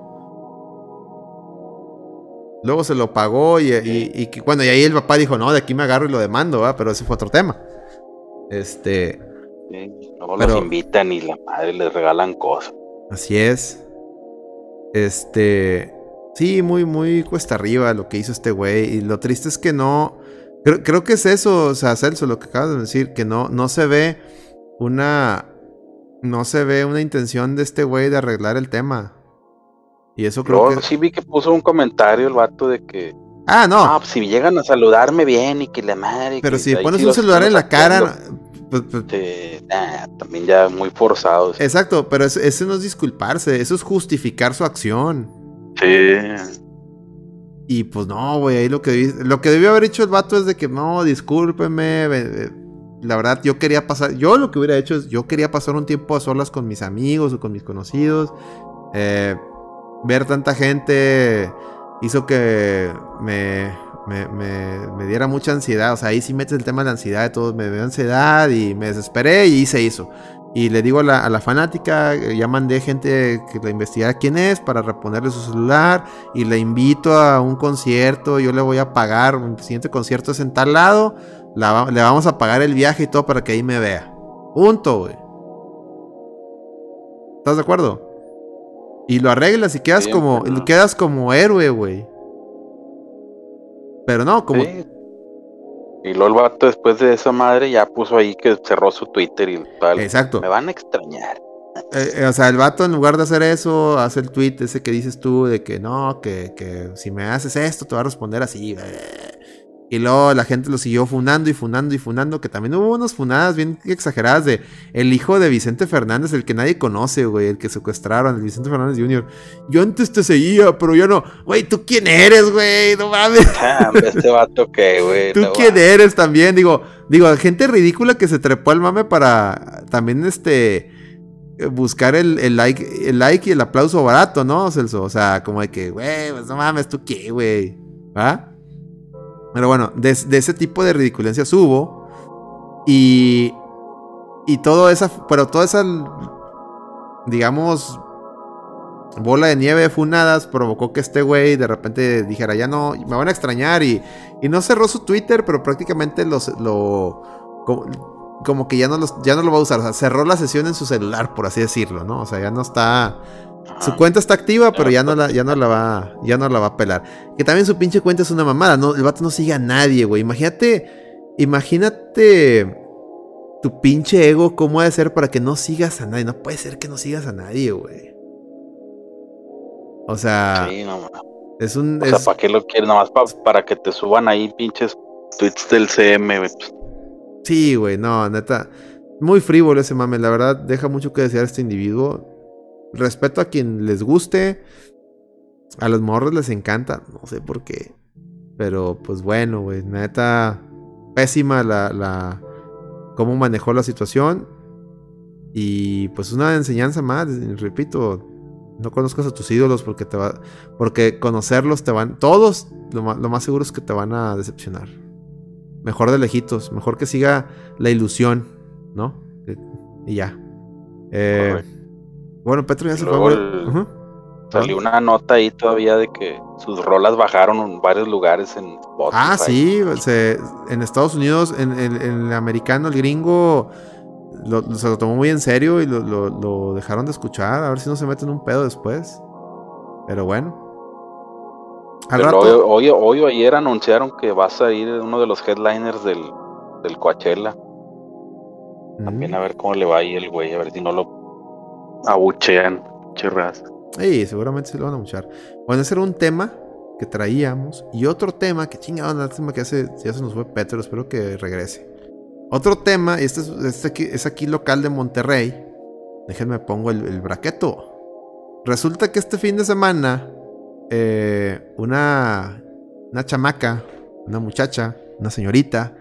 Luego se lo pagó y, y- bueno, y ahí el papá dijo, no, de aquí me agarro y lo demando. Pero ese fue otro tema. Este, Sí, Luego Pero- los invitan y la madre les regalan cosas. así es. Este, sí, muy, muy cuesta arriba lo que hizo este güey. Y lo triste es que no, creo, creo que es eso, o sea, Celso, lo que acabas de decir, que no, no se ve una, no se ve una intención de este güey de arreglar el tema. Y eso creo Yo que... sí vi que puso un comentario el vato de que, Ah, no. ah, pues si llegan a saludarme bien y que la madre. pero que si pones un celular en la cara... pues- pues, Sí, ah, también ya muy forzados. exacto, pero eso, eso no es disculparse, eso es justificar su acción. Sí. Y pues no, güey, ahí lo que, lo que debió haber hecho el vato es de que no, discúlpeme. La verdad, yo quería pasar. Yo lo que hubiera hecho es, yo quería pasar un tiempo a solas con mis amigos o con mis conocidos. Eh, ver tanta gente hizo que me, me, me- diera mucha ansiedad. O sea, ahí sí metes el tema de la ansiedad de todos. Me dio ansiedad y me desesperé y se hizo. Y le digo a la, fanática, eh, ya mandé gente que la investigara quién es para reponerle su celular y le invito a un concierto, yo le voy a pagar, el siguiente concierto es en tal lado, le vamos a pagar el viaje y todo para que ahí me vea. Punto, güey. ¿Estás de acuerdo? Y lo arreglas y quedas Siempre, como ¿no? quedas como héroe, güey. Pero no, como Sí. Y luego el vato después de esa madre ya puso ahí que cerró su Twitter y tal. exacto. Me van a extrañar. Eh, eh, o sea, el vato en lugar de hacer eso, hace el tweet ese que dices tú de que no, que, que si me haces esto te va a responder así. Y luego la gente lo siguió funando y funando y funando, que también hubo unas funadas bien exageradas de el hijo de Vicente Fernández, el que nadie conoce, güey, el que secuestraron, el Vicente Fernández Jr. Yo antes te seguía, pero ya no. Güey, ¿tú quién eres, güey? No mames. Ah, este vato que, güey. ¿Tú no quién va. eres también? Digo, digo, gente ridícula que se trepó al mame para también este buscar el, el like, el like y el aplauso barato, ¿no, Celso? O sea, como de que, güey, pues no mames, ¿tú qué, güey? ¿Ah? Pero bueno, de, ese tipo de ridiculencias hubo. Y. Y todo esa. Pero toda esa. Digamos. bola de nieve funadas provocó que este güey de repente dijera, ya no, me van a extrañar y, y no cerró su Twitter, pero prácticamente los, lo, como que ya no, los, ya no lo va a usar, o sea, cerró la sesión en su celular, por así decirlo, ¿no? O sea, ya no está... Su cuenta está activa, pero ya no la, ya no la va, ya no la va a pelar. Que también su pinche cuenta es una mamada, ¿no? El vato no sigue a nadie, güey. Imagínate, imagínate tu pinche ego, cómo ha de ser para que no sigas a nadie. No puede ser que no sigas a nadie, güey. O sea, Sí, no, es un. O sea, ¿para qué lo quieres? Nada más pa- para que te suban ahí pinches tweets del CM, güey. Sí, güey, no, neta. Muy frívolo ese mame, la verdad, deja mucho que desear este individuo. Respeto a quien les guste. A los morros les encanta, no sé por qué. Pero pues bueno, güey, neta. Pésima la, la. cómo manejó la situación. Y pues una enseñanza más, repito. No conozcas a tus ídolos porque te va. Porque conocerlos te van. Todos, lo lo más seguro es que te van a decepcionar. Mejor de lejitos, mejor que siga la ilusión, ¿no? Eh, Y ya. Eh, bueno, Petro ya se luego fue. el-. Salió una nota ahí todavía de que sus rolas bajaron en varios lugares en Spotify. Ah, sí, se- en Estados Unidos, en, en- en el americano, el gringo, lo- lo- se lo tomó muy en serio y lo, lo- lo dejaron de escuchar. A ver si no se meten un pedo después. Pero bueno. Pero hoy, hoy, hoy o ayer anunciaron que va a salir uno de los headliners del, del Coachella. También Mm. a ver cómo le va ahí el güey, a ver si no lo abuchean. Chirras. Sí, seguramente se lo van a escuchar. Bueno, ese era un tema que traíamos. Y otro tema, que chingado, lástima que hace, ya se nos fue Petro, espero que regrese. Otro tema, y este es, este aquí, es aquí local de Monterrey. Déjenme pongo el, el braqueto. Resulta que este fin de semana, eh, una, una chamaca, una muchacha, una señorita,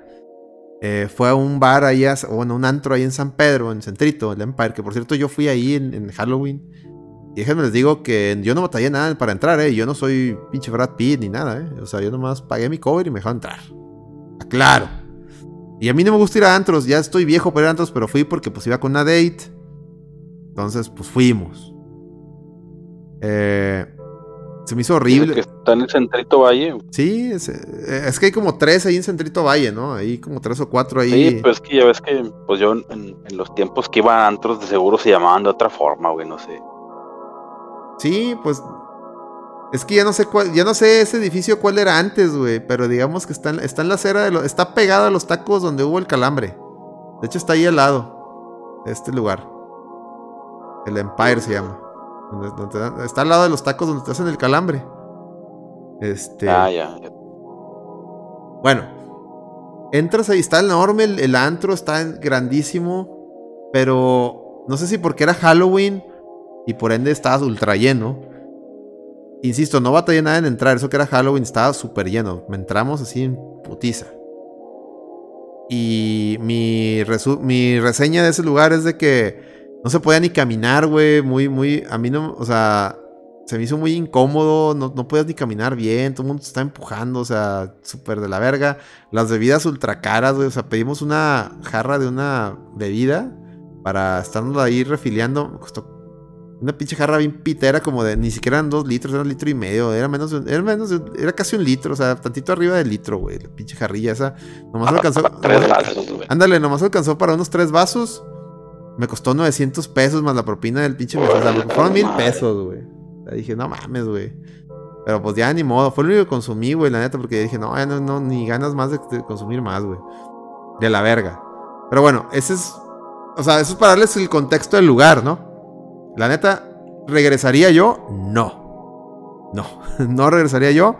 eh, fue a un bar ahí, a- bueno, un antro ahí en San Pedro, en Centrito, el Empire, que por cierto yo fui ahí en, en Halloween. Y déjenme les digo que yo no batallé nada para entrar, ¿eh? Yo no soy pinche Brad Pitt ni nada, ¿eh? O sea, yo nomás pagué mi cover y me dejaron entrar. Claro. Y a mí no me gusta ir a antros, ya estoy viejo para ir a antros, pero fui porque pues iba con una date. Entonces, pues fuimos. Eh, se me hizo horrible. que está en el Centrito Valle. Sí, es, eh, es que hay como tres ahí en Centrito Valle, ¿no? Hay como tres o cuatro ahí. Sí, pues es que ya ves que pues yo en, en los tiempos que iba a antros de seguro se llamaban de otra forma, güey, no sé. Sí, pues. Es que ya no sé cuál, ya no sé ese edificio cuál era antes, güey. Pero digamos que está en, está en la acera de lo, está pegado a los tacos donde hubo el calambre. De hecho, está ahí al lado de este lugar. El Empire se llama. Donde- donde- está al lado de los tacos donde te hacen el calambre. Este. Ah, ya, ya. Bueno, entras ahí, está enorme el, el antro, está grandísimo, pero no sé si porque era Halloween y por ende estaba ultra lleno. Insisto, no batallé nada en entrar, eso que era Halloween estaba súper lleno. Me entramos así en putiza. Y mi, mi reseña de ese lugar es de que no se podía ni caminar, güey. Muy, muy. A mí no. O sea, se me hizo muy incómodo. No, no podías ni caminar bien. Todo el mundo te está empujando. O sea, súper de la verga. Las bebidas ultra caras, güey. O sea, pedimos una jarra de una bebida para estarnos ahí refiliando. Me costó una pinche jarra bien pitera, como de ni siquiera eran dos litros, era un litro y medio. Era menos, de- era menos, de- era casi un litro, o sea, tantito arriba del litro, güey. La pinche jarrilla esa. Nomás alcanzó. Tres vasos, güey. Ándale, nomás alcanzó para unos tres vasos. Me costó 900 pesos más la propina del pinche. O sea, fueron mil pesos, güey. Dije, no mames, güey. Pero pues ya ni modo. Fue lo único que consumí, güey, la neta, porque dije, no, ya no, no, ni ganas más de consumir más, güey. De la verga. Pero bueno, ese es. O sea, eso es para darles el contexto del lugar, ¿no? La neta, ¿regresaría yo? No. No, no regresaría yo.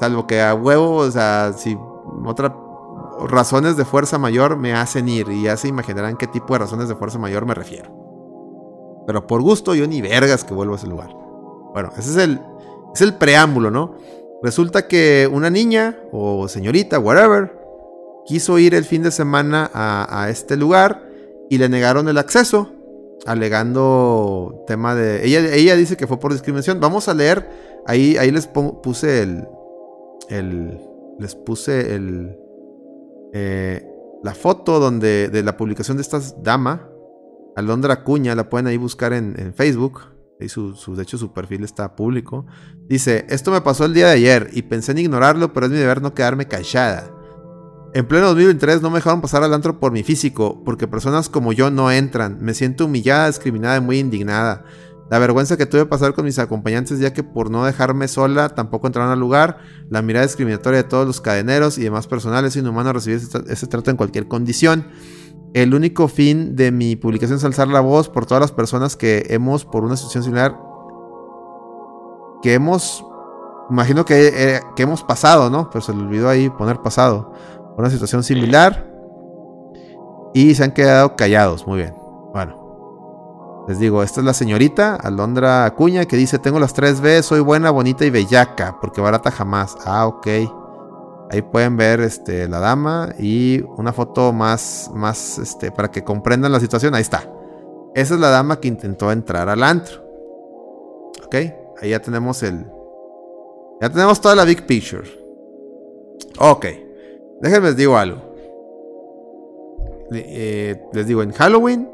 Salvo que a huevo, o sea, si otra razones de fuerza mayor me hacen ir y ya se imaginarán qué tipo de razones de fuerza mayor me refiero. Pero por gusto yo ni vergas que vuelvo a ese lugar. Bueno, ese es el, es el preámbulo, ¿no? Resulta que una niña o señorita, whatever, quiso ir el fin de semana a, a este lugar y le negaron el acceso, alegando tema de... Ella, ella dice que fue por discriminación. Vamos a leer, ahí, ahí les puse el... el les puse el... eh, la foto donde, de la publicación de esta dama, Alondra Cuña, la pueden ahí buscar en, Facebook. Su, su- de hecho, su perfil está público. Dice: Esto me pasó el día de ayer y pensé en ignorarlo, pero es mi deber no quedarme callada. En pleno 2023 no me dejaron pasar al antro por mi físico, porque personas como yo no entran. Me siento humillada, discriminada y muy indignada. La vergüenza que tuve de pasar con mis acompañantes, ya que por no dejarme sola tampoco entraron al lugar. La mirada discriminatoria de todos los cadeneros y demás personal es inhumano recibir ese, tra- ese trato en cualquier condición. El único fin de mi publicación es alzar la voz por todas las personas que hemos, por una situación similar, que hemos, imagino que, eh, que hemos pasado, ¿no? Pero se le olvidó ahí poner pasado. Una situación similar. Y se han quedado callados. Muy bien. Bueno. Les digo, esta es la señorita Alondra Acuña que dice, tengo las tres B, soy buena, bonita y bellaca, porque barata jamás. Ah, ok. Ahí pueden ver este, la dama y una foto más, más este, para que comprendan la situación. Ahí está. Esa es la dama que intentó entrar al antro. Ok, ahí ya tenemos el... Ya tenemos toda la big picture. Ok, déjenme les digo algo. Eh, les digo, en Halloween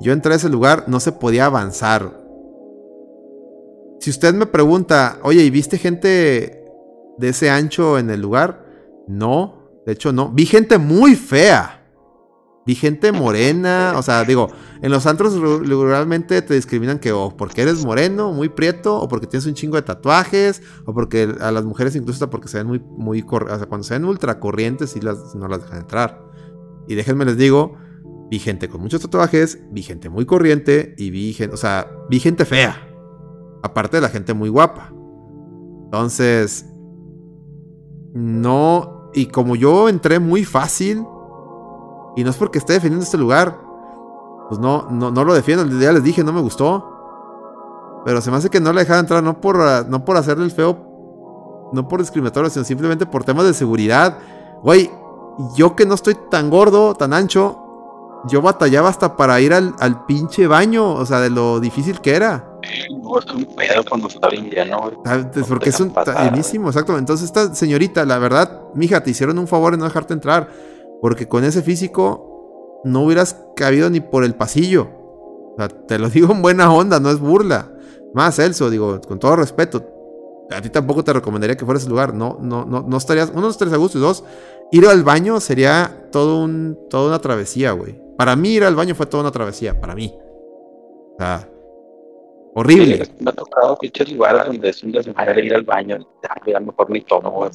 yo entré a ese lugar, no se podía avanzar. Si usted me pregunta, oye, ¿y viste gente de ese ancho en el lugar? No, de hecho no. Vi gente muy fea. Vi gente morena. O sea, digo, en los antros regularmente te discriminan que o porque eres moreno, muy prieto, o porque tienes un chingo de tatuajes, o porque a las mujeres incluso hasta porque se ven muy, muy, o sea, cuando se ven ultra corrientes y las, no las dejan entrar. Y déjenme les digo, vi gente con muchos tatuajes, vi gente muy corriente y vi gente, o sea, vi gente fea. Aparte de la gente muy guapa. Entonces, no, y como yo entré muy fácil, y no es porque esté defendiendo este lugar, pues no, no, no lo defiendo, ya les dije, no me gustó. Pero se me hace que no le dejaba entrar, no por, no por hacerle el feo, no por discriminatorio, sino simplemente por temas de seguridad. Güey, yo que no estoy tan gordo, tan ancho, yo batallaba hasta para ir al, al pinche baño, o sea, de lo difícil que era. Cuando está bien lleno, güey. ¿Sabes? No Porque es un llenísimo, exacto. Entonces, esta señorita, la verdad, mija, te hicieron un favor en no dejarte entrar. Porque con ese físico no hubieras cabido ni por el pasillo. O sea, te lo digo en buena onda, no es burla. Más, Celso, digo, con todo respeto. A ti tampoco te recomendaría que fueras ese lugar. No, no, no, no estarías. Uno, no estarías a gusto. Y dos, ir al baño sería todo un, toda una travesía, güey. Para mí, ir al baño fue toda una travesía. Para mí. O sea, horrible. Sí, Me ha tocado pinches lugares donde es un desmadre ir al baño. Ya, ya mejor ni tomo, güey.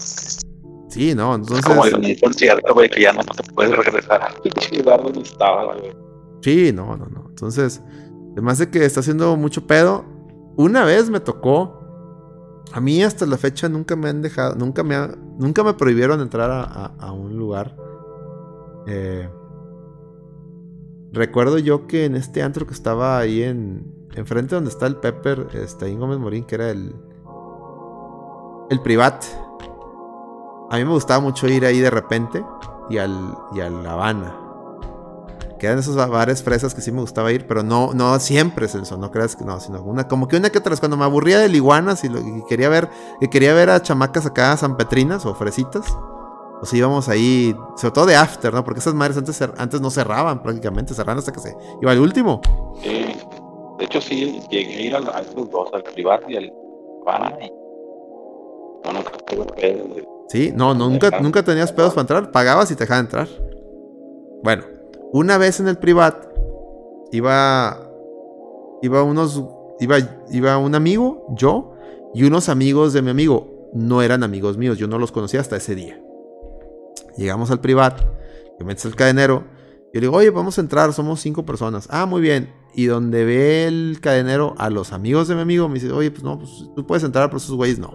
Sí, no, Es entonces. como en un concierto, güey, que ya no te puedes regresar al pinche lugar donde estaba, güey. Sí, no, no, no. Entonces, además de que está haciendo mucho pedo, una vez me tocó. A mí hasta la fecha nunca me han dejado, nunca me, ha- nunca me prohibieron entrar a, a- a un lugar. Eh, recuerdo yo que en este antro que estaba ahí en, enfrente donde está el Pepper, este, ahí Gómez Morín, que era el, el Privat. A mí me gustaba mucho ir ahí de repente y al, y a La Habana. Quedan esos ba- bares fresas que sí me gustaba ir, pero no, no siempre, Celso, no creas que no, sino una, como que una que otra vez, cuando me aburría de liguanas y, lo, y quería ver, y quería ver a chamacas acá sanpetrinas o fresitas, pues íbamos ahí, sobre todo de after, ¿no? Porque esas madres antes, antes no cerraban prácticamente, cerraban hasta que se iba el último. Sí. De hecho, sí, llegué a ir a, a esos dos, al privado y al Habana. No, nunca tuve pedo, güey. Sí, no, no, nunca, nunca tenías pedos para entrar, pagabas y te dejaban entrar. Bueno, una vez en el privat iba iba unos iba iba un amigo, yo y unos amigos de mi amigo, no eran amigos míos, yo no los conocía hasta ese día. Llegamos al privat, yo metes el cadenero, yo le digo, "Oye, vamos a entrar, somos cinco personas." Ah, muy bien. Y donde ve el cadenero a los amigos de mi amigo, me dice, "Oye, pues no, pues tú puedes entrar, pero esos güeyes no."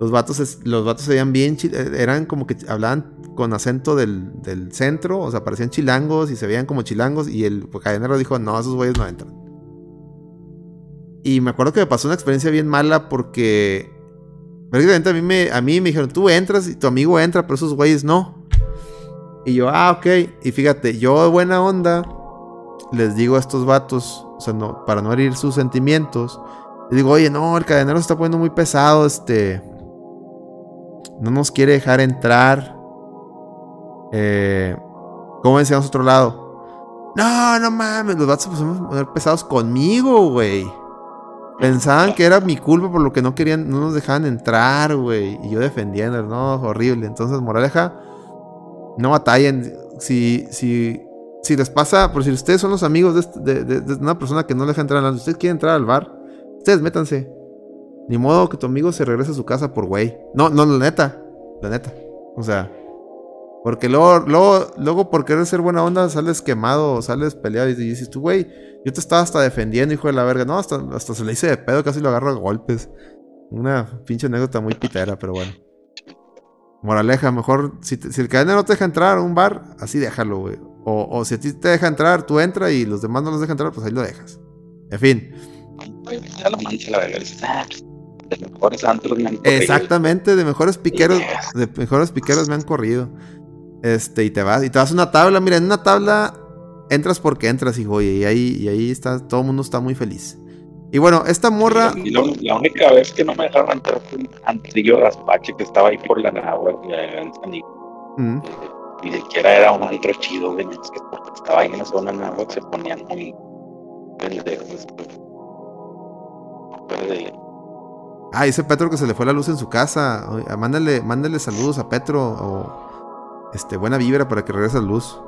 Los vatos, los vatos se veían bien, eh, eran como que hablaban con acento del, del centro, o sea, parecían chilangos y se veían como chilangos y el cadenero dijo, no, esos güeyes no entran. Y me acuerdo que me pasó una experiencia bien mala porque prácticamente a mí me, a mí me dijeron, tú entras y tu amigo entra, pero esos güeyes no. Y yo, ah, ok. Y fíjate, yo de buena onda les digo a estos vatos, o sea, no, para no herir sus sentimientos, les digo, oye, no, el cadenero se está poniendo muy pesado, este no nos quiere dejar entrar. Eh, ¿Cómo decíamos otro lado? No, no mames, los vatos se pusieron a poner pesados conmigo, güey. Pensaban que era mi culpa por lo que no querían, no nos dejaban entrar, güey. Y yo defendiendo, no, horrible. Entonces, moraleja, no batallen. Si, si, si les pasa, por si ustedes son los amigos de, de- de- una persona que no le deja entrar, si ustedes quieren entrar al bar, ustedes métanse. Ni modo que tu amigo se regrese a su casa por güey. No, no, la neta. La neta. O sea. Porque luego, luego, luego por querer ser buena onda sales quemado, sales peleado y dices tú, güey, yo te estaba hasta defendiendo, hijo de la verga. No, hasta, hasta se le hice de pedo, casi lo agarro a golpes. Una pinche anécdota muy pitera, pero bueno. Moraleja, mejor, si, te- si el cadena no te deja entrar a un bar, así déjalo, güey. O, o si a ti te deja entrar, tú entra y los demás no los dejan entrar, pues ahí lo dejas. En fin. Ya lo la verga. Ah, de mejores antros me han corrido". Exactamente, de mejores piqueros, de mejores piqueros me han corrido. Este, y te vas, y te vas a una tabla, mira, en una tabla entras porque entras, hijo, y ahí, y ahí está, todo el mundo está muy feliz. Y bueno, esta morra, Y la, la única vez que no me dejaron entrar fue un antrillo Raspache que estaba ahí por la Nahua, en San mm, Ni siquiera era un antro chido, güey, es que porque estaba ahí en la zona Nahua se ponían muy pendejos. ah, dice Petro que se le fue la luz en su casa. Mándale, mándale saludos a Petro o este, buena vibra para que regrese la luz.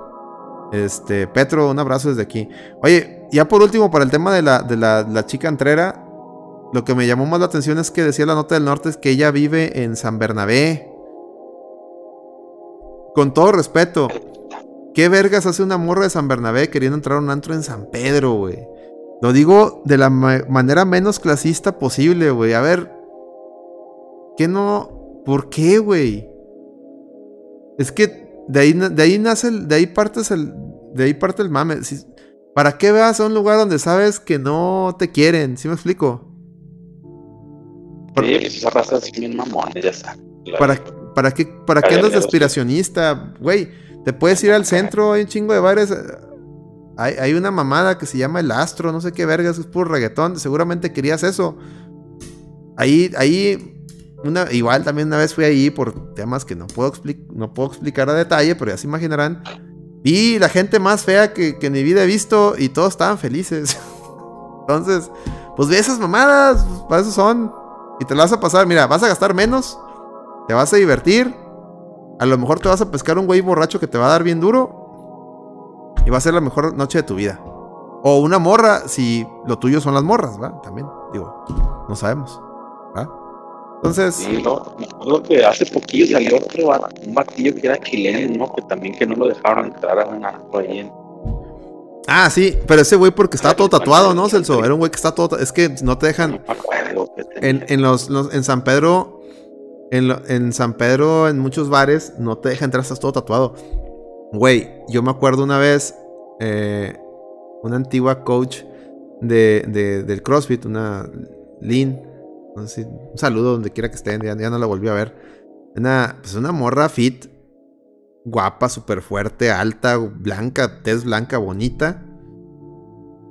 Este, Petro, un abrazo desde aquí. Oye, ya por último, para el tema de la, de la, chica entrera, lo que me llamó más la atención es que decía la nota del norte es que ella vive en San Bernabé. Con todo respeto, ¿qué vergas hace una morra de San Bernabé queriendo entrar a un antro en San Pedro, güey? Lo digo de la ma- manera menos clasista posible, güey. A ver, ¿qué no? ¿Por qué, güey? Es que de ahí, de ahí nace el, de ahí partes el, de ahí parte el mame. Si- ¿Para qué vas a un lugar donde sabes que no te quieren? ¿Sí me explico? Por- Sí, esa raza así bien mamones, ya. La- ¿Para, para qué, para qué andas de aspiracionista? Güey, te puedes ir al centro, hay un chingo de bares. eh, Hay, hay una mamada que se llama El Astro, no sé qué vergas, es puro reggaetón. Seguramente querías eso. Ahí, ahí, igual también una vez fui ahí por temas que no puedo, explicar a detalle, pero ya se imaginarán. Vi la gente más fea que, que en mi vida he visto y todos estaban felices. Entonces, pues ve esas mamadas, para eso son. Y te la vas a pasar, mira, vas a gastar menos, te vas a divertir. A lo mejor te vas a pescar un güey borracho que te va a dar bien duro. Y va a ser la mejor noche de tu vida. O una morra, si lo tuyo son las morras, ¿va? También, digo, no sabemos. ¿va? Entonces, Sí, no, acuerdo que hace poquillo salió otro un batillo que era chileno, ¿no? Que también que no lo dejaron entrar a un antro ahí en... ah, sí, pero ese güey porque estaba todo tatuado, ¿no, Celso? Era un güey que está todo. Es que no te dejan. No. En, en los, los- en San Pedro, en, lo- en San Pedro, en muchos bares, no te deja entrar, estás todo tatuado. Güey, yo me acuerdo una vez, eh, una antigua coach de, de- del CrossFit, una Lynn, un saludo donde quiera que estén, ya, no la volví a ver. Una, pues una morra fit, guapa, súper fuerte, alta, blanca, tez blanca, bonita.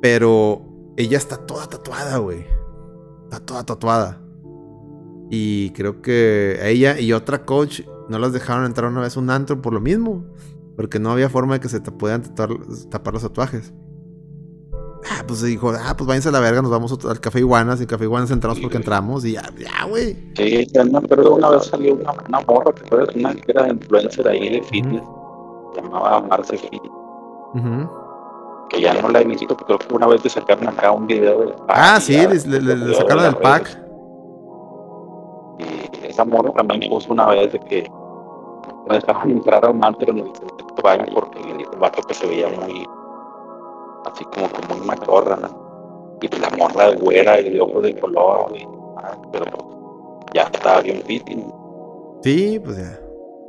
Pero ella está toda tatuada, güey. Está toda tatuada. Y creo que ella y otra coach no las dejaron entrar una vez un antro por lo mismo. Porque no había forma de que se te pudieran tapar los tatuajes. Ah, pues dijo, ah, pues váyanse a la verga, nos vamos al café Iguanas. Y en café Iguanas entramos porque entramos. Y ya, ya, güey. Sí, ya me acuerdo una vez salió una, una morra que fue una que era influencer ahí de fitness, se llamaba Marce Fit, Ujú. que ya no la he visto, pero creo que una vez le sacaron acá un video del pack. Ah, sí, ya, le, sacaron del pack. redes. Y esa morra también me puso una vez de que no dejaban entrar a un antro en el baño porque el vato que se veía muy así como que muy macorra, ¿no? Y la morra de güera y de ojos de color, y, ah, pero ya estaba bien fit. Sí, pues ya.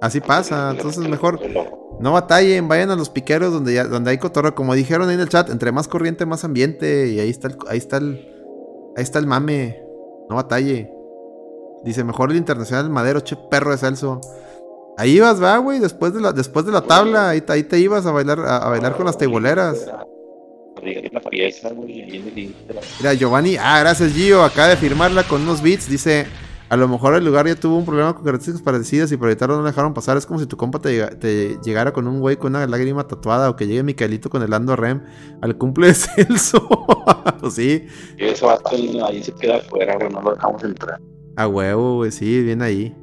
Así pasa. Entonces mejor no batallen, vayan a los piqueros donde, ya, donde hay cotorreo. Como dijeron ahí en el chat, entre más corriente, más ambiente. Y ahí está el, ahí está el, ahí está el mame. No batalle. Dice, mejor el Internacional Madero, che perro de Celso. Ahí ibas, va, güey, después de la, después de la tabla, ahí, te- ahí te ibas a bailar, a, a bailar con las teiboleras. Mira, Giovanni, ah, gracias Gio, acaba de firmarla con unos beats. Dice, A lo mejor el lugar ya tuvo un problema con características parecidas y por evitarlo no lo dejaron pasar. Es como si tu compa te, llega- te llegara con un güey con una lágrima tatuada o que llegue Micaelito con el Ando Rem al cumple de Celso. Pues sí, Y vato ahí se queda afuera, güey, no lo dejamos entrar. a huevo, güey, sí, bien ahí.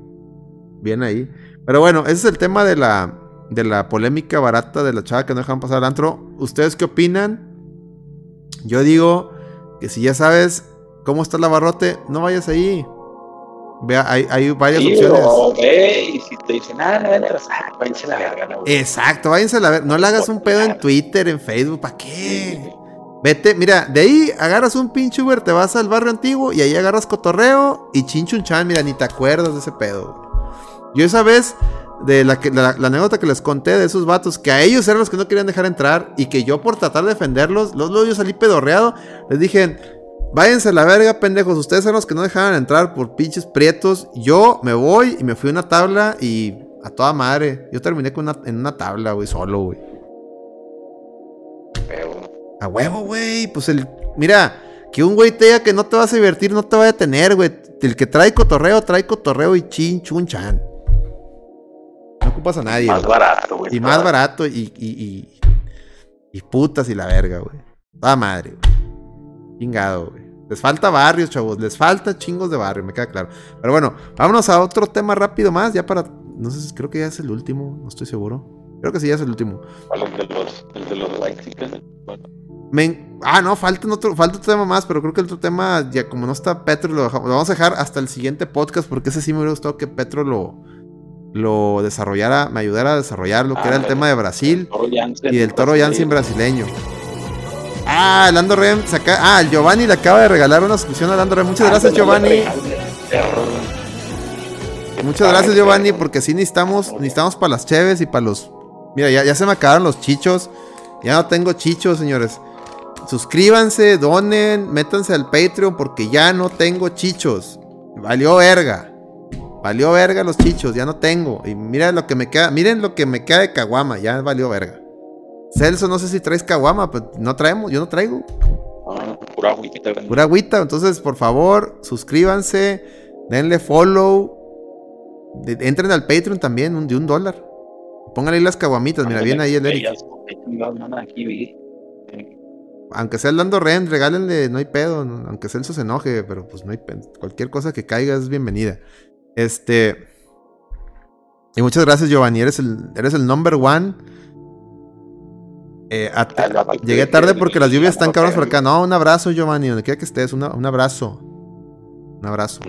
Bien ahí. Pero bueno, ese es el tema de la, de la polémica barata de la chava que no dejan pasar al antro. ¿Ustedes qué opinan? Yo digo que si ya sabes cómo está el abarrote, no vayas ahí. Vea, hay, hay varias Sí, opciones. o, güey, y si te dicen, ah, no entras, ah, váyanse a la verga, no. Exacto, váyanse a la ver. No le hagas un pedo en Twitter, en Facebook, ¿para qué? Vete, mira, de ahí agarras un pinche Uber, te vas al barrio antiguo y ahí agarras cotorreo y chinchunchan, mira, ni te acuerdas de ese pedo. Yo esa vez, de la, que, la, la anécdota que les conté de esos vatos, que a ellos eran los que no querían dejar entrar y que yo por tratar de defenderlos, los, luego yo salí pedorreado, les dije, váyanse a la verga, pendejos, ustedes eran los que no dejaban entrar por pinches prietos, yo me voy y me fui a una tabla y a toda madre, yo terminé con una, en una tabla, güey, solo, güey. A huevo, güey. Pues el. Mira, que un güey te diga que no te vas a divertir, no te va a detener, güey. El que trae cotorreo, trae cotorreo y chin, chun, chan. No ocupas a nadie. Más barato, güey. Y más barato y. Y, y, y putas y la verga, güey. Toda madre, güey. Chingado, güey. Les falta barrios, chavos. Les falta chingos de barrio, me queda claro. Pero bueno, vámonos a otro tema rápido más. Ya para. No sé si creo que ya es el último. No estoy seguro. Creo que sí, ya es el último. El de los, el de los bueno, Me Ah, no, falta otro, falta otro tema más, pero creo que el otro tema, ya como no está Petro, lo, dejamos- lo vamos a dejar hasta el siguiente podcast, porque ese sí me hubiera gustado que Petro lo, lo desarrollara, me ayudara a desarrollarlo, que era el tema de Brasil y del toro. Jansen brasileño. Ah, el Lando Rem, saca, ah, el Giovanni le acaba de regalar una suscripción a Lando Rem. Muchas gracias, Giovanni. Muchas gracias, Giovanni, porque sí necesitamos, necesitamos para las cheves y para los. Mira, ya, ya se me acabaron los chichos. Ya no tengo chichos, señores. Suscríbanse, donen, métanse al Patreon porque ya no tengo chichos. Valió verga. Valió verga los chichos, ya no tengo. Y mira lo que me queda, miren lo que me queda de caguama, ya valió verga. Celso, no sé si traes caguama, pero no traemos, yo no traigo. Ah, pura agüita. Pura agüita. Entonces, por favor, suscríbanse, denle follow. entren al Patreon también, un- de un dólar. Pónganle ahí las caguamitas, mira, viene ahí el Eric. Aunque sea el dando Ren, regálenle, no hay pedo. aunque Celso se enoje, pero pues no hay pedo. Cualquier cosa que caiga es bienvenida. Este. Y muchas gracias, Giovanni. Eres el, eres el number one. Eh, llegué tarde porque las lluvias están cabronas por acá. No, un abrazo, Giovanni. Donde quiera que estés, una- un abrazo. Un abrazo.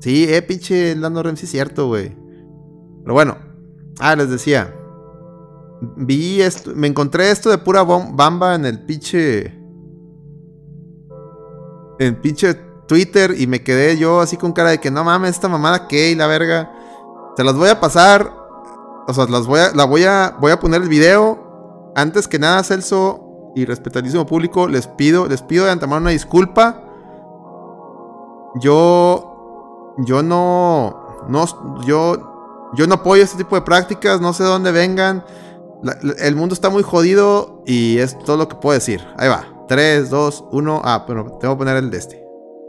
Sí, eh, pinche Lando Rem, sí es cierto, güey. Pero bueno. Ah, les decía. Vi esto, me encontré esto de pura bamba en el pinche. En pinche Twitter y me quedé yo así con cara de que no mames, esta mamada qué y la verga. Se las voy a pasar. O sea, las voy a, la voy a, voy a poner el video. Antes que nada, Celso y respetadísimo público, les pido, les pido de antemano una disculpa. Yo, yo no, no, yo, yo no apoyo este tipo de prácticas. No sé de dónde vengan. El mundo está muy jodido y es todo lo que puedo decir. Ahí va. 3, 2, 1. Ah, pero tengo que poner el de este.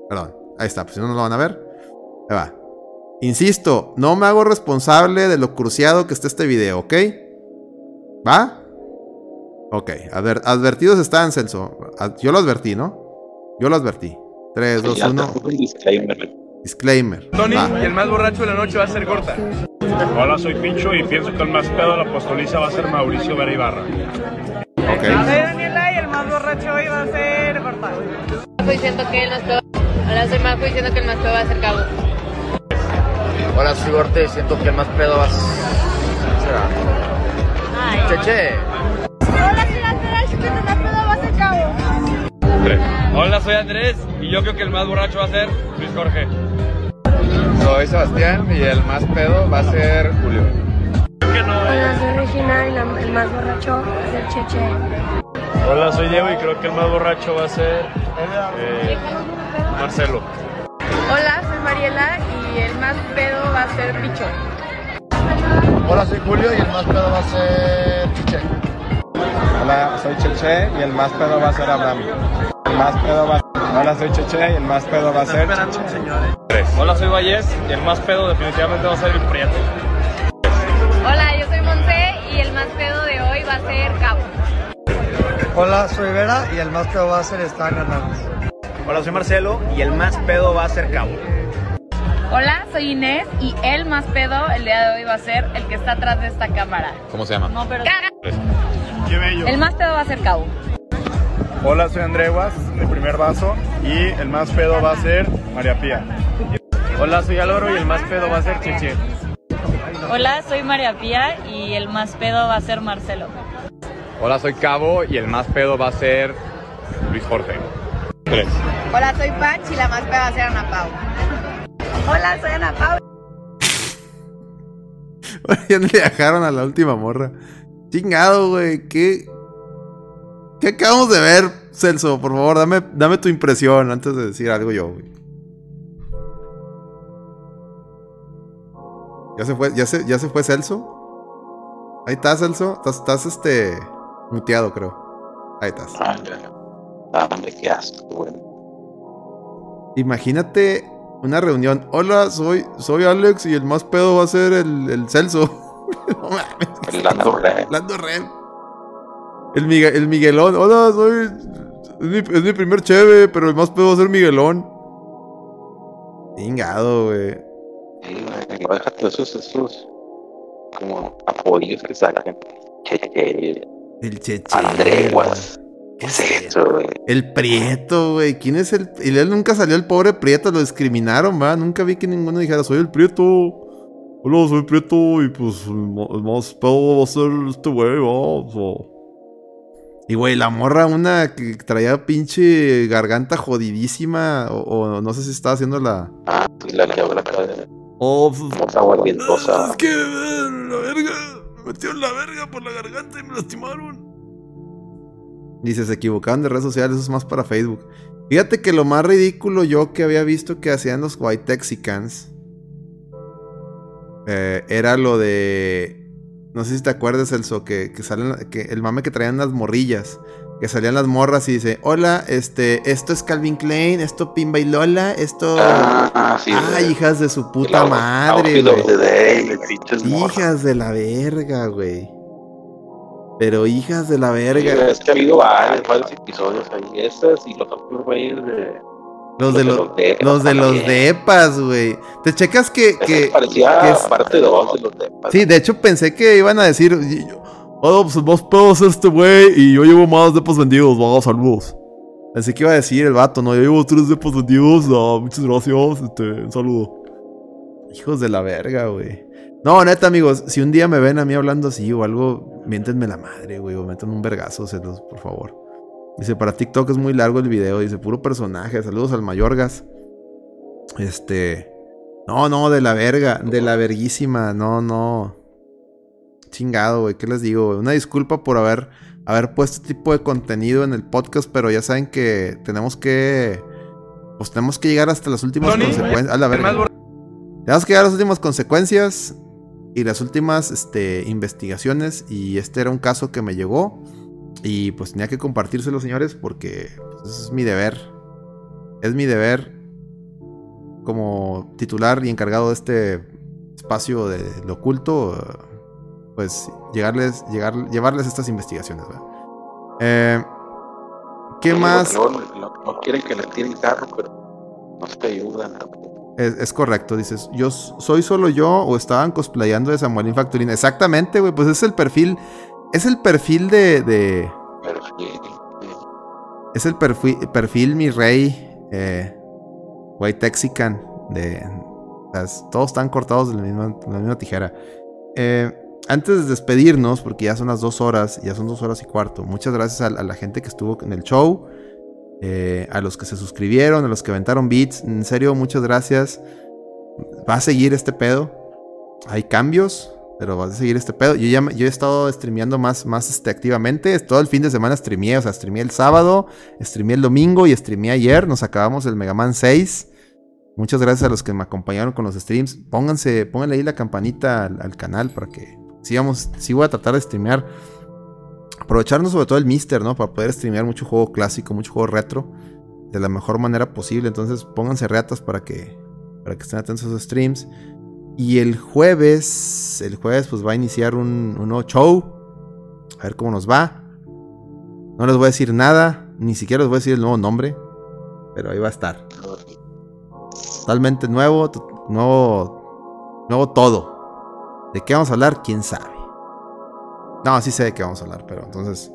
Perdón. Ahí está, pues si no, no lo van a ver. Ahí va. Insisto, no me hago responsable de lo cruciado que está este video, ¿ok? ¿Va? Ok, adver- advertidos están, Celso. Ad- Yo lo advertí, ¿no? Yo lo advertí. 3, 2, Ya te 1. puse un disclaimer. Disclaimer. Tony, Va. y el más borracho de la noche va a ser Gorta. Hola, soy Pincho y pienso que el más pedo de la apostoliza va a ser Mauricio Vera Ibarra. Ok. Soy Daniela y el más borracho hoy va a ser Gorta. Majo diciendo que el más peor. Ahora soy Majo diciendo que el más peor va a ser Cabo. Hola, soy Gorte y siento que el más pedo va a ser... Cheche. Hola, soy Andrea y el más pedo va a ser Cabo. Hola, soy Andrés y yo creo que el más borracho va a ser Luis Jorge. Soy Sebastián y el más pedo va a ser Julio. Hola, soy Regina y la- el más borracho va a ser Cheche. Hola, soy Diego y creo que el más borracho va a ser eh, Marcelo. Hola, soy Mariela y el más pedo va a ser Picho. Hola, soy Julio y el más pedo va a ser Cheche. Hola, soy Cheche y el más pedo va a ser Abraham. El más pedo va a ser Hola, soy Cheche y el más pedo va a ser Cheche. Hola, soy Vallés y el más pedo definitivamente va a ser el Prieto. Hola, yo soy Monse y el más pedo de hoy va a ser Cabo. Hola, soy Vera y el más pedo va a ser Esteban Hernández. Hola, soy Marcelo y el más pedo va a ser Cabo. Hola, soy Inés y el más pedo el día de hoy va a ser el que está atrás de esta cámara. ¿Cómo se llama? No, pero... Qué bello. El más pedo va a ser Cabo. Hola, soy Andreguas, mi primer vaso y el más pedo va a ser María Pía. Hola, soy Álvaro y el más pedo va a ser Cheche. Hola, soy María Pía y el más pedo va a ser Marcelo. Hola, soy Cabo y el más pedo va a ser Luis Jorge. Tres. Hola, soy Pach y la más pedo va a ser Ana Pau. Hola, soy Ana Pau. ya no le dejaron a la última morra. Chingado, güey. ¿Qué, ¿Qué acabamos de ver, Celso? Por favor, dame, dame tu impresión antes de decir algo yo, güey. ¿Ya se fue, ya se, ya se fue Celso? Ahí estás, Celso. Estás, estás este. muteado, creo. Ahí estás. Dame, qué asco, güey. Imagínate una reunión. Hola, soy, soy Alex y el más pedo va a ser el, el Celso. no mames. El Lando Ren. Lando Ren. El, Migue- el Miguelón. Hola, soy. Es mi, es mi primer cheve, pero el más pedo va a ser Miguelón. Chingado, güey. Sí, güey, déjate esos, esos como apoyos que sacan. Cheche, El Cheche. Andreguas. ¿Qué es eso, güey? El Prieto, güey. ¿Quién es el.? Y él nunca salió el pobre Prieto, lo discriminaron, va. Nunca vi que ninguno dijera, soy el Prieto. Hola, soy Prieto y pues el más pedo va a ser este güey, va. o sea. Y güey, la morra, una que traía pinche garganta jodidísima. O, o no sé si estaba haciendo la. Ah, sí, la que de Oh, pues, aguardientosa. Es que eh, la verga. Me metió en la verga por la garganta y me lastimaron. Dice, se equivocaban de redes sociales, eso es más para Facebook. Fíjate que lo más ridículo yo que había visto que hacían los White Texicans eh, era lo de. No sé si te acuerdas, Elso, que, que salen. Que el mame que traían las morrillas. Que salían las morras y dice: Hola, este, esto es Calvin Klein, esto Pimba y Lola, esto. Ah, sí, Ay, güey. hijas de su puta madre, day, morras. Hijas de la verga, güey. Pero hijas de la Sí, verga. Es que ha habido varios, varios episodios ahí. Esas y los otros güeyes de. Los de los, depas los de los depas, güey. Te checas que. que Parecía que es- parte 2 de los depas. Sí, de hecho pensé que iban a decir. Oh, pues más pedos este güey. Y yo llevo más depas vendidos. Vamos, saludos. Pensé que iba a decir el vato, ¿no? Yo llevo tres depas vendidos. ah, muchas gracias. Este, un saludo. Hijos de la verga, güey. No, neta, amigos, si un día me ven a mí hablando así o algo, miéntenme la madre, güey, o metan un vergazo, celos, por favor. Dice, para TikTok es muy largo el video, dice, puro personaje, saludos al Mayorgas. Este... No, no, de la verga, de la verguísima, no, no. Chingado, güey, ¿qué les digo? Una disculpa por haber, haber puesto este tipo de contenido en el podcast, pero ya saben que tenemos que... Pues tenemos que llegar hasta las últimas consecuencias. A la verga. Tenemos que llegar a las últimas consecuencias y las últimas este, investigaciones. Y este era un caso que me llegó. Y pues tenía que compartírselo, señores, porque pues, es mi deber. Es mi deber como titular y encargado de este espacio de lo oculto. Pues llegarles, llegar, llevarles estas investigaciones. ¿verdad? Eh, ¿Qué más? No, no quieren que le tiren carro, pero no se ayudan tampoco. Es, correcto, dices, yo soy solo yo o estaban cosplayando de Samuelín Factorina. Exactamente, güey, pues es el perfil, es el perfil de, es el perfil, perfil mi rey, eh, White Texican, de, todos están cortados de la misma, tijera. Eh, antes de despedirnos, porque ya son las dos horas, ya son dos horas y cuarto, muchas gracias a la gente que estuvo en el show. Eh, a los que se suscribieron, a los que aventaron beats. En serio, muchas gracias. Va a seguir este pedo. Hay cambios, pero va a seguir este pedo. Yo ya yo he estado streameando más, más este, activamente. Todo el fin de semana streameé. O sea, streameé el sábado, streameé el domingo y streameé ayer. Nos acabamos el Mega Man 6. Muchas gracias a los que me acompañaron con los streams. Pónganse, pónganle ahí la campanita al, al canal para que sigamos. Sí voy a tratar de streamear. Aprovecharnos sobre todo el Mister, ¿no? Para poder streamear mucho juego clásico, mucho juego retro. de la mejor manera posible. Entonces pónganse reatas para que, para que estén atentos a esos streams. Y el jueves, el jueves pues va a iniciar un, nuevo show. A ver cómo nos va. No les voy a decir nada, ni siquiera les voy a decir el nuevo nombre. Pero ahí va a estar. Totalmente nuevo, nuevo, nuevo todo. ¿De qué vamos a hablar? ¿Quién sabe? No, sí sé de qué vamos a hablar, pero entonces...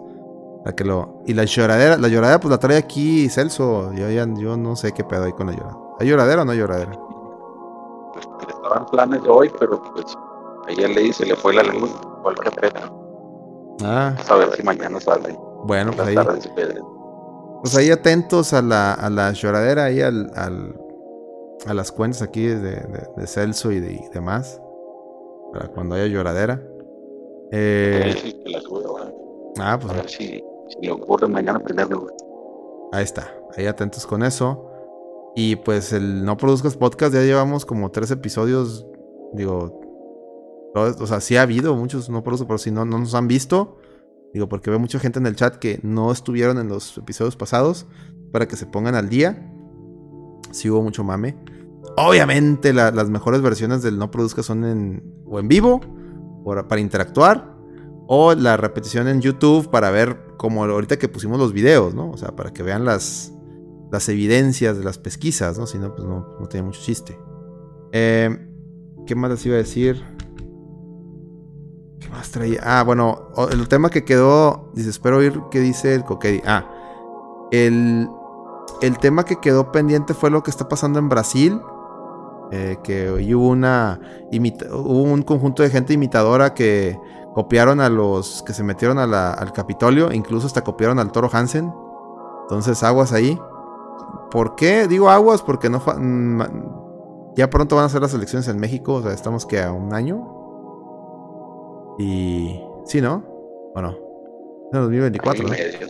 para que lo... Y la lloradera, la lloradera pues la trae aquí Celso. Yo, ya, yo no sé qué pedo hay con la lloradera. ¿Hay lloradera o no hay lloradera? Estaban planes de hoy, pero pues ayer le se le fue la luz, que Pedro. Ah, A ver si mañana sale. bueno, pues ahí... Pues ahí atentos a la, a la lloradera, ahí al, al- a las cuentas aquí de, de- de Celso y, de, y demás. Para cuando haya lloradera. Eh, Sí, que la sube ahora. ah, pues A ver si, si ocurre mañana prenderlo. ahí está. Ahí atentos con eso. Y pues el No Produzcas Podcast ya llevamos como tres episodios. Digo, todo- o sea, sí ha habido muchos No Produzcas, pero si no, no nos han visto. Digo, porque veo mucha gente en el chat que no estuvieron en los episodios pasados. Para que se pongan al día. Sí hubo mucho mame. Obviamente la- las mejores versiones del No Produzca son en o en vivo para interactuar o la repetición en YouTube para ver como ahorita que pusimos los videos, ¿no? O sea, para que vean las, las evidencias de las pesquisas, ¿no? Si no, pues no, no tiene mucho chiste. Eh, ¿Qué más les iba a decir? ¿Qué más traía? Ah, bueno, el tema que quedó, dice, espero oír qué dice el Coquedi. Ah, el, el tema que quedó pendiente fue lo que está pasando en Brasil. Eh, que hoy hubo una hubo un conjunto de gente imitadora que copiaron a los que se metieron a la- al Capitolio, incluso hasta copiaron al Toro Hansen. Entonces, aguas ahí. ¿Por qué? Digo aguas porque no mm, ya pronto van a ser las elecciones en México, o sea, estamos que a un año. Y sí, ¿no? ¿O no? Es 2024, Año ¿no? y medio.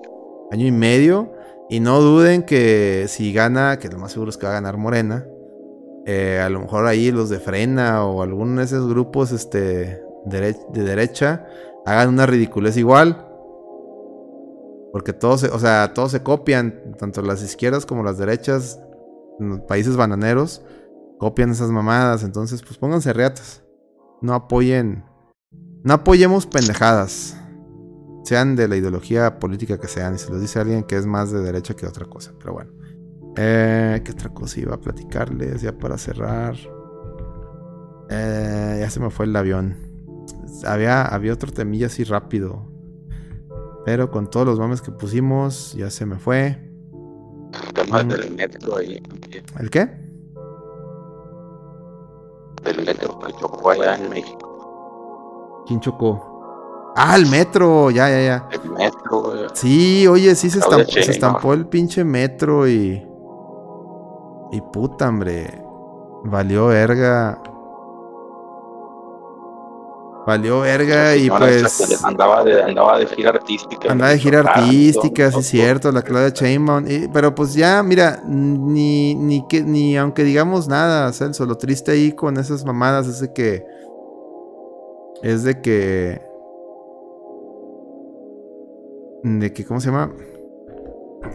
año y medio. Y no duden que si gana, que lo más seguro es que va a ganar Morena. Eh, a lo mejor ahí los de Frena o alguno de esos grupos este, de derecha hagan una ridiculez igual. Porque todos, se- o sea, todos se copian, tanto las izquierdas como las derechas, en los países bananeros, copian esas mamadas. Entonces, pues pónganse reatas. No apoyen, no apoyemos pendejadas sean de la ideología política que sean, y se los dice alguien que es más de derecha que otra cosa, pero bueno. Eh, ¿Qué otra cosa iba a platicarles ya para cerrar? Eh, ya se me fue el avión. Había, había otro temilla así rápido. Pero con todos los mames que pusimos, ya se me fue. El tema Mm. del metro ahí. ¿El qué? Del metro que chocó allá en México. ¿Quién chocó? Ah, el metro, ya, ya, ya. El metro, güey. Sí, oye, sí se, estampó, se estampó el pinche metro y. Y puta, hombre. Valió verga. Valió verga y pues. andaba de, andaba de gira artística. Andaba de gira artística, sí es cierto, la Claudia Sheinbaum. y- Pero pues ya, mira, ni, ni, que, ni aunque digamos nada, Celso, lo triste ahí con esas mamadas es de que. Es de que. De que, ¿cómo se llama?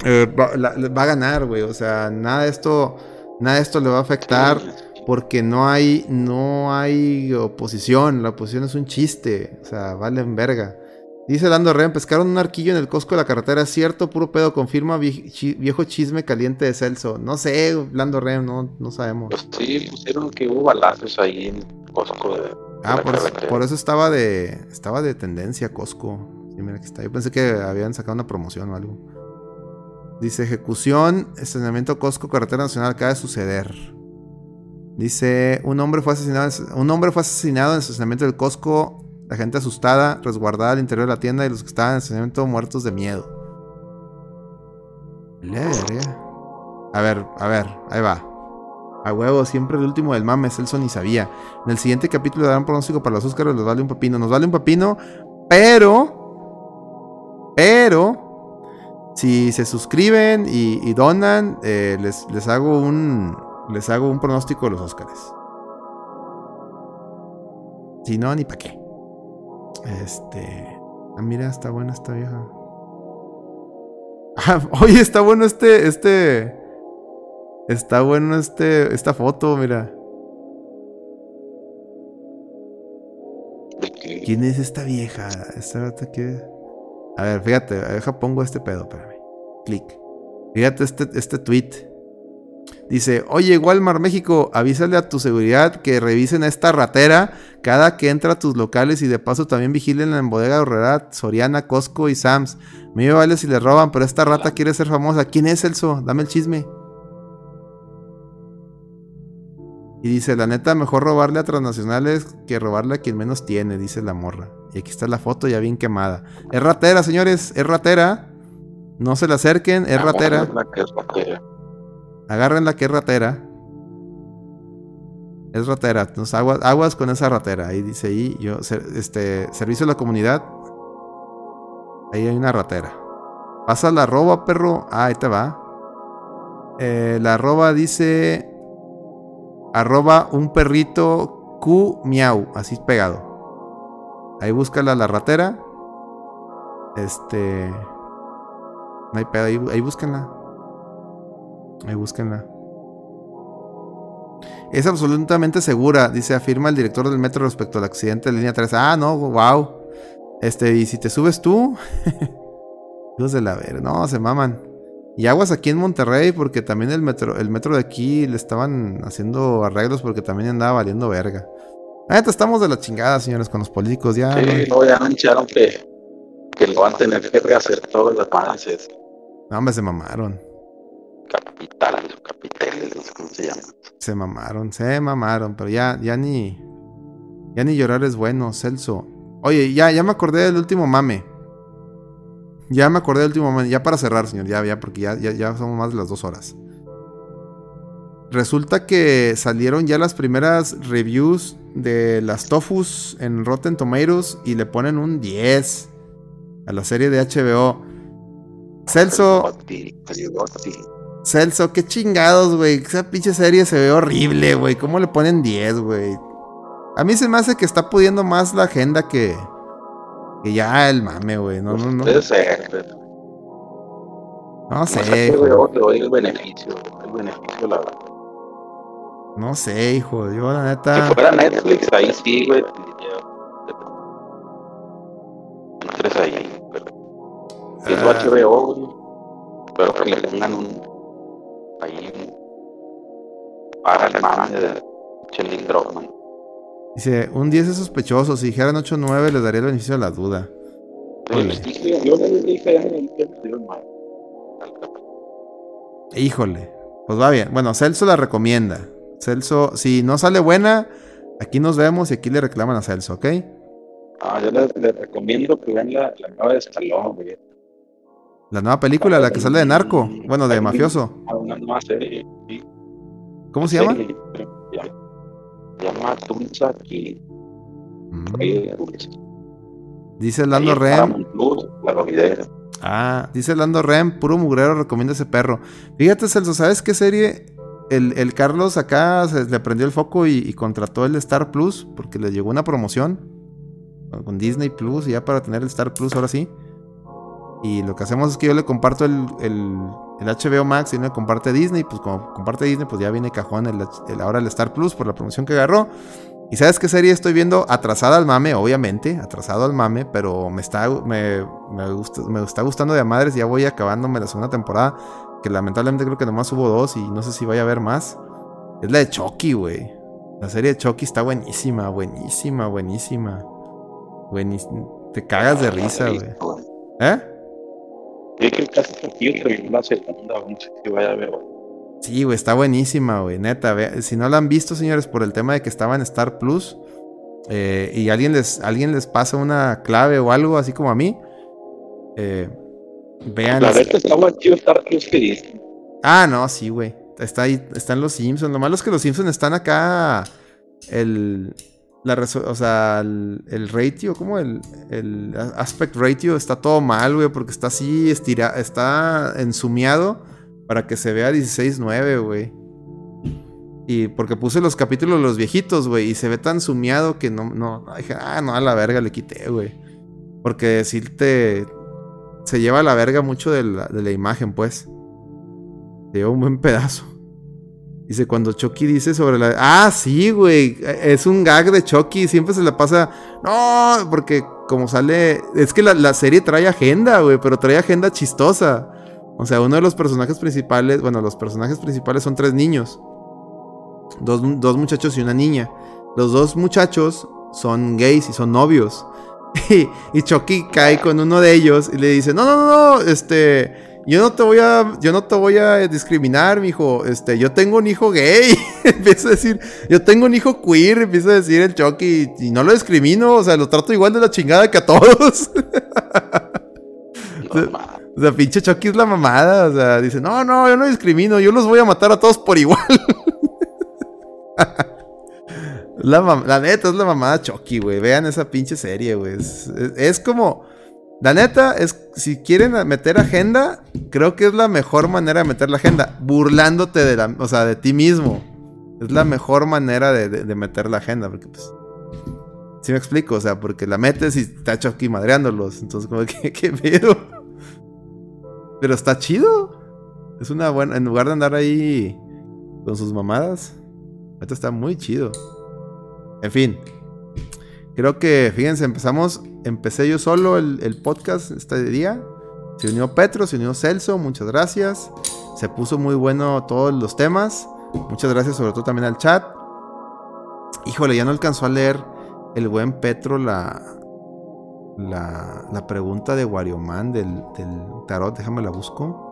Eh, va, la- la- va a ganar, güey. O sea, nada de esto. Nada de esto le va a afectar. Porque no hay. No hay oposición. La oposición es un chiste. O sea, valen verga. Dice Lando Ren, pescaron un arquillo en el Costco de la carretera, ¿es cierto? Puro pedo, confirma viejo chisme caliente de Celso. No sé, Lando Ren, no, no sabemos. Pues sí, pusieron que hubo balazos ahí en Costco de, de Ah, la por eso, por eso estaba de. Estaba de tendencia Costco. Sí, mira que está. Yo pensé que habían sacado una promoción o algo. Dice ejecución, estacionamiento Costco, carretera nacional, acaba de suceder. Dice, un hombre fue asesinado, un hombre fue asesinado en el estacionamiento del Costco. La gente asustada, resguardada al interior de la tienda y los que estaban en el estacionamiento muertos de miedo. A ver, a ver, ahí va. A huevo, siempre el último del mame, Celso ni sabía. En el siguiente capítulo darán pronóstico para los Oscars, les vale un pepino. Nos vale un pepino, pero. Pero. Si se suscriben y, y donan, eh, les, les hago un. Les hago un pronóstico de los Oscars. Si no, ni para qué. Este. Ah, mira, está buena esta vieja. Ah, oye, está bueno este. Este. Está bueno este, esta foto, mira. ¿Quién es esta vieja? Esta rata que. A ver, fíjate, deja pongo este pedo, espérame. Clic. Fíjate este, este tweet. Dice, oye, Walmart México, avísale a tu seguridad que revisen esta ratera cada que entra a tus locales y de paso también vigilen en Bodega Horrera, Soriana, Costco y Sam's. Me vale si le roban, pero esta rata quiere ser famosa. ¿Quién es Elso? Dame el chisme. Y dice, la neta, mejor robarle a transnacionales que robarle a quien menos tiene, dice la morra. Y aquí está la foto ya bien quemada. Es ratera, señores, es ratera. No se le acerquen, es ratera. Agarren la que es ratera. Es ratera. Entonces, aguas, aguas con esa ratera. Ahí dice ahí, yo, este, servicio a la comunidad. Ahí hay una ratera. Pasa la arroba, perro. Ah, ahí te va. Eh, la arroba dice arroba un perrito Q miau, así pegado. Ahí búscala la ratera. Este. No hay pedo, ahí, ahí búsquenla. Ahí búsquenla. Es absolutamente segura, dice, afirma el director del metro respecto al accidente de línea 3. Ah, no, wow. Este, y si te subes tú. Dios de la ver, no, se maman. Y aguas aquí en Monterrey, porque también el metro, el metro de aquí le estaban haciendo arreglos porque también andaba valiendo verga. Neta, estamos de la chingada, señores, con los políticos. Ya, Sí, no, ya anunciaron que, que lo van a tener que rehacer todos los balances. No, hombre, se mamaron. Capitales o capiteles, no sé cómo se llama. Se mamaron, se mamaron, pero ya, ya ni. Ya ni llorar es bueno, Celso. Oye, ya, ya me acordé del último mame. Ya me acordé del último mame. Ya para cerrar, señor, ya, ya, porque ya, ya, ya somos más de las dos horas. Resulta que salieron ya las primeras reviews de las Tofus en Rotten Tomatoes y le ponen un 10 a la serie de HBO. Celso. Celso, qué chingados, güey. Esa pinche serie se ve horrible, güey. ¿Cómo le ponen 10, güey? A mí se me hace que está pudiendo más la agenda que, que ya el mame, güey. No, no, no. No sé, el beneficio, el beneficio, la verdad. No sé, hijo. Yo, la Si neta. fuera Netflix, ahí sí, güey. Entres ahí, pero. Si es Ah. HBO, güey. Espero que le pongan un. Ahí un. Para el mame de Chelin Drockman. Dice, un 10 es sospechoso. Si dijeran 8 o 9, les daría el beneficio de la duda. Híjole. Yo le dije a él que me dio el mal. Híjole. Pues va bien. Bueno, Celso la recomienda. Celso, si no sale buena, aquí nos vemos y aquí le reclaman a Celso, ¿ok? Ah, yo les, les recomiendo que vean la, la nueva de Stallone, güey. La nueva película, la que sale de narco. Bueno, de mafioso. ¿Cómo se llama? Se llama Tulsa Kid. Rey de Tulsa. Dice Lando Rem. Ah, dice Lando Rem, puro mugrero recomienda ese perro. Fíjate, Celso, ¿sabes qué serie? El, el Carlos acá se le prendió el foco y, y contrató el Star Plus porque le llegó una promoción con Disney Plus y ya para tener el Star Plus ahora sí. Y lo que hacemos es que yo le comparto el, el, el HBO Max y él me comparte Disney. Pues como comparte Disney, pues ya viene cajón el, el- ahora el Star Plus por la promoción que agarró. ¿Y sabes qué serie estoy viendo? Atrasada al mame, obviamente, atrasado al mame, pero me está, me, me gusta, me está gustando de a madres. Ya voy acabándome la segunda temporada, que lamentablemente creo que nomás hubo dos y no sé si vaya a haber más. Es la de Chucky, güey. La serie de Chucky está buenísima, buenísima, buenísima. Buenísima. Te cagas de risa, güey. ¿Eh? Sí, que aquí terminó la segunda, no sé si vaya a ver. Sí, güey, está buenísima, güey. Neta, ve- si no la han visto, señores, por el tema de que estaba en Star Plus eh, y alguien les, alguien les pasa una clave o algo, así como a mí, eh, vean. La verdad está más chido Star Plus que Disney. Ah, no, sí, güey. Está ahí, están los Simpsons. Lo malo es que los Simpsons están acá. El. La o sea, el, ratio, ¿cómo? El, el aspect ratio está todo mal, güey, porque está así, estira, está ensumiado para que se vea 16.9, güey. Y porque puse los capítulos los viejitos, güey, y se ve tan sumiado que no, no, dije, ah, no, a la verga le quité, güey. Porque si te, se lleva a la verga mucho de la, de la imagen, pues. Se lleva un buen pedazo. Dice, cuando Chucky dice sobre la... Ah, sí, güey. Es un gag de Chucky. Siempre se le pasa... No, porque como sale... Es que la, la serie trae agenda, güey. Pero trae agenda chistosa. O sea, uno de los personajes principales... Bueno, los personajes principales son tres niños. Dos, dos muchachos y una niña. Los dos muchachos son gays y son novios. Y, y Chucky cae con uno de ellos y le dice, no, no, no, no, este... Yo no te voy a, yo no te voy a discriminar, mijo. Este, yo tengo un hijo gay. empieza a decir, yo tengo un hijo queer, empieza a decir el Chucky. Y no lo discrimino, o sea, lo trato igual de la chingada que a todos. o, sea, o sea, pinche Chucky es la mamada. O sea, dice, no, no, yo no discrimino, yo los voy a matar a todos por igual. la, la neta es la mamada Chucky, güey. Vean esa pinche serie, güey. Es, es- es como. La neta, es, si quieren meter agenda, creo que es la mejor manera de meter la agenda. Burlándote de la, o sea, de ti mismo. Es la mejor manera de, de- meter la agenda. Porque, pues. Sí me explico, o sea, porque la metes y está Chucky madreándolos. Entonces, como que, ¿qué pedo? Pero está chido. Es una buena. En lugar de andar ahí con sus mamadas. Esto está muy chido. En fin. Creo que, fíjense, empezamos. Empecé yo solo el, podcast este día. Se unió Petro, se unió Celso. Muchas gracias. Se puso muy bueno todos los temas. Muchas gracias, sobre todo también al chat. Híjole, ya no alcanzó a leer el buen Petro la. La, la pregunta de Warioman del, del tarot. Déjame la busco.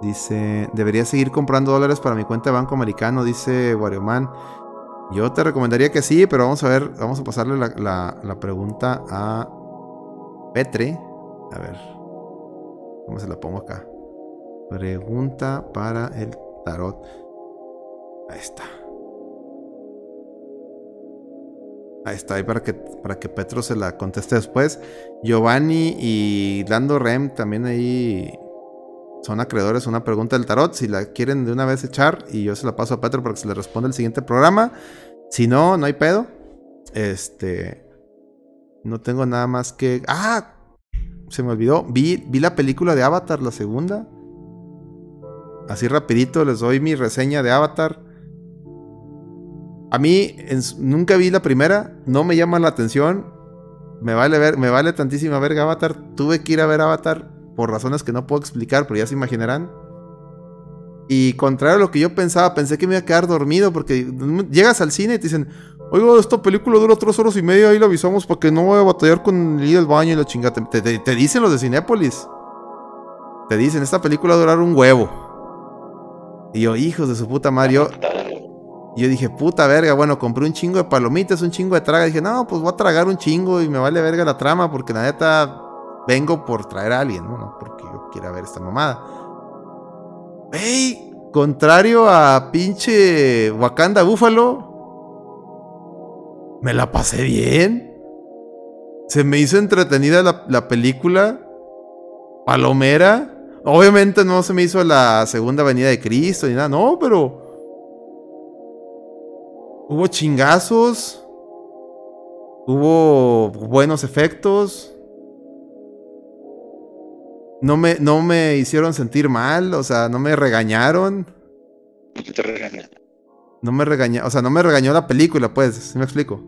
Dice, debería seguir comprando dólares para mi cuenta de Banco Americano, dice Warioman. Yo te recomendaría que sí, pero vamos a ver, vamos a pasarle la, pregunta a Petre. A ver, ¿cómo se la pongo acá? Pregunta para el tarot. Ahí está. Ahí está, ahí para que, para que Petro se la conteste después. Giovanni y Lando Rem también ahí son acreedores una pregunta del tarot. Si la quieren de una vez echar y yo se la paso a Petro para que se le responda el siguiente programa. Si no, no hay pedo. Este. No tengo nada más que. ¡Ah! Se me olvidó. Vi, vi la película de Avatar, la segunda. Así rapidito les doy mi reseña de Avatar. A mí nunca vi la primera, no me llama la atención. Me vale ver, me vale tantísima verga Avatar. Tuve que ir a ver Avatar por razones que no puedo explicar, pero ya se imaginarán. Y contrario a lo que yo pensaba, pensé que me iba a quedar dormido porque llegas al cine y te dicen, oiga, esta película dura tres horas y media, ahí la avisamos para que no vaya a batallar con ir al baño y la chingada. Te, te- te dicen los de Cinépolis. Te dicen, esta película durar un huevo. Y yo, hijos de su puta y yo dije, puta verga, bueno, compré un chingo de palomitas, un chingo de traga. dije, no, pues voy a tragar un chingo y me vale verga la trama porque la neta vengo por traer a alguien, ¿no? No porque yo quiera ver esta mamada. ¡Ey! Contrario a pinche Wakanda Búfalo, me la pasé bien. Se me hizo entretenida la, la película. Palomera. Obviamente no se me hizo la segunda venida de Cristo ni nada, no, pero Hubo chingazos. Hubo buenos efectos. No me, no me hicieron sentir mal, o sea, no me regañaron. Te regañan. No me regañó, o sea, no me regañó la película, pues, ¿sí me explico?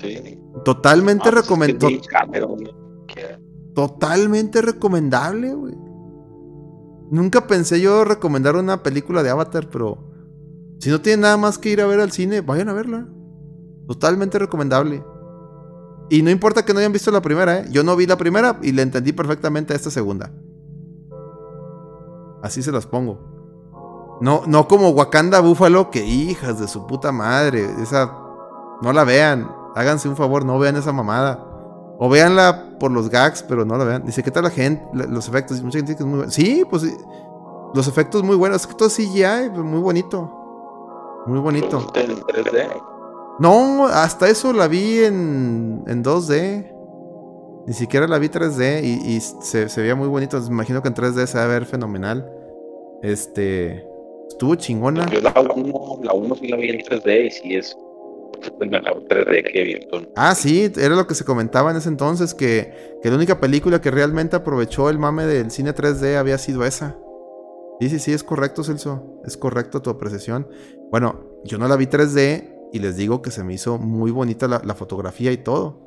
Sí. Totalmente Ah, pues recomendable. Totalmente recomendable, güey. Nunca pensé yo recomendar una película de Avatar, pero si no tienen nada más que ir a ver al cine, vayan a verla. Totalmente recomendable. Y no importa que no hayan visto la primera, ¿eh? Yo no vi la primera y le entendí perfectamente a esta segunda. Así se las pongo. No, no como Wakanda Búfalo, que hijas de su puta madre. Esa. No la vean. Háganse un favor, no vean esa mamada. O véanla por los gags, pero no la vean. Dice, ¿qué tal la gente? Los efectos. Mucha gente dice que es muy bueno. Sí, pues. Los efectos muy buenos. Es que todo CGI, pues, muy bonito. Muy bonito. en 3D. No, hasta eso la vi en, en 2D. Ni siquiera la vi 3D y, y se, se veía muy bonito. Me imagino que en 3D se va a ver fenomenal. Este. Estuvo chingona. Yo la 1 la uno sí la vi en 3D y sí es la 3D que vi. entonces. Ah, sí, era lo que se comentaba en ese entonces, que, que la única película que realmente aprovechó el mame del cine 3D había sido esa. Sí, sí, sí, es correcto, Celso. Es correcto tu apreciación. Bueno, yo no la vi 3D y les digo que se me hizo muy bonita la, la fotografía y todo.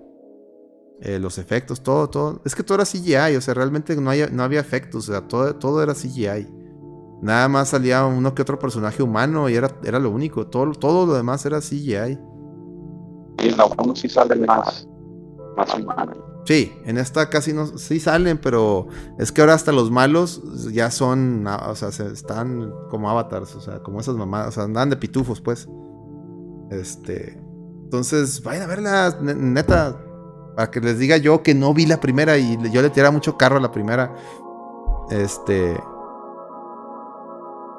Eh, los efectos, todo, todo. Es que todo era CGI, o sea, realmente no, hay- no había efectos, o sea, todo, todo era CGI. Nada más salía uno que otro personaje humano y era, era lo único. Todo, todo lo demás era CGI. Y en la 1 sí salen más, más humanos. Sí, en esta casi no, sí salen, pero es que ahora hasta los malos ya son, ah, o sea, se están como avatars, o sea, como esas mamadas, o sea, andan de pitufos, pues. Este, entonces, vayan a verla, ne- neta, para que les diga yo que no vi la primera y yo le tiraba mucho carro a la primera. Este,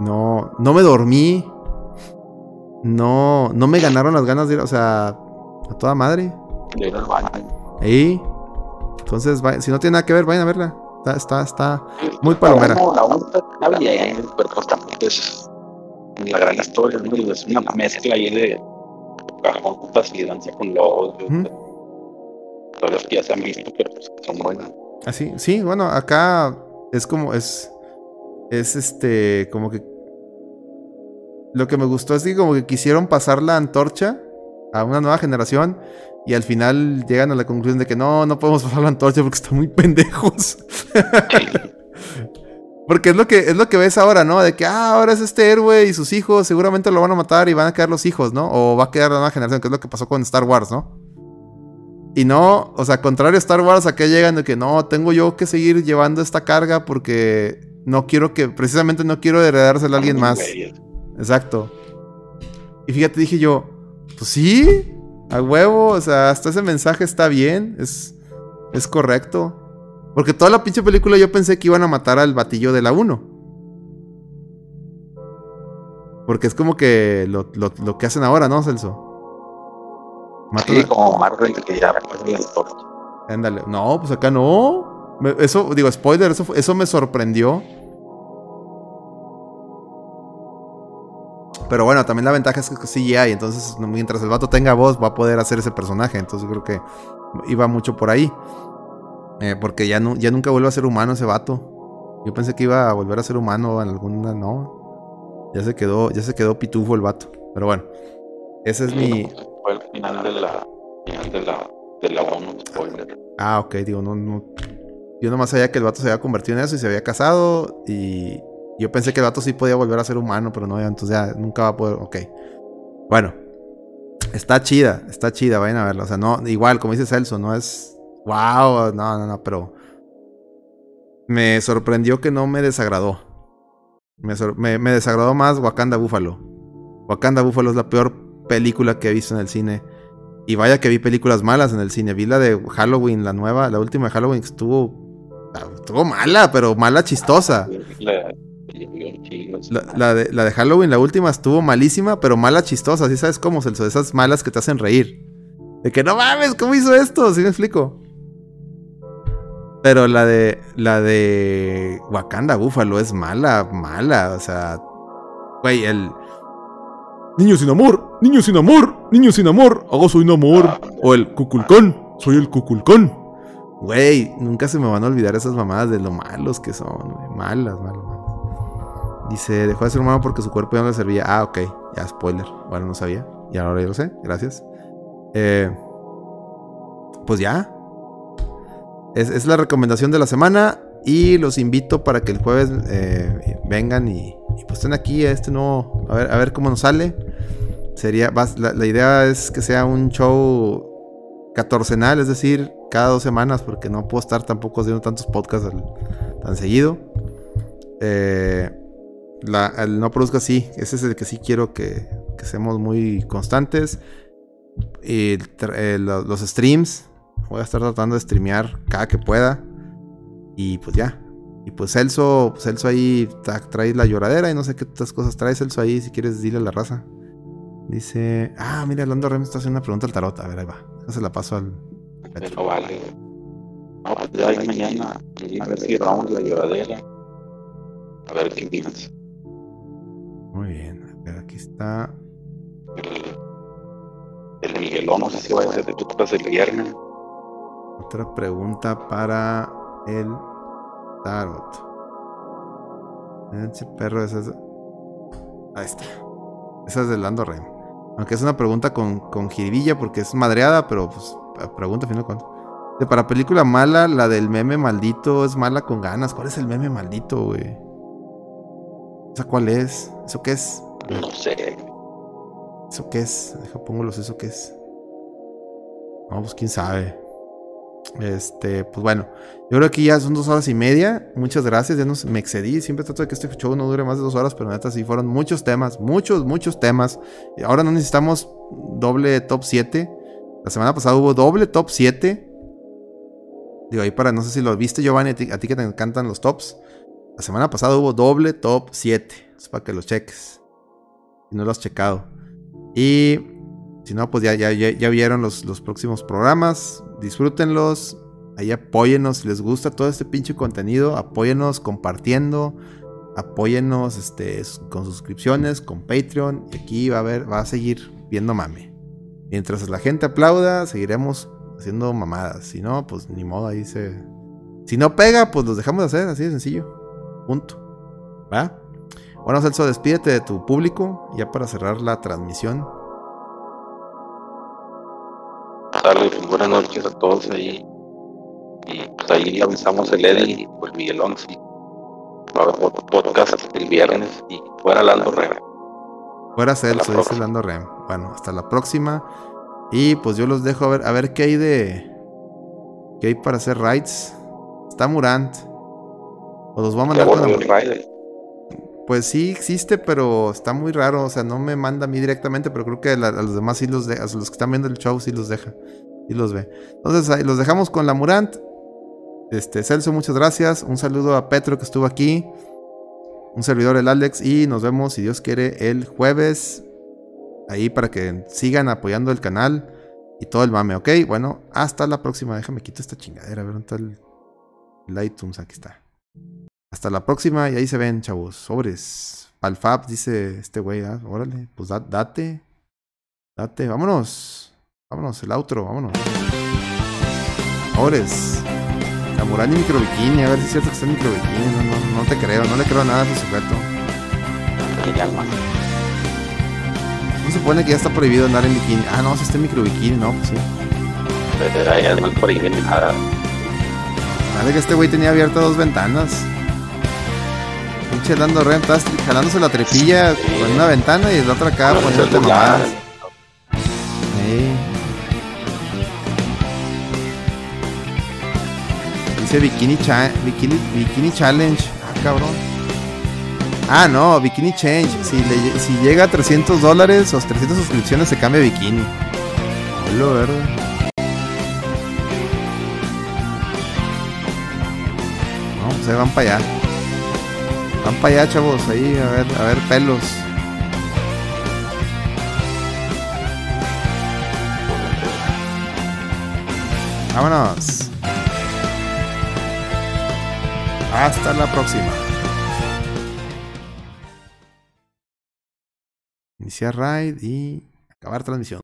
no, no me dormí, no, no me ganaron las ganas de ir, o sea, a toda madre. De ir al baño. Ahí. Entonces, vaya- si no tiene nada que ver, vayan a verla. Está, está, está muy palomera. La 1 la uno está bien, pero pues la gran historia, Es una mezcla ahí de cajotas y danza con lobos. Todas las que ya se han visto, pero pues son buenas. Así, sí, bueno, acá es como, es, es este, como que, lo que me gustó es que como que quisieron pasar la antorcha a una nueva generación y al final llegan a la conclusión de que no, no podemos pasar la antorcha porque están muy pendejos. Porque es lo que es lo que ves ahora, ¿no? De que ah, ahora es este héroe y sus hijos seguramente lo van a matar y van a quedar los hijos, ¿no? O va a quedar la nueva generación, que es lo que pasó con Star Wars, ¿no? Y no, o sea, contrario a Star Wars, acá llegan de que no, tengo yo que seguir llevando esta carga porque no quiero que, precisamente no quiero heredársela a alguien más. Exacto. Y fíjate, dije yo, pues sí, a huevo, o sea, hasta ese mensaje está bien, es, es correcto. Porque toda la pinche película yo pensé que iban a matar al batillo de la 1. Porque es como que lo, lo- lo que hacen ahora, ¿no, Celso? Matan Sí, a- como Marvel que ya historia. Ándale. No, pues acá no. Me- eso, digo, spoiler, eso, me sorprendió. Pero bueno, también la ventaja es que sí CGI, entonces mientras el vato tenga voz va a poder hacer ese personaje. Entonces creo que iba mucho por ahí. Eh, porque ya, nu- ya nunca vuelve a ser humano ese vato. Yo pensé que iba a volver a ser humano en alguna, no. Ya se quedó, ya se quedó pitufo el vato. Pero bueno, ese es mi, Fue el final de la, final de la, de la 1, spoiler. Ah, ok, digo, no, no. Yo nomás sabía que el vato se había convertido en eso y se había casado. Y yo pensé que el vato sí podía volver a ser humano, pero no, entonces ya nunca va a poder. Ok. Bueno, está chida, está chida, vayan a verla. O sea, no, igual, como dice Celso, no es. Wow, no, no, no, pero. Me sorprendió que no me desagradó. Me, sor- me- me desagradó más Wakanda Buffalo. Wakanda Buffalo es la peor película que he visto en el cine. Y vaya que vi películas malas en el cine. Vi la de Halloween, la nueva, la última de Halloween, que estuvo. Estuvo mala, pero mala chistosa. De, la de Halloween, la última, estuvo malísima, pero mala chistosa. ¿Sí sabes cómo, Celso? Esas malas que te hacen reír. De que no mames, ¿cómo hizo esto? ¿Sí me explico? Pero la de. La de. Wakanda Búfalo es mala, mala. O sea. Güey, el. Niño sin amor, niño sin amor, niño sin amor, hago soy un amor. O el cuculcón, soy el cuculcón. Güey, nunca se me van a olvidar esas mamadas de lo malos que son, güey. Malas, malas, malas. Dice, dejó de ser humano porque su cuerpo ya no le servía. Ah, ok, ya, spoiler. Bueno, no sabía. Y ahora ya lo sé, gracias. Eh, pues ya. Es, es la recomendación de la semana. Y los invito para que el jueves eh, vengan y, pues estén aquí a este nuevo. A ver, a ver cómo nos sale. Sería. la, la idea es que sea un show catorcenal, es decir, cada dos semanas, porque no puedo estar tampoco haciendo tantos podcasts tan seguido. Eh, la, el no produzca sí, ese es el que sí quiero que, que seamos muy constantes. Y eh, lo- los streams, voy a estar tratando de streamear cada que pueda. Y pues ya. Y pues Celso, Celso ahí tra- trae la lloradera y no sé qué otras cosas trae Celso ahí, si quieres dile a la raza. Dice, ah, mira, Lando Rem está haciendo una pregunta al tarot. A ver, ahí va. Se la paso al... No vale. No, pues ya ahí mañana, a ver si vamos la lloradera. A ver qué opinas. Muy bien. A ver, aquí está. El, el Miguelón, no sé si vaya a ser de tu casa el viernes. Otra pregunta para el tarot. Ese perro ese es... Ahí está. Esa es de Lando Rem. Aunque es una pregunta con, con jiribilla porque es madreada, pero pues pregunta a fin de cuentas. De para película mala, la del meme maldito es mala con ganas. ¿Cuál es el meme maldito, güey? ¿Esa cuál es? ¿Eso qué es? No sé. ¿Eso qué es? Deja pongo los eso qué es. No, pues quién sabe. Este, pues bueno, yo creo que ya son dos horas y media. Muchas gracias, ya nos, me excedí. Siempre trato de que este show no dure más de dos horas, pero neta sí fueron muchos temas, muchos, muchos temas. Ahora no necesitamos doble top 7. La semana pasada hubo doble top 7. Digo, ahí para, no sé si lo viste, Giovanni, a ti, a ti que te encantan los tops. La semana pasada hubo doble top 7. Es para que los cheques. Si no lo has checado. Y si no, pues ya, ya, ya, vieron los, los próximos programas. Disfrútenlos. Ahí apóyenos si les gusta todo este pinche contenido. Apóyenos compartiendo. Apóyenos este, con suscripciones, con Patreon. Y aquí va a haber, va a seguir viendo mame. Mientras la gente aplauda, seguiremos haciendo mamadas. Si no, pues ni modo, ahí se. Si no pega, pues los dejamos de hacer, así de sencillo. Punto. ¿Va? Bueno, Celso, despídete de tu público, ya para cerrar la transmisión. Salud, buenas noches a todos ahí. Y pues ahí avisamos el Eddie y pues Miguelón, sí. Va a haber podcast el viernes y fuera Lando Rem. Fuera Celso, dice Lando Rem. Bueno, hasta la próxima. Y pues yo los dejo a ver, a ver qué hay de. ¿Qué hay para hacer raids? Está Murant. O los voy a mandar con la... Pues sí existe, pero está muy raro. O sea, no me manda a mí directamente, pero creo que a los demás sí los deja. A los que están viendo el show sí los deja. Y los ve. Entonces ahí los dejamos con la Murant. Este, Celso, muchas gracias. Un saludo a Petro que estuvo aquí. Un servidor, el Alex. Y nos vemos, si Dios quiere, el jueves ahí para que sigan apoyando el canal y todo el mame, ¿ok? Bueno, hasta la próxima. Déjame quitar esta chingadera, a ver dónde está el iTunes. Aquí está. Hasta la próxima y ahí se ven, chavos. Sobres. Palfab, dice este güey. ¿ah? Órale, pues date. Date, vámonos. Vámonos, el outro, vámonos. Sobres. Samurai y microbikini, a ver si es cierto que está en microbikini. No, no, no te creo, no le creo nada a ese sujeto. No se supone que ya está prohibido andar en bikini. Ah, no, si está en micro bikini, no, pues sí. Pero no prohíbe nada. Vale que este güey tenía abiertas dos ventanas. Pinche dando rem, estás jalándose la trepilla con una ventana y la otra acá poniéndote mamadas. Dice bikini, cha bikini, bikini challenge. Ah, cabrón. Ah, no, Bikini Change. Si, si llega a 300 dólares o 300 suscripciones, se cambia Bikini. Lo verde. No, pues ahí van para allá. Van para allá, chavos. Ahí, a ver, a ver, pelos. Vámonos. Hasta la próxima. iniciar raid y acabar transmisión.